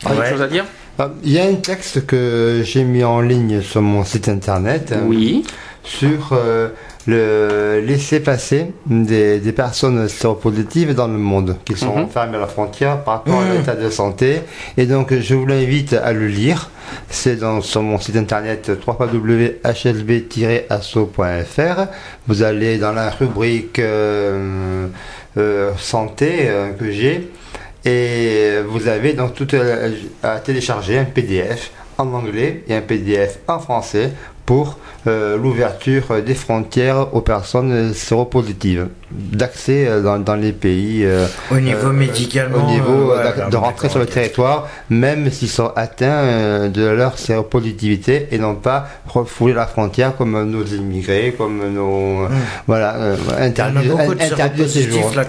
Quelque Ouais. chose à dire? Ah, Il y a un texte que j'ai mis en ligne sur mon site internet. euh, Oui. sur euh, le laisser-passer des, des personnes séropositives dans le monde, qui sont Mhm. enfermées à la frontière par rapport à Mhm. l'état de santé. Et donc, je vous l'invite à le lire. C'est dans, sur mon site internet www.hsb-asso.fr. Vous allez dans la rubrique euh, euh, santé euh, que j'ai. Et vous avez donc tout à, à télécharger un PDF en anglais et un PDF en français pour euh, l'ouverture des frontières aux personnes séropositives, d'accès euh, dans, dans les pays, euh, Au niveau médicalement. au niveau de rentrer sur le territoire, même s'ils sont atteints de leur séropositivité et non pas refouler la frontière comme nos immigrés, comme nos voilà en a interdits de séjour. là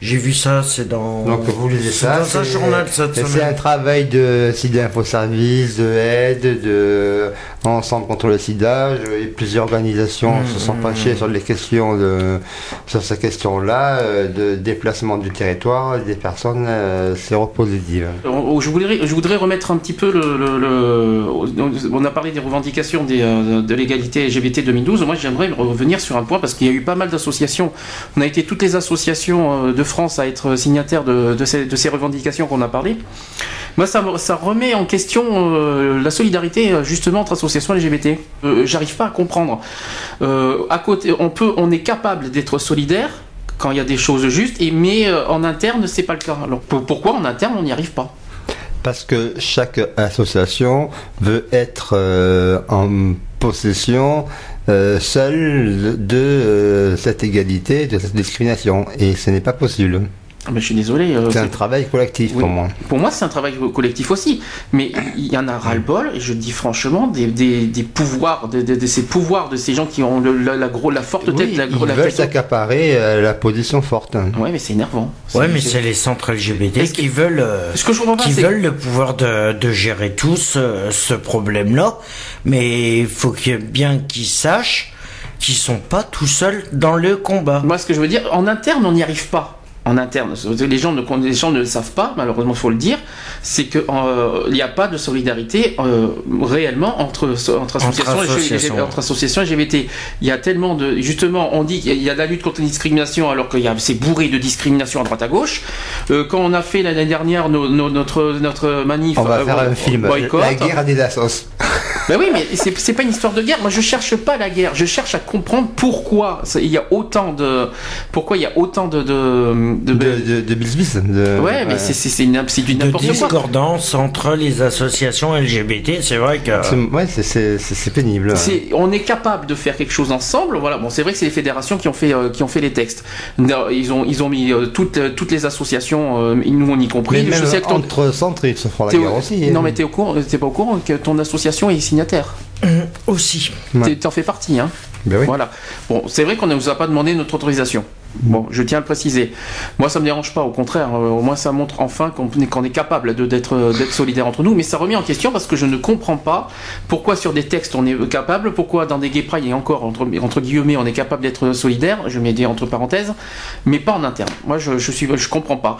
j'ai- vu ça, c'est dans. Donc vous lisez ça. dans un c'est- journal cette C'est un travail de SIDA Info Service, de aide, de Ensemble contre le SIDA. Et plusieurs organisations Mmh, se sont mmh, penchées mmh. sur les questions de sur ces questions-là euh, de déplacement du territoire des personnes euh, séropositives. Euh, Je voudrais, je voudrais remettre un petit peu le, le- le- On a parlé des revendications des, euh, de l'égalité LGBT 2012. Moi, j'aimerais revenir sur un point parce qu'il y a eu pas mal d'associations. On a été toutes les associations euh, de France à être signataires de, ces, revendications qu'on a parlé. Moi, ça, me- ça remet en question euh, la solidarité euh, justement entre associations LGBT. Euh, J'arrive pas à comprendre. Euh, à côté, on peut, on est capable d'être solidaire quand il y a des choses justes, et mais en interne, c'est pas le cas. Alors pour- pourquoi en interne on n'y arrive pas? Parce que chaque association veut être en possession euh, seule de euh, cette égalité, de cette discrimination. Et ce n'est pas possible. Ah, mais je suis désolé. euh, C'est un travail collectif Oui. pour moi. Pour moi, c'est un travail collectif aussi. Mais il y en a ras-le-bol, et je dis franchement, des, des, des pouvoirs, de, de- de ces pouvoirs de ces gens qui ont le- la, la, gros, la forte tête, Oui, la, ils la veulent tête. s'accaparer euh, la position forte. Ouais, mais c'est énervant. Ouais, mais c'est les centres LGBT que- qui veulent. euh, Ce que je comprends pas, qui veulent le pouvoir de, de gérer tout ce, ce problème-là, mais il faut bien qu'ils sachent qu'ils sont pas tout seuls dans le combat. Moi, ce que je veux dire, en interne, on n'y arrive pas. En interne, les gens ne, les gens ne le savent pas, malheureusement, il faut le dire, c'est qu'il n'y a pas de solidarité euh, réellement entre, entre, associations, entre associations LGBT. Il y a tellement de. Justement, on dit qu'il y a de la lutte contre la discrimination, alors qu'il y a c'est bourré de discrimination à droite à gauche. Euh, quand on a fait l'année dernière nos- nos- notre, notre manif. On va euh, faire un film. boycott, La guerre des assos. ben oui, mais c'est pas une histoire de guerre. Moi, je cherche pas la guerre. Je cherche à comprendre pourquoi il y a autant de, pourquoi il y a autant de, de, de- De, de, de- ouais, mais c'est c'est c'est une- du De n'importe quoi. discordance entre les associations LGBT, c'est vrai que. C'est- Ouais, c'est- c'est c'est- c'est pénible. C'est- on est capable de faire quelque chose ensemble. Voilà. Bon, c'est vrai que c'est les fédérations qui ont fait euh, qui ont fait les textes. Ils ont ils ont mis euh, toutes euh, toutes les associations, euh, nous on y compris. Mais je même sais que ton- entre centres, ils se font la t'es au- guerre aussi. hein. non mais t'es au courant, t'es pas au courant que ton association est signataire. Aussi. Ouais. T'en fais partie, hein. Ben oui. Voilà. Bon, c'est vrai qu'on ne nous a pas demandé notre autorisation. Bon, je tiens à le préciser. Moi, ça me dérange pas, au contraire. euh, au moins, ça montre enfin qu'on est, capable euh, d'être solidaire entre nous. Mais ça remet en question parce que je ne comprends pas pourquoi sur des textes on est capable, pourquoi dans des gay et encore entre, entre guillemets on est capable d'être solidaire. Je mets des entre parenthèses, mais pas en interne. Moi, je je suis je comprends pas.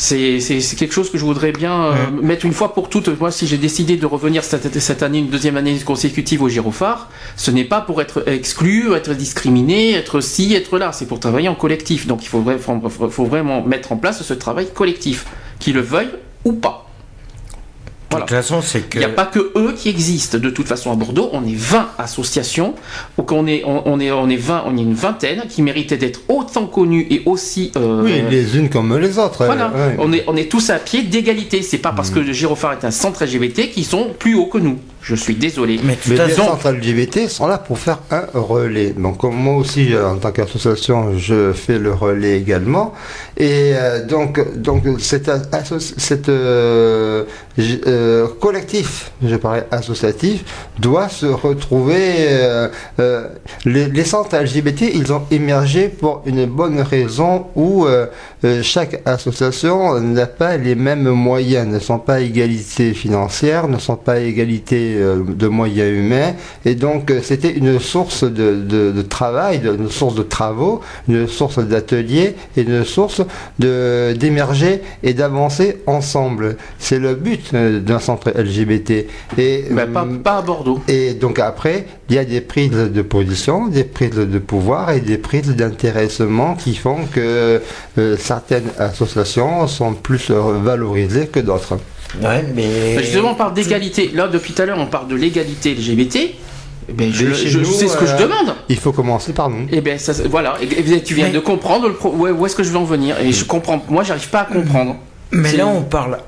C'est quelque chose que je voudrais bien euh, mettre une fois pour toutes. Moi, si j'ai décidé de revenir cette, cette année, une deuxième année consécutive au Girophare, ce n'est pas pour être exclu, être discriminé, être ci, être là. C'est pour travailler en collectif. Donc, il faut, faut- faut vraiment mettre en place ce travail collectif, qu'ils le veuillent ou pas. Voilà. toute façon, c'est que. Il n'y a pas que eux qui existent. De toute façon, à Bordeaux, on est 20 associations. Donc on est, on, on est, on est 20, on est une vingtaine qui méritaient d'être autant connues et aussi. euh, Oui, les unes comme les autres. Voilà. ouais. On est, on est tous à pied d'égalité. C'est pas parce que le Girophare est un centre LGBT qu'ils sont plus hauts que nous. Je suis désolé. Mais les façon, centres LGBT sont là pour faire un relais. Donc comme moi aussi, euh, en tant qu'association, je fais le relais également. Et euh, donc, donc euh, euh, collectif, je parlais associatif, doit se retrouver. euh, euh, les, les centres LGBT, ils ont émergé pour une bonne raison où chaque association n'a pas les mêmes moyens, ne sont pas à égalité financière, ne sont pas à égalité euh, de moyens humains, et donc euh, c'était une source de, de- de travail, une source de travaux, une source d'ateliers et une source d'émerger et d'avancer ensemble. C'est le but euh, d'un centre LGBT. Et Bah, pas, pas à Bordeaux. et donc après, il y a des prises de position, des prises de pouvoir et des prises d'intéressement qui font que euh, certaines associations sont plus euh, valorisées que d'autres. Ouais, mais. Bah, Justement, on parle d'égalité. Là, depuis tout à l'heure, on parle de l'égalité LGBT. Eh ben, je, je nous, sais ce que euh, je demande. Il faut commencer par nous. Et ben ça, voilà. Et, et tu viens Mais- de comprendre le pro- ouais, où est-ce que je veux en venir? Et je comprends. Moi, j'arrive pas à comprendre. Mais là, on parle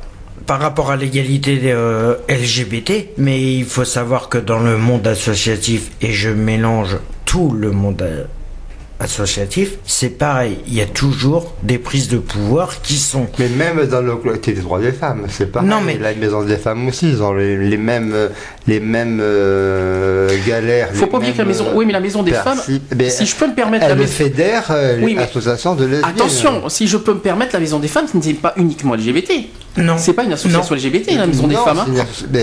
par rapport à l'égalité euh, LGBT, mais il faut savoir que dans le monde associatif, et je mélange tout le monde euh, associatif, c'est pareil. Il y a toujours des prises de pouvoir qui sont. Mais même dans le collectif des droits des femmes, c'est pas Non, mais- La maison des femmes aussi, ils ont les, les mêmes, les mêmes euh, galères. Faut les pas oublier que la maison. euh, Oui, mais la maison des femmes. mais Si je peux me permettre la maison. fédère euh, Oui, les mais- associations de lesbiennes. Attention, si je peux me permettre, la maison des femmes, ce n'est pas uniquement LGBT. Non. C'est pas une association Non. LGBT, la maison des Non, femmes. hein. c'est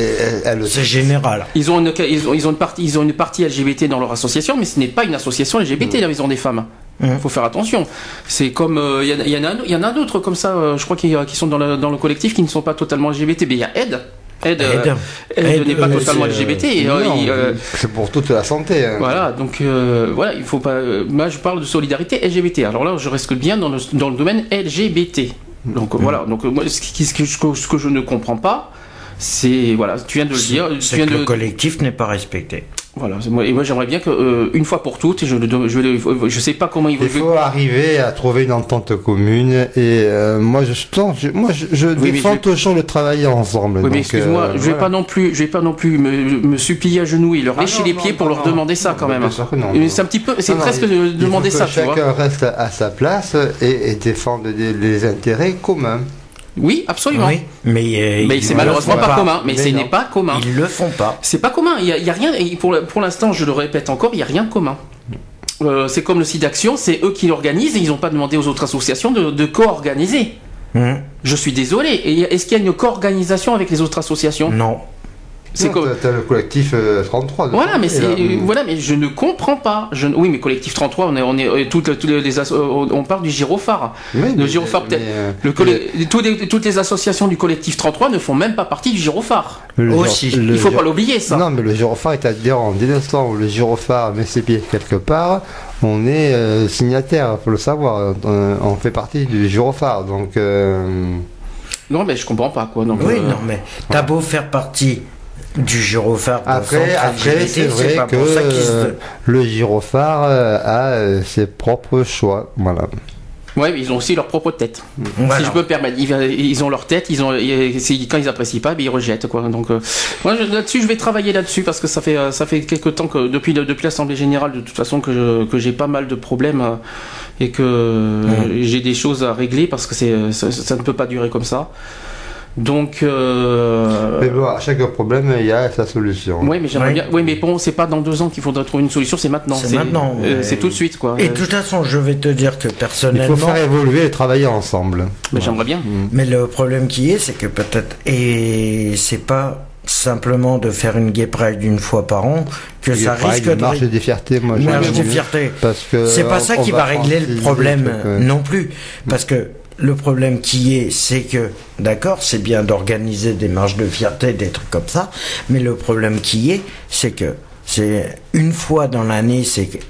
elle- C'est général. Ils ont, une, ils, ont, ils, ont une partie, ils ont une partie LGBT dans leur association, mais ce n'est pas une association LGBT, la maison des femmes. Il Mhm. faut faire attention. C'est comme. euh, Il y, en a- y y en d'autres comme ça, euh, je crois, qui, qui sont dans le, dans le collectif qui ne sont pas totalement LGBT. Mais il y a Ed. Ed, euh, Ed. Ed Ed, n'est pas euh, totalement euh, LGBT. euh, euh, c'est pour toute la santé. hein. Voilà, donc euh, voilà, il faut pas. euh, moi, je parle de solidarité LGBT. Alors là, je reste bien dans le, dans le domaine LGBT. Donc voilà, donc moi, ce, ce que je ne comprends pas, c'est voilà, tu viens de le dire, tu viens que de le collectif n'est pas respecté. voilà. Et moi, j'aimerais bien que euh, une fois pour toutes, je ne je, le- je sais pas comment ils vont. Il faut arriver à trouver une entente commune et euh, moi je, moi je, défends je- toujours le travailler ensemble. Oui, mais donc, excuse-moi, euh, je vais voilà. pas non plus, je vais pas non plus me, me supplier à genoux et leur Ah lécher non, les non, pieds pour non, leur non. demander ça quand Non, même. C'est un petit peu, c'est non, presque il- de il faut demander que ça, tu vois. Chacun reste à sa place et, et défende des- les intérêts communs. Oui, absolument. Oui, mais, euh, Mais c'est malheureusement pas, commun. Mais, Mais ce n'est pas commun. Ils le font pas. C'est pas commun. Il y a, il y a rien. et pour, l'instant, je le répète encore, il y a rien de commun. Euh, c'est comme le site d'action, c'est eux qui l'organisent et ils n'ont pas demandé aux autres associations de, de co-organiser. Hum, Je suis désolé. Est-ce qu'il y a une co-organisation avec les autres associations? Non. C'est comme. t'as- le collectif euh, 33. de Voilà, mais c'est euh, voilà, mais je ne comprends pas. Je, oui, mais collectif 33, on est on est euh, toutes, toutes les asso- euh, on parle du gyrophare. Oui, le mais- gyrophare peut-être. euh, Le les- toutes les associations du collectif 33 ne font même pas partie du gyrophare. le Aussi. le Il faut pas l'oublier ça. Non, mais le gyrophare est adhérent. Dès l'instant où le gyrophare met ses pieds quelque part, on est euh, signataire, faut le savoir. Euh, on fait partie du gyrophare, donc. euh, Non, mais je comprends pas quoi. Donc, Oui, euh, non, mais t'as beau faire partie du gyrophare Après, après c'est vrai pas que pour ça qu'ils se- euh, le gyrophare euh, a euh, ses propres choix. Voilà. Ouais, mais ils ont aussi leur propre tête. Voilà. Si je peux me permettre, ils, ils ont leur tête, ils ont, quand ils apprécient pas, ben, ils rejettent quoi. Donc, euh, moi je- là-dessus, je vais travailler là-dessus parce que ça fait, euh, ça fait quelques temps que depuis, l'assemblée générale, de toute façon, que, je- que j'ai pas mal de problèmes euh, et que euh, j'ai des choses à régler parce que c'est, euh, ça, ça ne peut pas durer comme ça. Donc, euh, Mais bon, à chaque problème, il y a sa solution. ouais, mais j'aimerais Ouais. bien. Oui, mais bon, c'est pas dans deux ans qu'il faudra trouver une solution, c'est maintenant. C'est maintenant, euh, ouais. c'est tout de suite quoi. Et de toute façon, je vais te dire que Il personnellement, faut faire évoluer et travailler ensemble. mais j'aimerais bien. mais le problème qui est, c'est que peut-être, et c'est pas simplement de faire une gay pride une fois par an, que Il ça risque de... marche des fiertés, moi. Marche des fiertés. Parce que C'est pas ça qui va va régler le problème ouais. non plus. Parce que le problème qui est, c'est que, d'accord, c'est bien d'organiser des marches de fierté, des trucs comme ça, mais le problème qui est, c'est que c'est une fois dans l'année,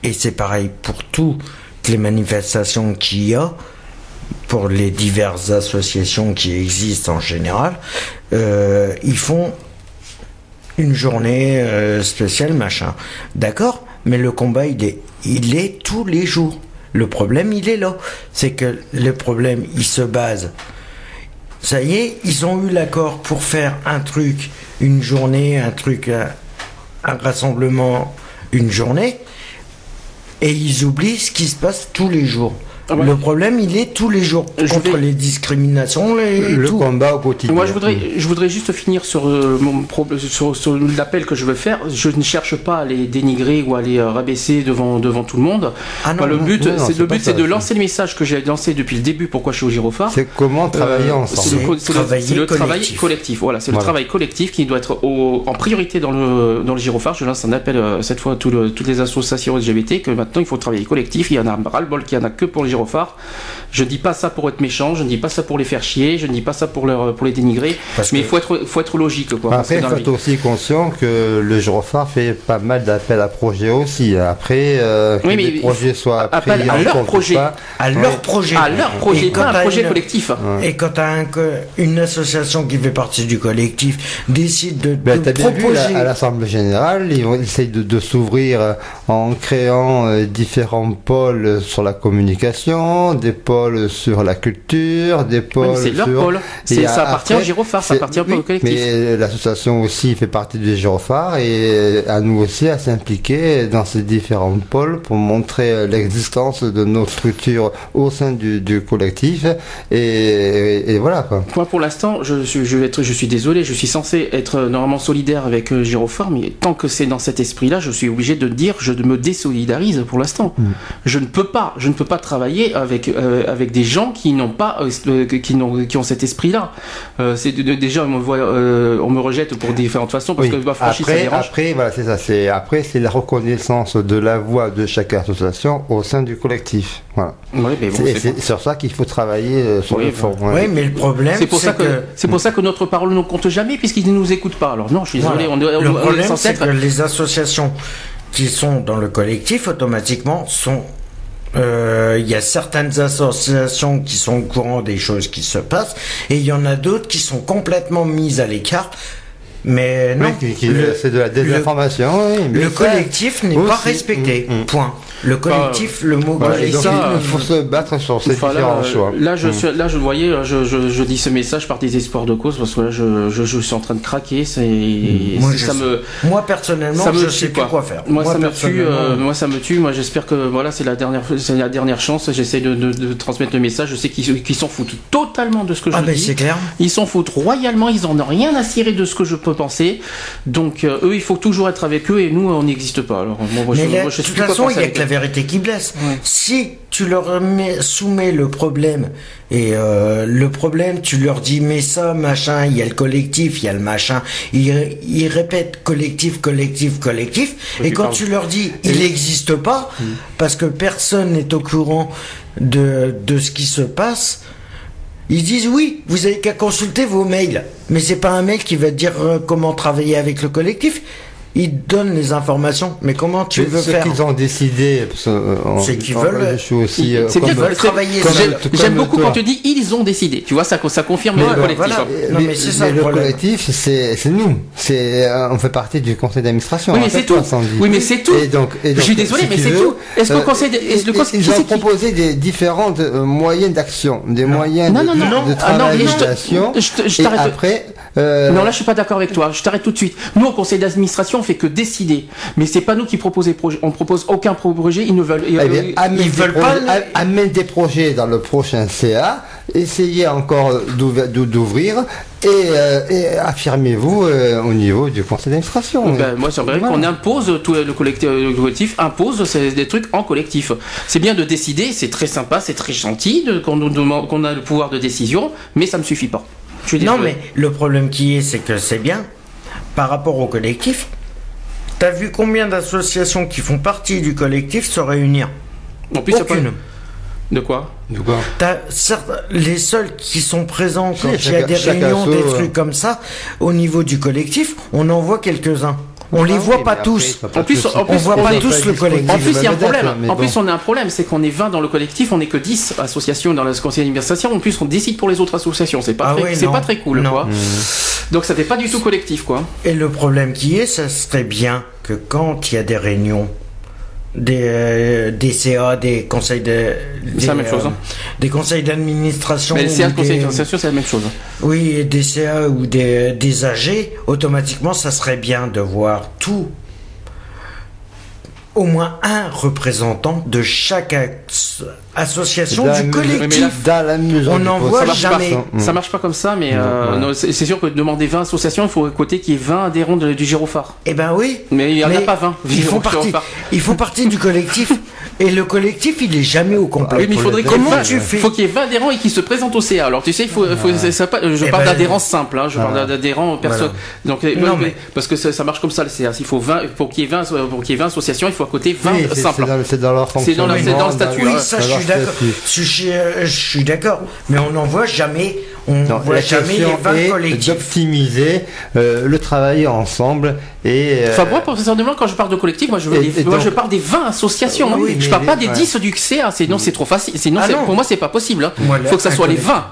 et c'est pareil pour toutes les manifestations qu'il y a, pour les diverses associations qui existent en général, euh, ils font une journée euh, spéciale, machin. D'accord? Mais le combat, il est tous les jours. Le problème, il est là. C'est que le problème, il se base. Ça y est, ils ont eu l'accord pour faire un truc, une journée, un truc, un, un rassemblement, une journée, et ils oublient ce qui se passe tous les jours. Ah ouais. Le problème, il est tous les jours Je contre vais- les discriminations, les, Le tout. combat au quotidien. Moi, je voudrais, je voudrais juste finir sur, euh, mon pro- sur, sur l'appel que je veux faire. Je ne cherche pas à les dénigrer ou à les euh, rabaisser devant, devant tout le monde. Ah non, le but, c'est le but, c'est de lancer le message que j'ai lancé depuis le début. Pourquoi je suis au Gyrophare C'est comment travailler Euh, ensemble. C'est le, le- Travailler le travail collectif. Voilà, c'est le travail collectif qui doit être au- en priorité dans le, dans le gyrophare. Je lance un appel cette fois à tout le- toutes les associations LGBT que maintenant il faut travailler collectif. Il y en a ras-le-bol qu'il y en a que pour le gyrophare. Je dis pas ça pour être méchant, je ne dis pas ça pour les faire chier, je ne dis pas ça pour, leur, pour les dénigrer. Parce mais il que- faut être, faut être logique. Quoi, Après, il faut être aussi conscient que le Gyrophare fait pas mal d'appels à projets aussi. Après, euh, que mais les projets soient appel pris à en leur compte projet. pas. À Ouais. leur projet. à leur projet, Et quand pas un projet une- collectif. Et quand un une association qui fait partie du collectif décide de, Ben, de t'as bien vu proposer. là, à l'Assemblée Générale, ils, vont- ils essayent de, de s'ouvrir euh, en créant euh, différents pôles sur la communication, des pôles sur la culture, des Oui, pôles mais c'est leur sur... pôle. Ça appartient au gyrophare, ça appartient oui, au collectif. Mais l'association aussi fait partie du gyrophare et à nous aussi à s'impliquer dans ces différents pôles pour montrer l'existence de nos structures au sein du, du collectif et, et- et voilà quoi. Moi, pour l'instant, je, suis- je, vais être, je suis désolé, je suis censé être normalement solidaire avec euh, Gyrophare, mais tant que c'est dans cet esprit-là, je suis obligé de dire, je me désolidarise pour l'instant. Je ne peux pas, je ne peux pas travailler avec euh, avec des gens qui n'ont pas, euh, euh, qui n'ont, qui ont cet esprit-là. Euh, c'est déjà, on me voit, euh, on me rejette pour différentes façons parce Oui. que ma franchise ça après, dérange. après, voilà, c'est ça. C'est après, c'est la reconnaissance de la voix de chaque association au sein du collectif. Voilà. Oui, mais bon, C'est- sur ça qu'il faut travailler euh, sur Oui, le fond. Oui, ouais. mais le problème, C'est pour ça que, que c'est pour ça que notre parole ne compte jamais puisqu'ils ne nous écoutent pas. Alors non, je suis désolé, Voilà. on, le on est censé c'est être que les associations qui sont dans le collectif, automatiquement, sont. Euh, Il y a certaines associations qui sont au courant des choses qui se passent, et il y en a d'autres qui sont complètement mises à l'écart. Mais non, Oui, le- c'est de la désinformation. oui, mais le collectif n'est pas respecté. mm, mm. Point. Le collectif, le mot donc, collectif. ça, il faut se battre sur ces Enfin, là, différents euh, choix. Là, je, Mm. suis, là, je le voyais, euh, je, je, je dis ce message par désespoir de cause parce que là, je, je, suis en train de craquer. C'est, Mm. Moi, ça me, Moi personnellement, ça me je tue, sais plus quoi faire. Moi, ça me tue. euh, moi, ça me tue. Moi, j'espère que voilà, c'est la dernière, c'est la dernière chance. J'essaie de, de, de transmettre le message. Je sais qu'ils, s'en foutent totalement de ce que Ah je ben dis. c'est clair. Ils s'en foutent royalement, ils en ont rien à cirer de ce que je peux penser. Donc euh, eux, il faut toujours être avec eux et nous, on n'existe pas. Alors moi, Mais là, de toute façon, il n'y a que la. Vérité qui blesse. Ouais. Si tu leur mets- soumets le problème, et euh, le problème, tu leur dis, mais ça, machin, il y a le collectif, il y a le machin, ils, ils répètent collectif, collectif, collectif, Oui, et quand tu leur dis, il n'existe pas, parce que personne n'est au courant de, de ce qui se passe, ils disent oui, vous avez qu'à consulter vos mails. Mais c'est pas un mail qui va te dire euh, comment travailler avec le collectif. Il donne les informations. Mais comment tu veux ce faire qu'ils ont décidé, euh, C'est qu'ils veulent- Je suis aussi. euh, C'est bien comme- veulent travailler J'aime beaucoup toi. quand tu dis ils ont décidé. Tu vois, ça, ça confirme Mais le collectif. voilà. hein. Non, mais c'est ça, le collectif, c'est nous. C'est euh, on fait partie du conseil d'administration. Oui, mais c'est tout. Oui, mais c'est tout. Et donc, et Je suis désolé, si mais c'est tout. Est-ce que le euh, conseil de- est-ce le ils- ils ont proposé des différentes euh, moyens d'action, des moyens Non, de, non, non. de Ah, non, travail mais je te- d'action. Et t'arrête. après, euh, Non, là, je suis pas d'accord avec toi. Je t'arrête tout de suite. Nous, au conseil d'administration, on fait que décider. Mais c'est pas nous qui proposons les projets. On propose aucun projet. Ils ne veulent. eh bien, euh, ils veulent projets, pas- amène des projets dans le prochain CA, essayez encore d'ouvrir- et, euh, et affirmez-vous euh, au niveau du conseil d'administration. Ben, moi, c'est vrai Voilà. qu'on impose tout le collectif, le collectif impose des trucs en collectif. C'est bien de décider, c'est très sympa, c'est très gentil qu'on qu'on a le pouvoir de décision, mais ça me suffit pas. Je suis Non, mais le problème qui est, c'est que c'est bien. Par rapport au collectif, t'as vu combien d'associations qui font partie du collectif se réunir en plus, Aucune. De quoi De quoi T'as certes, les seuls qui sont présents quand il y a des réunions, asso, des euh. trucs comme ça, au niveau du collectif, on en voit quelques-uns. On les voit pas tous. En plus, on voit pas tous le collectif. En plus, il y a un problème. En plus, on a un problème, c'est qu'on est 20 dans le collectif, on n'est que 10 associations dans le conseil d'administration. En plus, on décide pour les autres associations. C'est pas, Ah c'est pas très cool, quoi. Mmh. Donc, ça fait pas du tout collectif, quoi. Et le problème qui est, ça serait bien que quand il y a des réunions, des, euh, des CA, des conseils de, des, la même chose, hein. des conseils d'administration, Mais le CA, ou le conseil des- d'administration, c'est la même chose. oui, des CA ou des, des AG, automatiquement, ça serait bien de voir tout, au moins un représentant de chaque as- association du collectif. On du en possible. voit jamais. pas. Ça marche pas comme ça, mais Non, euh, ouais. non, c'est sûr que demander 20 associations, il faut côté qu'il y ait 20 adhérents de- du gyrophare. Eh ben oui. Mais il y en a pas 20. Ils font partie. Ils font partie du collectif. Et le collectif, il est jamais au complet. Oui, mais il faudrait qu'il y ait Comment 20 tu fais faut qu'il y ait 20 adhérents et qui se présentent au CA. Alors tu sais, il faut, ça je parle ben, d'adhérents simples, hein, je parle d'adhérents personnes. Donc euh, Non, mais- parce que ça, ça marche comme ça le CA. Il faut 20 pour qu'il y ait 20 pour qu'il y ait 20 associations, il faut à côté 20 Oui, c'est- simples. c'est dans- leur C'est dans fonctionnement. la- c'est dans le statut, Oui, ça, je suis d'accord. euh, je suis d'accord. Mais on n'en voit jamais. On Non, voit la jamais les question 20 est collectifs. d'optimiser euh, le travail ensemble et euh, Enfin, moi, professionnellement, quand je parle de collectif, moi, je, veux Et- des- et moi, donc- je parle des 20 associations. hein. Oui, je mais parle pas les- des ouais. 10 du CA. Sinon, c'est trop facile. Sinon, Ah c'est- non. pour moi, c'est pas possible. Il Moi, faut que ça soit les collectif. 20.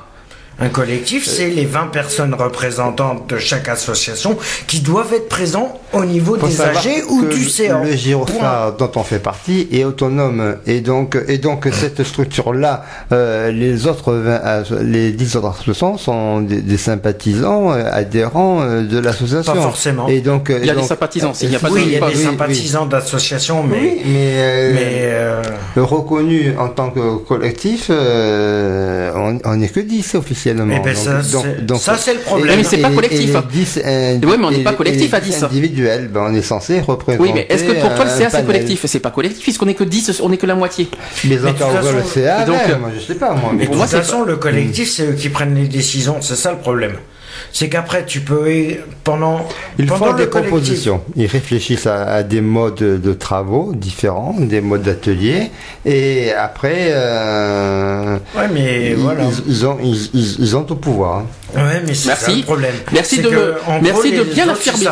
Un collectif, c'est les 20 personnes représentantes de chaque association qui doivent être présents au niveau faut des AG ou du CA. Le gyrophare dont on fait partie est autonome et donc et donc cette structure là, les autres 20 as- les 10 autres associations sont des, des sympathisants euh, adhérents euh, de l'association. Pas forcément. Et donc euh, Il y a donc- des sympathisants, s'il n'y a pas Oui, de- il y a pas- des oui, sympathisants d'associations, mais, Oui, mais, euh, mais euh, reconnu en tant que collectif, euh, on on n'est que 10 officiellement. Eh ben, Donc- ça, donc- c'est- donc- ça, c'est le problème. Mais c'est pas et- et collectif, hein. 10 indi- Ouais, mais on n'est pas collectif à 10. individuels, ben, on est censé représenter. Oui, mais est-ce que pour toi le CA c'est collectif? C'est pas collectif puisqu'on est que 10, on est que la moitié. Mais encore le CA, donc, ouais, euh, moi je sais pas moi. Mais Mais de pour moi, toute c'est façon, le collectif, Mm. c'est eux qui prennent les décisions. C'est ça le problème. C'est qu'après, tu peux pendant Ils pendant font des collectif- propositions. Ils réfléchissent à, à des modes de travaux différents, des modes d'atelier, et après, euh, Ouais, mais ils, voilà. ils- ils ont, ils, ont tout pouvoir. Ouais, mais c'est Merci. ça le problème. Merci de que, le- en merci gros, de les bien l'affirmer.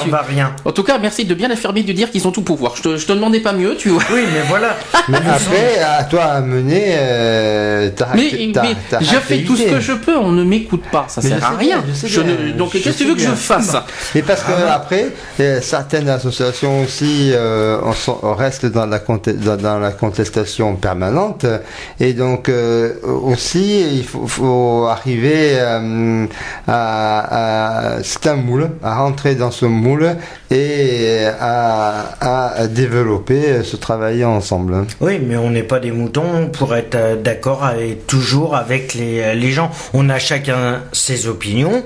En tout cas, merci de bien affirmer de dire qu'ils ont tout pouvoir. Je te, je te demandais pas mieux, tu vois. Oui, mais voilà. Mais après, à toi à mener euh, ta, Mais, ta- mais ta je fais tout ce que je peux, on ne m'écoute pas, ça Mais sert à rien. bien, je ne- donc qu'est-ce que tu veux que je fasse? Et parce que après, euh, certaines associations aussi euh, sont- dans la, conte- dans, dans la contestation permanente, et donc euh, aussi il faut, faut arriver euh, à, à c'est un moule, à rentrer dans ce moule et à, à développer ce travail ensemble. Oui, mais on n'est pas des moutons pour être euh, d'accord avec, toujours avec les, les gens. On a chacun ses opinions.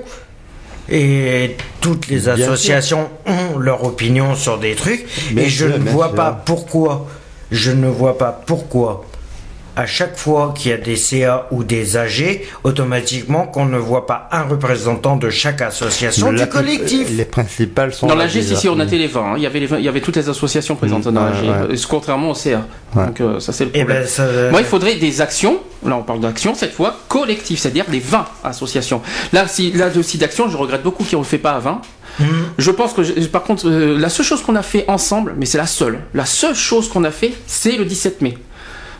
Et toutes les associations ont leur opinion sur des trucs. Bien et je sûr, ne vois sûr. pas pourquoi, je ne vois pas pourquoi, à chaque fois qu'il y a des CA ou des AG, automatiquement qu'on ne voit pas un représentant de chaque association La- du collectif. Les principales sont Dans là l'AG, si, si, on a été les 20. hein. Il, y avait les 20 il y avait toutes les associations présentes dans ouais, l'AG, ouais. euh, contrairement au CA. Ouais. Donc euh, ça c'est le Eh problème. ben, ça- Moi, il faudrait des actions. Là, on parle d'actions cette fois collectives, c'est-à-dire des 20 associations. Là, si, là aussi d'actions, je regrette beaucoup qu'ils ne le fait pas à 20. Hmm. Je pense que, je- par contre, euh, la seule chose qu'on a fait ensemble, mais c'est la seule, la seule chose qu'on a fait, c'est le 17 mai.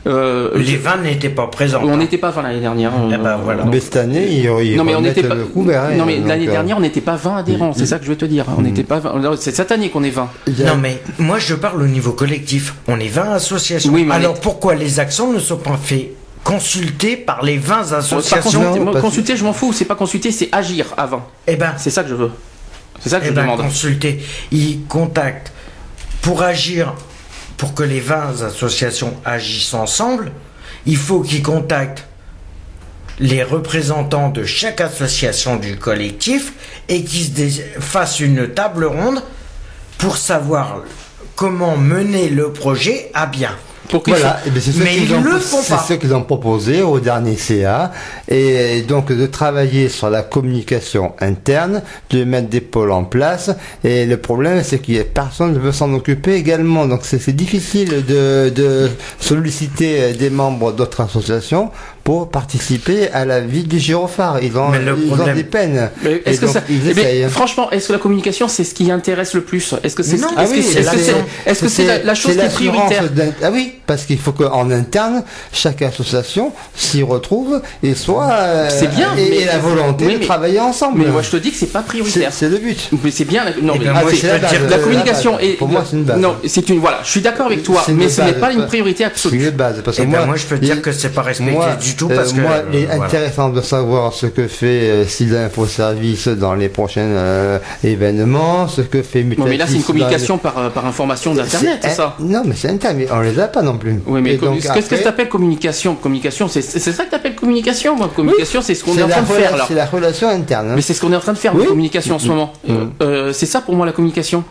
Euh, les 20 n'étaient pas présents. on n'était pas 20 l'année dernière. euh, Eh ben, voilà. Mais cette année, ils, ils non mais on n'était pas. le couvert, hein, non mais l'année euh, dernière on n'était pas 20 adhérents, c'est ça que je veux te dire. On n'était pas 20. C'est cette année qu'on est 20. il y a- Non mais moi je parle au niveau collectif. On est 20 associations. Oui, Alors est- pourquoi les actions ne sont pas faites consulter par les 20 Pas associations? consulter, je m'en fous. C'est pas consulter, c'est agir avant. Eh ben, C'est ça que je veux. C'est ça que eh je ben demande. consulter. Ils contactent pour agir, pour que les 20 associations agissent ensemble. Il faut qu'ils contactent les représentants de chaque association du collectif et qu'ils fassent une table ronde pour savoir comment mener le projet à bien. Pour qu'ils Voilà, eh c'est Mais qu'ils ils ont, le font c'est pas. ce qu'ils ont proposé au dernier CA, et donc de travailler sur la communication interne, de mettre des pôles en place, et le problème c'est qu'il a personne ne veut s'en occuper également, donc c'est c'est difficile de, de solliciter des membres d'autres associations pour participer à la vie du gyrophare. Ils ont, le ils ont des peines. Mais Et Est-ce que donc, ça, ils eh franchement, est-ce que la communication c'est ce qui intéresse le plus? Est-ce que c'est ce- Ah est-ce oui, que c'est- c'est- c'est c'est la, la chose qui est prioritaire? Ah oui, parce qu'il faut qu'en interne, chaque association s'y retrouve et soit euh, C'est bien, et, mais- et la volonté oui, de travailler ensemble. Mais moi je te dis que c'est pas c'est prioritaire. c'est le but. Mais c'est bien. la- Non, Eh mais ben, ah, c'est- la, communication est. Pour moi, c'est une base. Non, c'est une. Voilà, je suis d'accord avec toi, C'est mais ce n'est pas une priorité C'est absolue. une base parce que Eh ben, moi, je peux dire que c'est pas respecté du tout euh, parce que. moi, il est euh, voilà. intéressant de savoir ce que fait euh, SIDA Info Service dans les prochains euh, événements, ce que fait Mutatis. Bon, mais là c'est une communication les- par, euh, par information d'internet, c'est ça Non, mais c'est internet, mais on les a pas non plus. Oui, mais qu'est-ce que tu appelles communication? Communication, c'est c'est ça que tu appelles communication moi. Communication, c'est ce qu'on est, en train de faire là. C'est la relation interne. hein. Mais c'est ce qu'on est en train de faire, Oui. la communication en ce moment. Mm. Euh, c'est ça pour moi la communication?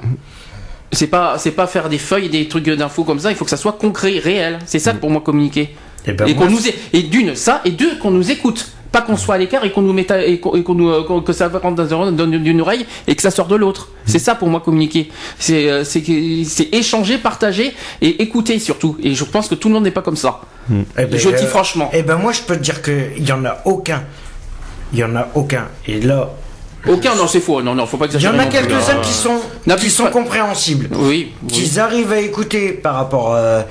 C'est pas, c'est pas faire des feuilles, des trucs d'infos comme ça. Il faut que ça soit concret, réel. C'est ça pour moi communiquer. Eh ben, et qu'on nous, et d'une ça, et deux qu'on nous écoute. Pas qu'on soit à l'écart et qu'on nous mette à- et qu'on, et qu'on nous, euh, que ça rentre dans, dans une oreille et que ça sort de l'autre. C'est ça pour moi communiquer. C'est, euh, c'est, que- c'est échanger, partager et écouter surtout. Et je pense que tout le monde n'est pas comme ça. Eh ben, je dis euh, franchement. Eh ben moi je peux te dire qu'il y en a aucun. Il y en a aucun. Et là, Aucun, non, c'est faux. Non, non, faut pas il y exagérer. en a quelques-uns là. qui sont, qui sont pas. compréhensibles. Oui. oui. Qu'ils arrivent à écouter par rapport. euh,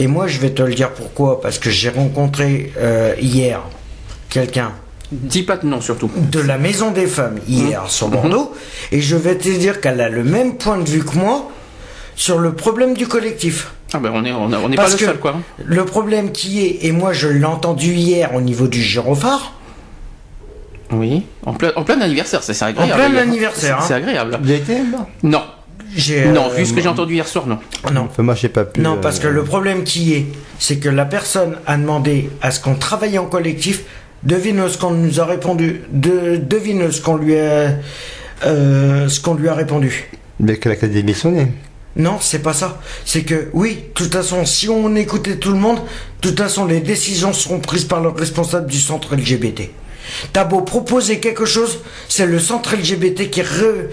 et moi je vais te le dire pourquoi. Parce que j'ai rencontré euh, hier quelqu'un Dis pas de non surtout. de la Maison des Femmes hier sur Bordeaux. Et je vais te dire qu'elle a le même point de vue que moi sur le problème du collectif. Ah ben on est, on, pas le seul quoi. le problème qui est, et moi je l'ai entendu hier au niveau du gyrophare, Oui. En plein, en plein anniversaire, ça, c'est en agréable. plein y a- anniversaire, C'est hein. agréable. Vous y avez été, là Non. J'ai, Non, euh, vu ce que j'ai entendu hier soir, non. non. Enfin, moi, j'ai pas pu. Non, euh, parce que le problème qui est, c'est que la personne a demandé à ce qu'on travaille en collectif. Devine ce qu'on nous a répondu. De, devine ce qu'on lui a, euh, ce qu'on lui a répondu. Mais que la démissionné. Non, c'est pas ça. C'est que oui, de toute façon, si on écoutait tout le monde, de toute façon, les décisions seront prises par le responsable du centre LGBT. T'as beau proposer quelque chose, c'est le centre LGBT qui, re-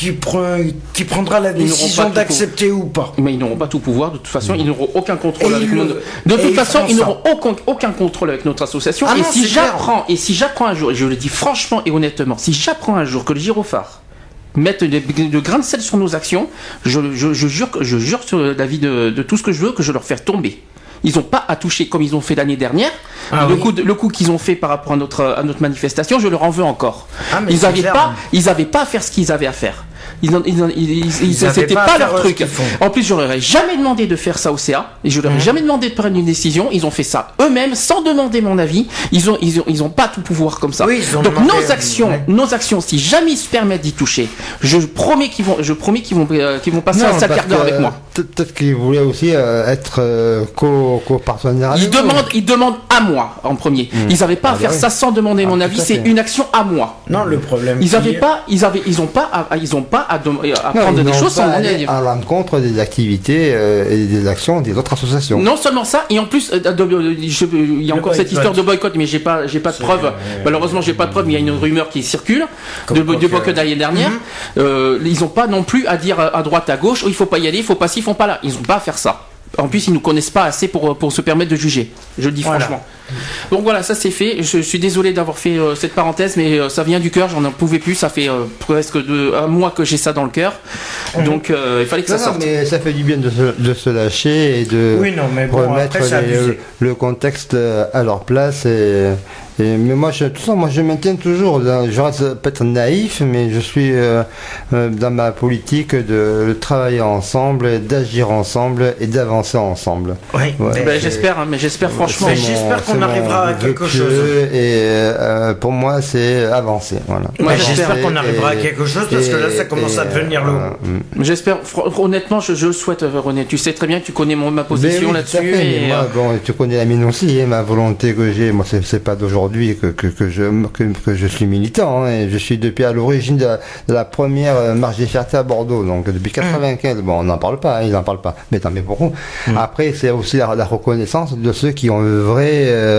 qui, pre- qui prendra la décision d'accepter ou pas. Mais ils n'auront pas tout pouvoir. De toute façon, ils n'auront aucun contrôle Et avec nous. De toute façon, ils n'auront aucun, aucun contrôle avec notre association. Ah et non, si j'apprends, et si j'apprends un jour, et je le dis franchement et honnêtement, si j'apprends un jour que le gyrophare mette de, de grains de sel sur nos actions, je, je, je jure, je jure sur la vie de, de tout ce que je veux que je leur fais tomber. Ils n'ont pas à toucher comme ils ont fait l'année dernière. Ah le, oui. coup de- le coup qu'ils ont fait par rapport à notre, à notre manifestation, je leur en veux encore. Ah, ils n'avaient pas, ils avaient pas à faire ce qu'ils avaient à faire. Ils, c'était pas leur truc. En plus, je leur ai jamais demandé de faire ça au CA et je leur ai Mhm. jamais demandé de prendre une décision. Ils ont fait ça eux-mêmes sans demander mon avis. Ils ont, ils ont, ils ont pas tout pouvoir comme ça. Oui, Donc demandé, nos actions, ouais. nos actions, si jamais ils se permettent d'y toucher, je promets qu'ils vont, je promets qu'ils vont, euh, qu'ils vont passer un sale quart d'heure avec moi. euh, Peut-être qu'ils voulaient aussi euh, être euh, co- co-partenaire Ils demandent, ils demandent à moi en premier. Ils n'avaient pas à Ah, bah faire oui. ça sans demander Ah, mon avis. C'est une action à moi. Non, le problème. Ils qui avaient est- pas, ils avaient, ils ont pas, ils ont pas à, dem- à Non, prendre ils des n'ont choses sans à l'encontre des activités euh, et des actions des autres associations. Non seulement ça, et en plus, euh, de- je- il y a encore cette histoire de boycott, mais j'ai pas, j'ai pas de preuves. euh, Malheureusement, j'ai pas de preuves, mais il y a une rumeur qui circule Comme de, boycott l'année dernière. Euh, ils ont pas non plus à dire à droite, à gauche, oh, il faut pas y aller, il faut pas ci, il faut pas là. Ils ont pas à faire ça. En plus, ils nous connaissent pas assez pour, pour se permettre de juger. Je le dis Voilà. franchement. Donc voilà, ça c'est fait. Je, suis désolé d'avoir fait euh, cette parenthèse, mais euh, ça vient du cœur. J'en en pouvais plus. Ça fait euh, presque deux, un mois que j'ai ça dans le cœur. Donc euh, il fallait que Non, ça non, sorte. mais ça fait du bien de se, de se lâcher et de Oui, non, mais bon, remettre après, les- le contexte à leur place. Et, et- mais moi, je, toute façon, moi, je maintiens toujours. Je reste peut-être naïf, mais je suis dans ma politique de travailler ensemble, d'agir ensemble et d'avancer ensemble. Oui, Ouais. mais- Ben, j'espère, hein, mais j'espère franchement. J'espère qu'on c'est arrivera à quelque chose. Et euh, pour moi, c'est avancer. Voilà. Moi, Mais j'espère qu'on Et- arrivera à quelque chose parce que là, ça et- commence à et, devenir euh, lourd. mm. J'espère, honnêtement, je, je le souhaite, euh, René. Tu sais très bien que tu connais mon, ma position oui, là-dessus. et, moi, bon, tu connais la mienne aussi, hein, ma volonté que j'ai. Moi, c'est, c'est pas d'aujourd'hui que, que, que je que, que je suis militant. hein, et je suis depuis à l'origine de, la- de la première marche des fiertés à Bordeaux, donc depuis 95. Bon, on n'en parle pas, hein, ils n'en parlent pas. Mais tant mais beaucoup. Après, c'est aussi la, la reconnaissance de ceux qui ont œuvré euh,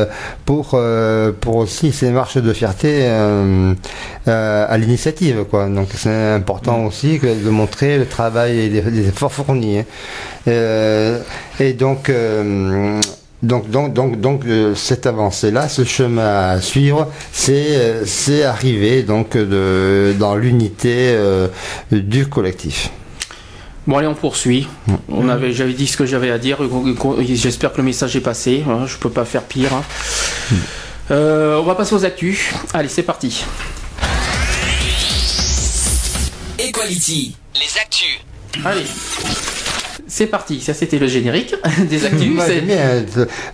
pour euh, pour aussi ces marches de fierté euh, euh, à l'initiative, quoi. Donc, c'est important aussi que de montrer le travail et les, les efforts fournis. hein. Euh, et donc, euh, Donc, donc, donc, donc, euh, cette avancée-là, ce chemin à suivre, c'est, euh, c'est arriver donc de, dans l'unité euh, du collectif. Bon allez, on poursuit. On avait, j'avais dit ce que j'avais à dire. J'espère que le message est passé. hein, Je peux pas faire pire. hein. Euh, on va passer aux actus. Allez, c'est parti. Equality. Les actus. Allez. C'est parti, ça c'était le générique des actus.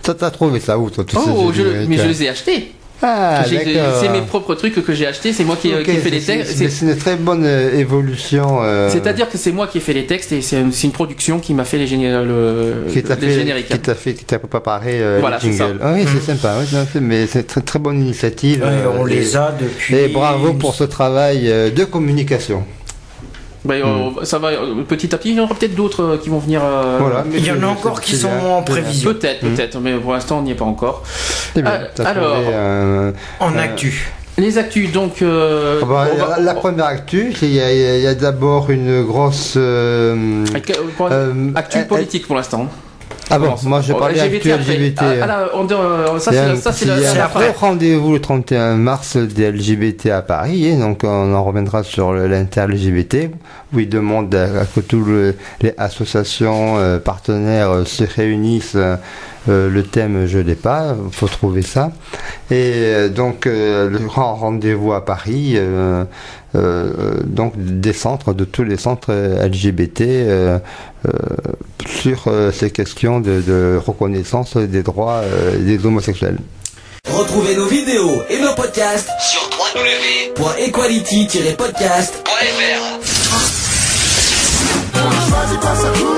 T'as trouvé ça où, toi, tous Oh, je- mais je hein les ai achetés. Ah, c'est mes propres trucs que j'ai achetés, c'est moi qui, Ok, qui ai fait les textes. c'est- une très bonne euh, évolution. euh, C'est-à-dire que c'est moi qui ai fait les textes et c'est une, production qui m'a fait les, géné- le, qui t'a les fait, génériques. qui t'a fait, qui t'a préparé euh, Voilà, les jingles. Ah oui, c'est sympa. oui, mais c'est une très, très bonne initiative. Ouais, euh, on et- les a depuis. Et bravo pour ce travail euh, de communication. Ben, euh, ça va euh, petit à petit, il y en aura peut-être d'autres euh, qui vont venir. euh, Voilà. Il y en a encore qui sont en prévision. Peut-être, peut-être, mais pour l'instant on n'y est pas encore. Bien. T'as alors- trouvé, euh, En Euh, actu. Les actus, donc. euh, ah bah, va- la, première actu, c'est il y a, d'abord une grosse. euh, euh, euh, actu euh, politique pour l'instant. Ah bon, moi je parlais après. LGBT. Ah, ah, là, on- euh, ça, Il c'est la- il gros rendez-vous le 31 mars des LGBT à Paris, et donc on en reviendra sur l'inter-LGBT, où il demande à, à que toutes les associations euh, partenaires euh, se réunissent. euh, euh, le thème je l'ai pas, faut trouver ça. Et euh, donc euh, le grand rendez-vous à Paris, euh, euh, euh, donc des centres, de tous les centres euh, LGBT euh, euh, sur euh, ces questions de, reconnaissance des droits euh, des homosexuels. Retrouvez nos vidéos et nos podcasts sur www.equality-podcast.fr.